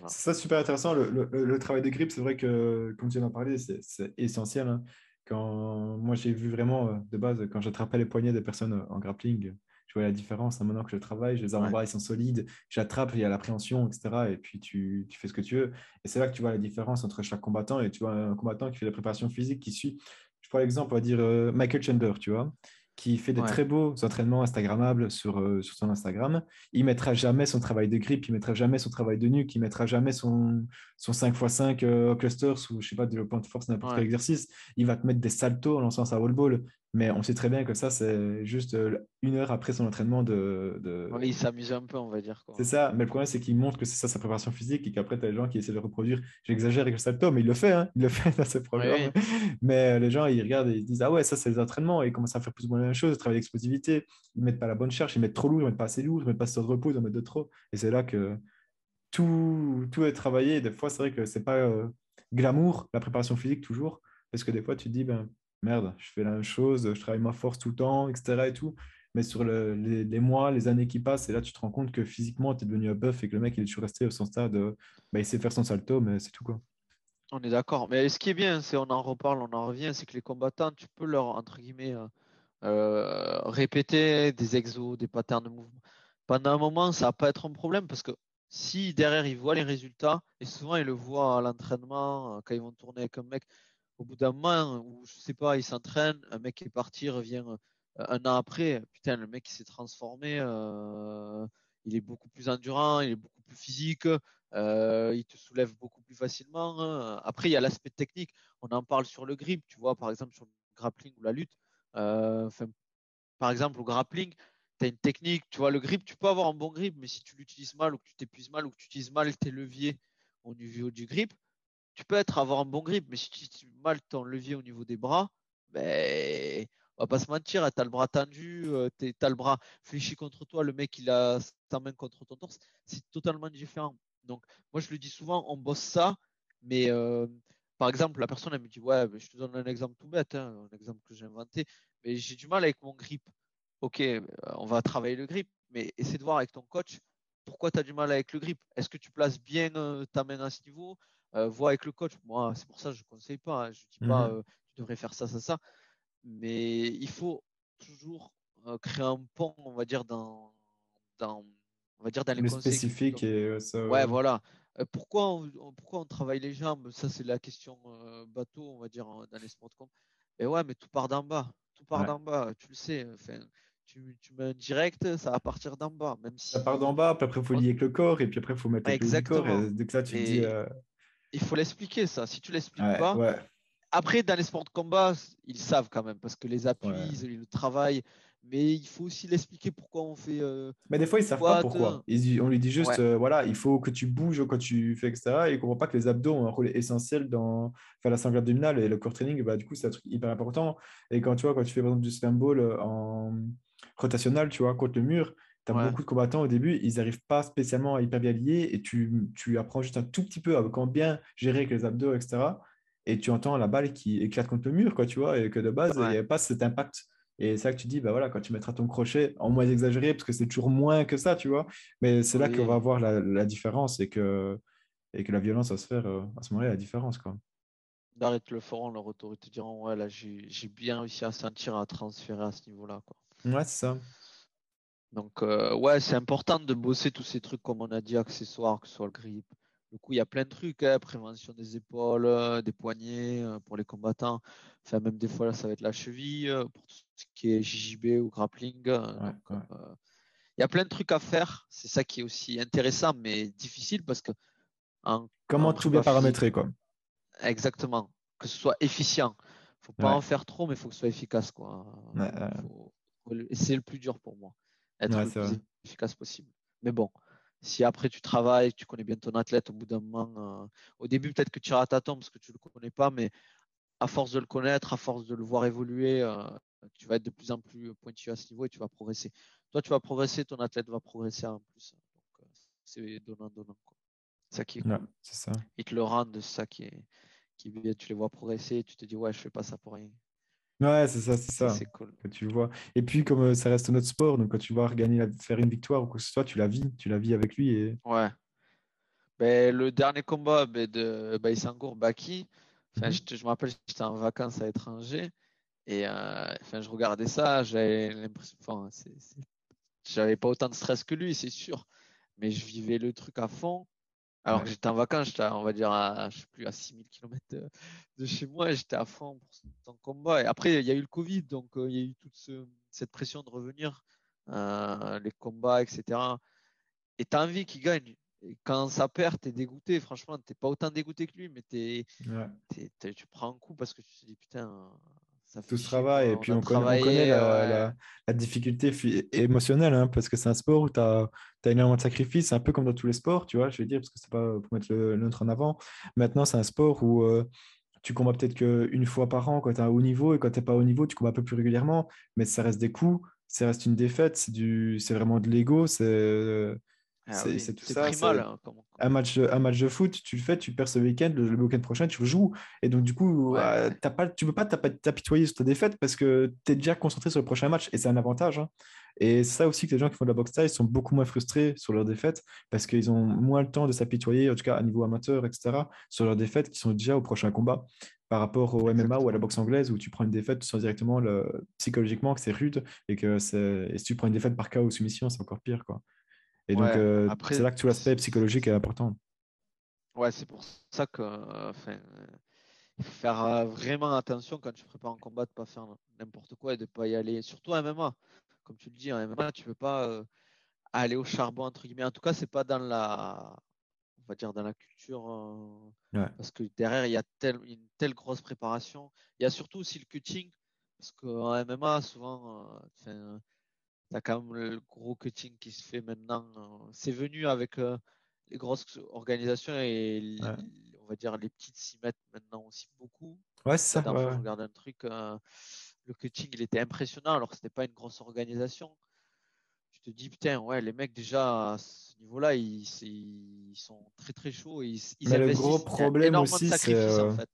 C'est ça super intéressant. Le, le, travail de grip, c'est vrai que, comme tu viens d'en parler, c'est essentiel. Hein. Quand moi, j'ai vu vraiment euh, de base, quand j'attrapais les poignets des personnes euh, en grappling, je vois la différence. Hein, maintenant que je travaille, les avant-bras, ils sont solides, j'attrape, il y a l'appréhension, etc. Et puis, tu, tu, fais ce que tu veux. Et c'est là que tu vois la différence entre chaque combattant et tu vois un combattant qui fait la préparation physique, qui suit. Je prends l'exemple, on va dire euh, Michael Chandler, tu vois qui fait des très beaux entraînements Instagrammables sur, euh, sur son Instagram. Il mettra jamais son travail de grip, il mettra jamais son travail de nuque, il mettra jamais son, son 5x5 euh, clusters ou je sais pas, développement de force, n'importe quel exercice. Il va te mettre des saltos en lançant sa wall ball. Mais on sait très bien que ça, c'est juste euh, une heure après son entraînement de. Oui, il s'amuse un peu, on va dire. C'est ça. Mais le problème, c'est qu'il montre que c'est ça sa préparation physique et qu'après, tu as les gens qui essaient de reproduire. J'exagère avec le salto, mais il le fait. Hein. Il le fait dans ses programmes. Mais euh, les gens, ils regardent et ils disent Ah ouais, ça, c'est les entraînements. Et ils commencent à faire plus ou moins la même chose, travailler l'explosivité. Ils ne mettent pas la bonne charge, ils mettent trop lourd, ils ne mettent pas assez lourd, ils ne mettent pas assez de repos, ils en mettent de trop. Et c'est là que tout, tout est travaillé. des fois, c'est vrai que c'est pas euh, glamour, la préparation physique, toujours. Parce que des fois, tu te dis, ben, merde, je fais la même chose, je travaille ma force tout le temps, etc. Et tout. Mais sur les, mois, les années qui passent, et là, tu te rends compte que physiquement, tu es devenu un buff et que le mec, il est toujours resté au son stade. Bah, il sait faire son salto, mais c'est tout. quoi. On est d'accord. Mais ce qui est bien, c'est on en reparle, on en revient, c'est que les combattants, tu peux leur, entre guillemets, euh, euh, répéter des exos, des patterns de mouvement. Pendant un moment, ça va pas être un problème parce que si derrière ils voient les résultats, et souvent ils le voient à l'entraînement, quand ils vont tourner avec un mec, au bout d'un moment où je sais pas, ils s'entraînent, un mec est parti, revient un an après, putain, le mec il s'est transformé, il est beaucoup plus endurant, il est beaucoup plus physique, il te soulève beaucoup plus facilement. Hein. Après, il y a l'aspect technique. On en parle sur le grip, tu vois, par exemple sur le grappling ou la lutte. par exemple, au grappling, tu as une technique, tu vois, le grip, tu peux avoir un bon grip, mais si tu l'utilises mal ou que tu t'épuises mal ou que tu utilises mal tes leviers au niveau du grip, tu peux être avoir un bon grip, mais si tu mal ton levier au niveau des bras, ben, on va pas se mentir, tu as le bras tendu, euh, tu as le bras fléchi contre toi, le mec il a sa main contre ton torse, c'est totalement différent. Donc moi je le dis souvent, on bosse ça, mais euh, par exemple la personne elle me dit ouais, je te donne un exemple tout bête, hein, un exemple que j'ai inventé, mais j'ai du mal avec mon grip. Ok, euh, on va travailler le grip, mais essaie de voir avec ton coach pourquoi tu as du mal avec le grip? Est-ce que tu places bien ta main à ce niveau? Vois avec le coach. Moi, c'est pour ça que je ne conseille pas. Hein. Je ne dis pas mmh tu devrais faire ça, ça, ça mais il faut toujours euh, créer un pont, on va dire, dans, dans, on va dire dans les le spécifiques. Et ça, ouais, voilà. Euh, pourquoi on, pourquoi on travaille les jambes? Ça, c'est la question euh, bateau, on va dire, dans les sports de Et ouais, mais tout part d'en bas. Tout part d'en bas, tu le sais. Enfin, tu, tu, mets un direct, ça va partir d'en bas. Même si... Ça part d'en bas, puis après, il faut lier avec le corps, et puis après, il faut mettre le corps. Et dès que ça, tu dis. Il faut l'expliquer, ça. Si tu l'expliques pas, après, dans les sports de combat, ils savent quand même parce que les appuis, ils, le travaillent. Mais il faut aussi l'expliquer pourquoi on fait. Euh, mais des fois, ils savent pas pourquoi. on lui dit juste, euh, voilà, il faut que tu bouges quand tu fais, etc. Et ils ne comprennent pas que les abdos ont un rôle essentiel dans la sangle abdominale et le core training, bah, du coup, c'est un truc hyper important. Et quand tu vois, quand tu fais par exemple du ball euh, en rotationnel, tu vois, contre le mur, tu as beaucoup de combattants au début, ils n'arrivent pas spécialement à hyper bien lier et tu, tu apprends juste un tout petit peu à comment bien gérer avec les abdos, etc et tu entends la balle qui éclate contre le mur, quoi, tu vois, et que de base, il n'y avait pas cet impact. Et c'est là que tu dis, bah voilà, quand tu mettras ton crochet, en moins exagéré, parce que c'est toujours moins que ça, tu vois, mais c'est là qu'on va voir la, différence et que, et que la violence va se faire euh, à ce moment-là, la différence, quoi. D'arrêter le forum, leur autorité diront, ouais, là, j'ai bien réussi à sentir, à transférer à ce niveau-là, quoi. Ouais, c'est ça. Donc, euh, ouais, c'est important de bosser tous ces trucs, comme on a dit, accessoires, que ce soit le grip, du coup, il y a plein de trucs, hein, prévention des épaules, euh, des poignets euh, pour les combattants. Enfin, même des fois, là, ça va être la cheville pour tout ce qui est JJB ou grappling. il y a plein de trucs à faire. C'est ça qui est aussi intéressant, mais difficile parce que. Comment tout bien paramétrer, quoi. Exactement. Que ce soit efficient. Il ne faut pas en faire trop, mais il faut que ce soit efficace, quoi. Et c'est le plus dur pour moi. Être le plus efficace possible. Mais bon, si après tu travailles, tu connais bien ton athlète, au bout d'un moment, euh, au début peut-être que tu iras à tâtons parce que tu ne le connais pas, mais à force de le connaître, à force de le voir évoluer, euh, tu vas être de plus en plus pointu à ce niveau et tu vas progresser. Toi, tu vas progresser, ton athlète va progresser en plus. Donc, euh, c'est donnant-donnant. C'est ça qui est cool. ça. Ils te le rendent, c'est ça qui est, qui Tu les vois progresser, tu te dis, ouais, je fais pas ça pour rien. Ouais, c'est ça, c'est ça. C'est cool. Que tu vois. Et puis, comme euh, ça reste notre sport, donc quand tu vois gagner, faire une victoire ou quoi que ce soit, tu la vis, tu la vis avec lui. Et... Ouais. Ben, le dernier combat ben, de Baïsangour Baki, enfin, mhm. je, je, me rappelle, j'étais en vacances à l'étranger et euh, enfin, je regardais ça, j'avais l'impression, enfin, j'avais pas autant de stress que lui, c'est sûr, mais je vivais le truc à fond. Alors que j'étais en vacances, j'étais, on va dire, à, je sais plus, à 6000 km de, chez moi, et j'étais à fond pour son combat. Et après, il y a eu le Covid, donc euh, il y a eu toute cette pression de revenir, euh, les combats, etc. Et tu as envie qu'il gagne. Et quand ça perd, tu es dégoûté. Franchement, tu pas autant dégoûté que lui, mais tu prends un coup parce que tu te dis, putain, tout ce travail. Et puis, on, connaît, la, difficulté émotionnelle, hein, parce que c'est un sport où tu as, as, énormément de sacrifices. C'est un peu comme dans tous les sports, tu vois, je veux dire, parce que c'est pas pour mettre le, nôtre en avant. Maintenant, c'est un sport où euh, tu combats peut-être qu'une fois par an quand tu es à haut niveau, et quand tu n'es pas à haut niveau, tu combats un peu plus régulièrement, mais ça reste des coups, ça reste une défaite, c'est vraiment de l'ego, c'est ah c'est tout ça. Hein, un, match, un match de foot, tu le fais, tu perds ce week-end, le, week-end prochain, tu le joues. Et donc, du coup, euh, pas, tu ne peux pas t'apitoyer sur ta défaite parce que tu es déjà concentré sur le prochain match et c'est un avantage. Hein. Et c'est ça aussi que les gens qui font de la boxe taille sont beaucoup moins frustrés sur leur défaite parce qu'ils ont moins le temps de s'apitoyer, en tout cas à niveau amateur, etc., sur leurs défaites qui sont déjà au prochain combat par rapport au MMA ou à la boxe anglaise où tu prends une défaite, tu sens directement le... psychologiquement que c'est rude et que et si tu prends une défaite par cas ou soumission, c'est encore pire. Quoi. Et donc, c'est là que tout l'aspect psychologique est important. Ouais, c'est pour ça que il faut faire vraiment attention quand tu prépares un combat de ne pas faire n'importe quoi et de ne pas y aller. Surtout en MMA. Comme tu le dis, en MMA, tu ne peux pas aller au charbon, entre guillemets. En tout cas, c'est pas dans la, on va dire, dans la culture. Parce que derrière, il y a une telle grosse préparation. Il y a surtout aussi le cutting. Parce qu'en MMA, souvent, tu as quand même le gros cutting qui se fait maintenant. c'est venu avec les grosses organisations et on va dire les petites s'y mettent maintenant aussi beaucoup. Ouais, c'est ça. je regarde un truc, le cutting il était impressionnant alors que c'était pas une grosse organisation. Je te dis putain, ouais, les mecs déjà à ce niveau-là, ils, ils, sont très très chauds. Ils, ils Mais le gros problème aussi, c'est en fait.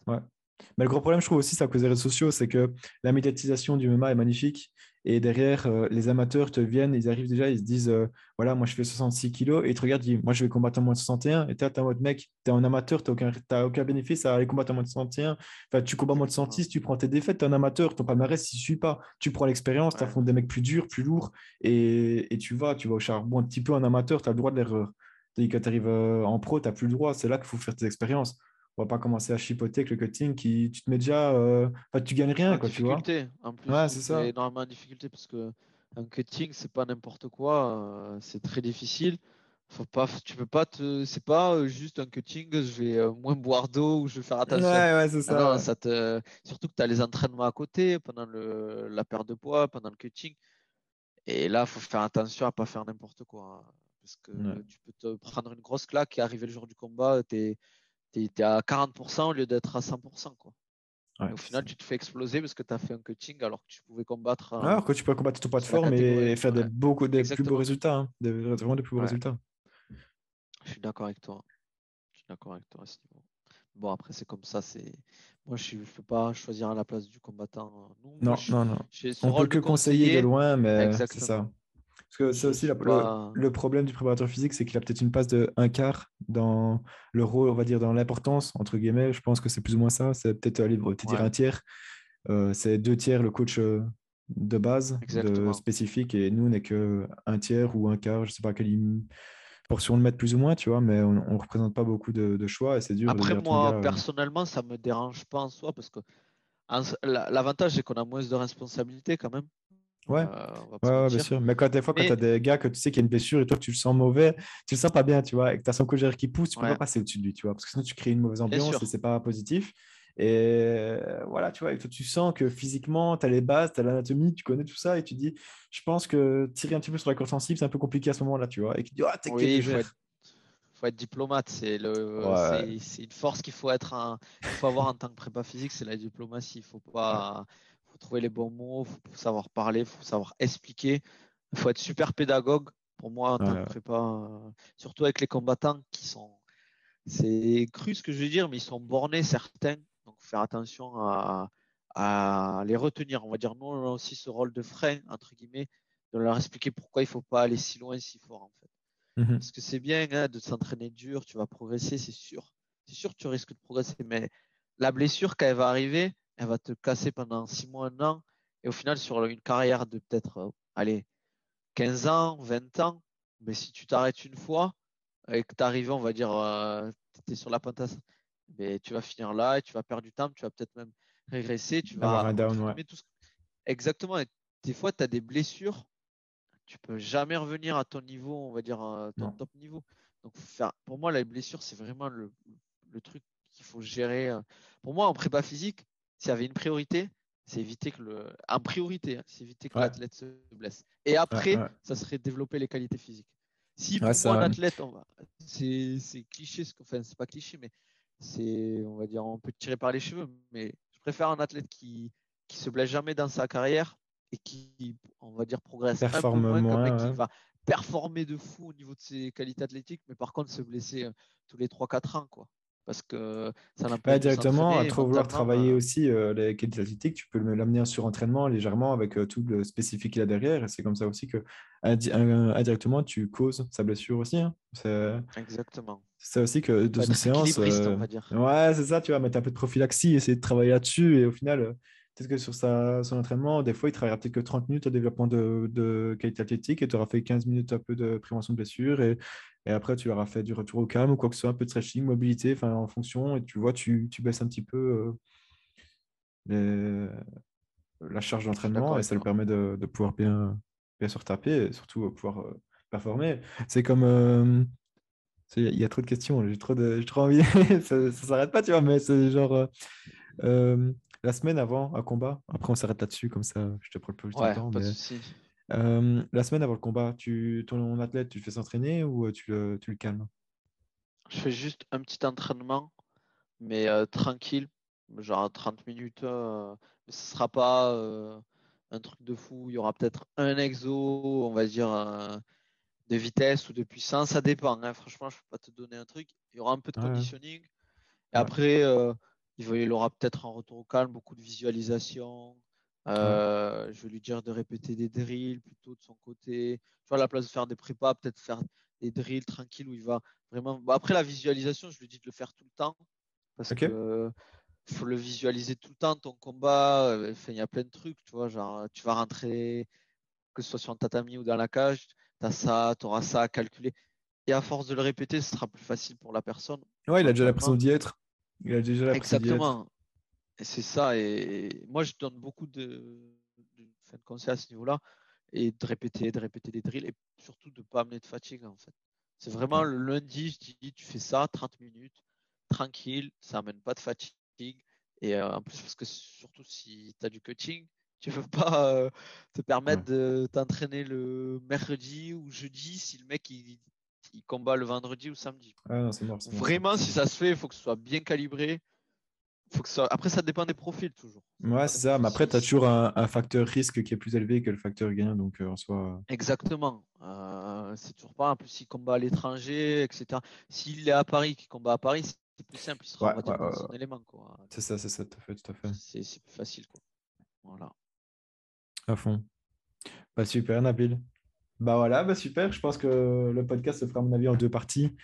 Mais le gros problème, je trouve aussi, c'est à cause des réseaux sociaux, c'est que la médiatisation du MMA est magnifique. Et derrière, euh, les amateurs te viennent, ils arrivent déjà, ils se disent euh, voilà, moi je fais 66 kilos, et ils te regardent, ils disent moi je vais combattre en moins de 61. Et tu es en mode mec, tu es un amateur, tu n'as aucun, aucun, bénéfice à aller combattre en moins de 61. Enfin, tu combats en moins de 106, tu prends tes défaites, tu es un amateur, ton palmarès, il ne suit pas. Tu prends l'expérience, tu affrontes des mecs plus durs, plus lourds, et, et, tu vas, tu vas au charbon un petit peu en amateur, tu as le droit de l'erreur. Dès que tu arrives euh, en pro, tu n'as plus le droit. C'est là qu'il faut faire tes expériences on va pas commencer à chipoter avec le cutting qui tu te mets déjà euh... tu gagnes rien quoi tu vois. en plus ouais, c'est ça. énormément de difficulté parce que un cutting c'est pas n'importe quoi euh, c'est très difficile. Faut pas tu peux pas te c'est pas euh, juste un cutting je vais euh, moins boire d'eau ou je vais faire attention. Ouais, ouais, c'est ça, ça te... surtout que tu as les entraînements à côté pendant le... la perte de poids pendant le cutting. Et là faut faire attention à pas faire n'importe quoi parce que tu peux te prendre une grosse claque et arriver le jour du combat tu tu es, à 40% au lieu d'être à 100%. Quoi. au final, tu te fais exploser parce que tu as fait un cutting alors que tu pouvais combattre. alors que tu peux combattre ton poids de forme et faire des, beaucoup, des plus beaux résultats. Hein. Des, vraiment des plus beaux résultats. Je suis d'accord avec toi. Je suis d'accord avec toi à ce niveau. Bon, après, c'est comme ça. c'est Moi, je ne peux pas choisir à la place du combattant. Non, non, non. On peut que conseiller de loin, mais c'est ça. Parce que c'est aussi le, problème du préparateur physique, c'est qu'il a peut-être une passe de un quart dans le rôle, on va dire, dans l'importance, entre guillemets. Je pense que c'est plus ou moins ça. C'est peut-être dire un tiers. Euh, c'est deux tiers le coach euh, de base, de spécifique, et nous, on n'est que un tiers ou un quart. Je ne sais pas quelle portion de mettre plus ou moins, tu vois, mais on ne représente pas beaucoup de, choix et c'est dur. Après, moi, euh, personnellement, ça ne me dérange pas en soi parce que l'avantage, c'est qu'on a moins de responsabilités quand même. Ouais, euh, ouais, bien sûr. Mais quand des fois, quand tu as des gars que tu sais qu'il y a une blessure et toi, tu le sens mauvais, tu le sens pas bien, tu vois, et que tu as son coach qui pousse, tu peux pas passer au-dessus de lui, tu vois, parce que sinon, tu crées une mauvaise ambiance et c'est pas positif. Et voilà, tu vois, et toi, tu sens que physiquement, tu as les bases, tu as l'anatomie, tu connais tout ça, et tu dis, je pense que tirer un petit peu sur la corde sensible, c'est un peu compliqué à ce moment-là, tu vois. Et tu dis, ah, t'es oui, faut être, faut être diplomate, c'est le, c'est une force qu'il faut être, un, faut avoir en tant que prépa physique, c'est la diplomatie. Il faut pas trouver les bons mots, il faut savoir parler, il faut savoir expliquer. Il faut être super pédagogue pour moi en tant que prépa, surtout avec les combattants qui sont. C'est cru ce que je veux dire, mais ils sont bornés certains. Donc faire attention à, à les retenir. On va dire, nous, on a aussi ce rôle de frein, entre guillemets, de leur expliquer pourquoi il ne faut pas aller si loin, si fort, en fait. Mmh Parce que c'est bien hein, de s'entraîner dur, tu vas progresser, c'est sûr. C'est sûr que tu risques de progresser, mais la blessure, quand elle va arriver, elle va te casser pendant 6 mois, un an, et au final, sur une carrière de peut-être, euh, allez, 15 ans, 20 ans, mais si tu t'arrêtes une fois et que tu arrives, on va dire, euh, tu es sur la pente, mais tu vas finir là et tu vas perdre du temps, tu vas peut-être même régresser, tu vas. Down, Exactement. Et des fois, tu as des blessures, tu peux jamais revenir à ton niveau, on va dire, à ton top niveau. Donc, faire, pour moi, la blessure, c'est vraiment le, le truc qu'il faut gérer. Euh. Pour moi, en prépa physique, s'il y avait une priorité, c'est éviter que le. En priorité, hein, c'est éviter que l'athlète se blesse. Et après, ça serait développer les qualités physiques. Si pour un athlète, c'est cliché, enfin, c'est pas cliché, mais c'est, on va dire, on peut tirer par les cheveux, mais je préfère un athlète qui qui se blesse jamais dans sa carrière et qui, on va dire, progresse Performe un peu moins, qui va performer de fou au niveau de ses qualités athlétiques, mais par contre se blesser euh, tous les 3-4 ans, quoi parce que ça n'a pas directement à trop vouloir travailler euh, aussi euh, les qualités athlétiques tu peux l'amener sur entraînement légèrement avec euh, tout le spécifique qu'il a derrière et c'est comme ça aussi que indirectement tu causes sa blessure aussi hein. exactement c'est aussi que dans une séance on va dire. ouais c'est ça tu vas mettre un peu de prophylaxie essayer de travailler là-dessus et au final peut-être que sur sa, son entraînement, des fois, il travaillera peut-être que 30 minutes au développement de, de qualité athlétique et tu auras fait 15 minutes un peu de prévention de blessure et, et après, tu auras fait du retour au calme ou quoi que ce soit, un peu de stretching, mobilité, enfin, en fonction. Et tu vois, tu, tu baisses un petit peu euh, la charge d'entraînement et ça lui permet de, de, pouvoir bien, bien se retaper et surtout pouvoir euh, performer. C'est comme. Euh, il y a trop de questions, j'ai trop, de, trop envie, ça ne s'arrête pas, tu vois, mais c'est genre la semaine avant un combat, après on s'arrête là-dessus, comme ça je te prends plus ouais, temps. Pas de souci. La semaine avant le combat, tu, ton athlète, tu le fais s'entraîner ou tu le, tu le calmes? Je fais juste un petit entraînement, mais tranquille, genre 30 minutes. mais ce ne sera pas un truc de fou. Il y aura peut-être un exo, on va dire, de vitesse ou de puissance. Ça dépend. Hein. Franchement, je ne peux pas te donner un truc. Il y aura un peu de conditioning. Et après, euh, il, aura peut-être un retour au calme, beaucoup de visualisation. Euh, je vais lui dire de répéter des drills plutôt de son côté. Tu vois, à la place de faire des prépas, peut-être faire des drills tranquilles où il va vraiment. après, la visualisation, je lui dis de le faire tout le temps. Parce que faut le visualiser tout le temps, ton combat. Euh, il y a plein de trucs, tu vois. Genre, tu vas rentrer, que ce soit sur un tatami ou dans la cage, tu as ça, tu auras ça à calculer. Et à force de le répéter, ce sera plus facile pour la personne. Ouais, il a déjà l'impression d'y être. Il a déjà Exactement. C'est ça. Et moi, je donne beaucoup de, de, de conseils à ce niveau-là. Et de répéter, de répéter des drills. Et surtout de ne pas amener de fatigue, en fait. C'est vraiment le lundi, je dis, tu fais ça 30 minutes, tranquille, ça n'amène pas de fatigue. Et euh, en plus, parce que surtout si tu as du coaching, tu ne peux pas euh, te permettre de t'entraîner le mercredi ou jeudi si le mec il, combat le vendredi ou samedi. Ah Vraiment, si ça se fait, il faut que ce soit bien calibré. Faut que ça... Après, ça dépend des profils toujours. Ouais, c'est ça. Mais après, tu as toujours un, facteur risque qui est plus élevé que le facteur gain. Donc, euh, en soi... Exactement. c'est toujours pas. En plus, s'il combat à l'étranger, etc. S'il est à Paris, qui combat à Paris, c'est plus simple, il sera ouais, son élément. C'est ça, c'est ça, tout à fait. Tout à fait. C'est plus facile. Quoi. Voilà. À fond. Bah, super, Nabil. Bah voilà, bah super. Je pense que le podcast se fera, à mon avis, en deux parties.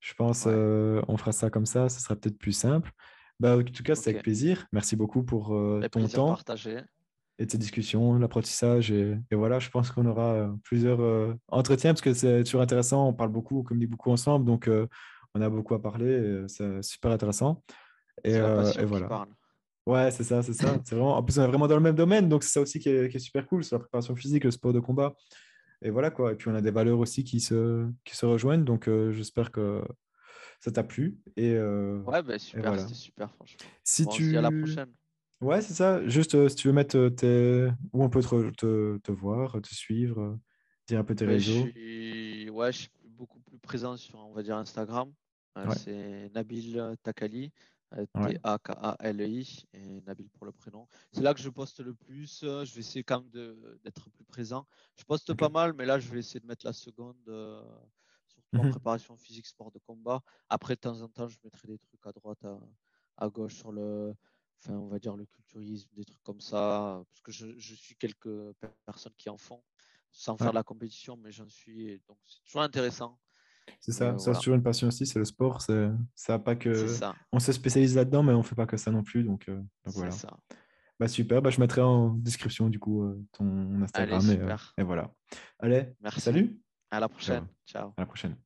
Je pense euh, on fera ça comme ça, ce sera peut-être plus simple. Bah, en tout cas, c'est avec plaisir. Merci beaucoup pour euh, ton temps partagé. et tes discussions, l'apprentissage. Et, voilà, je pense qu'on aura euh, plusieurs entretiens parce que c'est toujours intéressant. On parle beaucoup, on communique beaucoup ensemble. Donc, on a beaucoup à parler. C'est super intéressant. Et, et voilà. Ouais, c'est ça, c'est ça. C'est vraiment... En plus, on est vraiment dans le même domaine, donc c'est ça aussi qui est, super cool, c'est la préparation physique, le sport de combat. Et voilà quoi. Et puis on a des valeurs aussi qui se, qui se rejoignent, donc j'espère que ça t'a plu. Et, ouais, bah, super, c'était super, franchement. Si tu... à la prochaine. Ouais, c'est ça. Juste si tu veux mettre tes... où on peut te, te, te voir, te suivre, dire un peu tes réseaux. Je suis... Ouais, je suis beaucoup plus présent sur, on va dire, Instagram. C'est Nabil Takali. T-A-K-A-L-I et Nabil pour le prénom. C'est là que je poste le plus. Je vais essayer quand même d'être plus présent. Je poste pas mal, mais là, je vais essayer de mettre la seconde, euh, en mhm. préparation physique, sport de combat. Après, de temps en temps, je mettrai des trucs à droite, à, gauche sur le, enfin, on va dire le culturisme, des trucs comme ça. Parce que je, je suis quelques personnes qui en font sans faire de la compétition, mais j'en suis. Donc, c'est toujours intéressant. C'est ça, ça c'est toujours une passion aussi, c'est le sport. Ça pas que. On se spécialise là-dedans, mais on fait pas que ça non plus. Donc, euh, voilà. Ça. Bah, super, bah, je mettrai en description du coup euh, ton Instagram. Euh, et, voilà. Allez, Merci. salut. À la prochaine. Ciao. À la prochaine.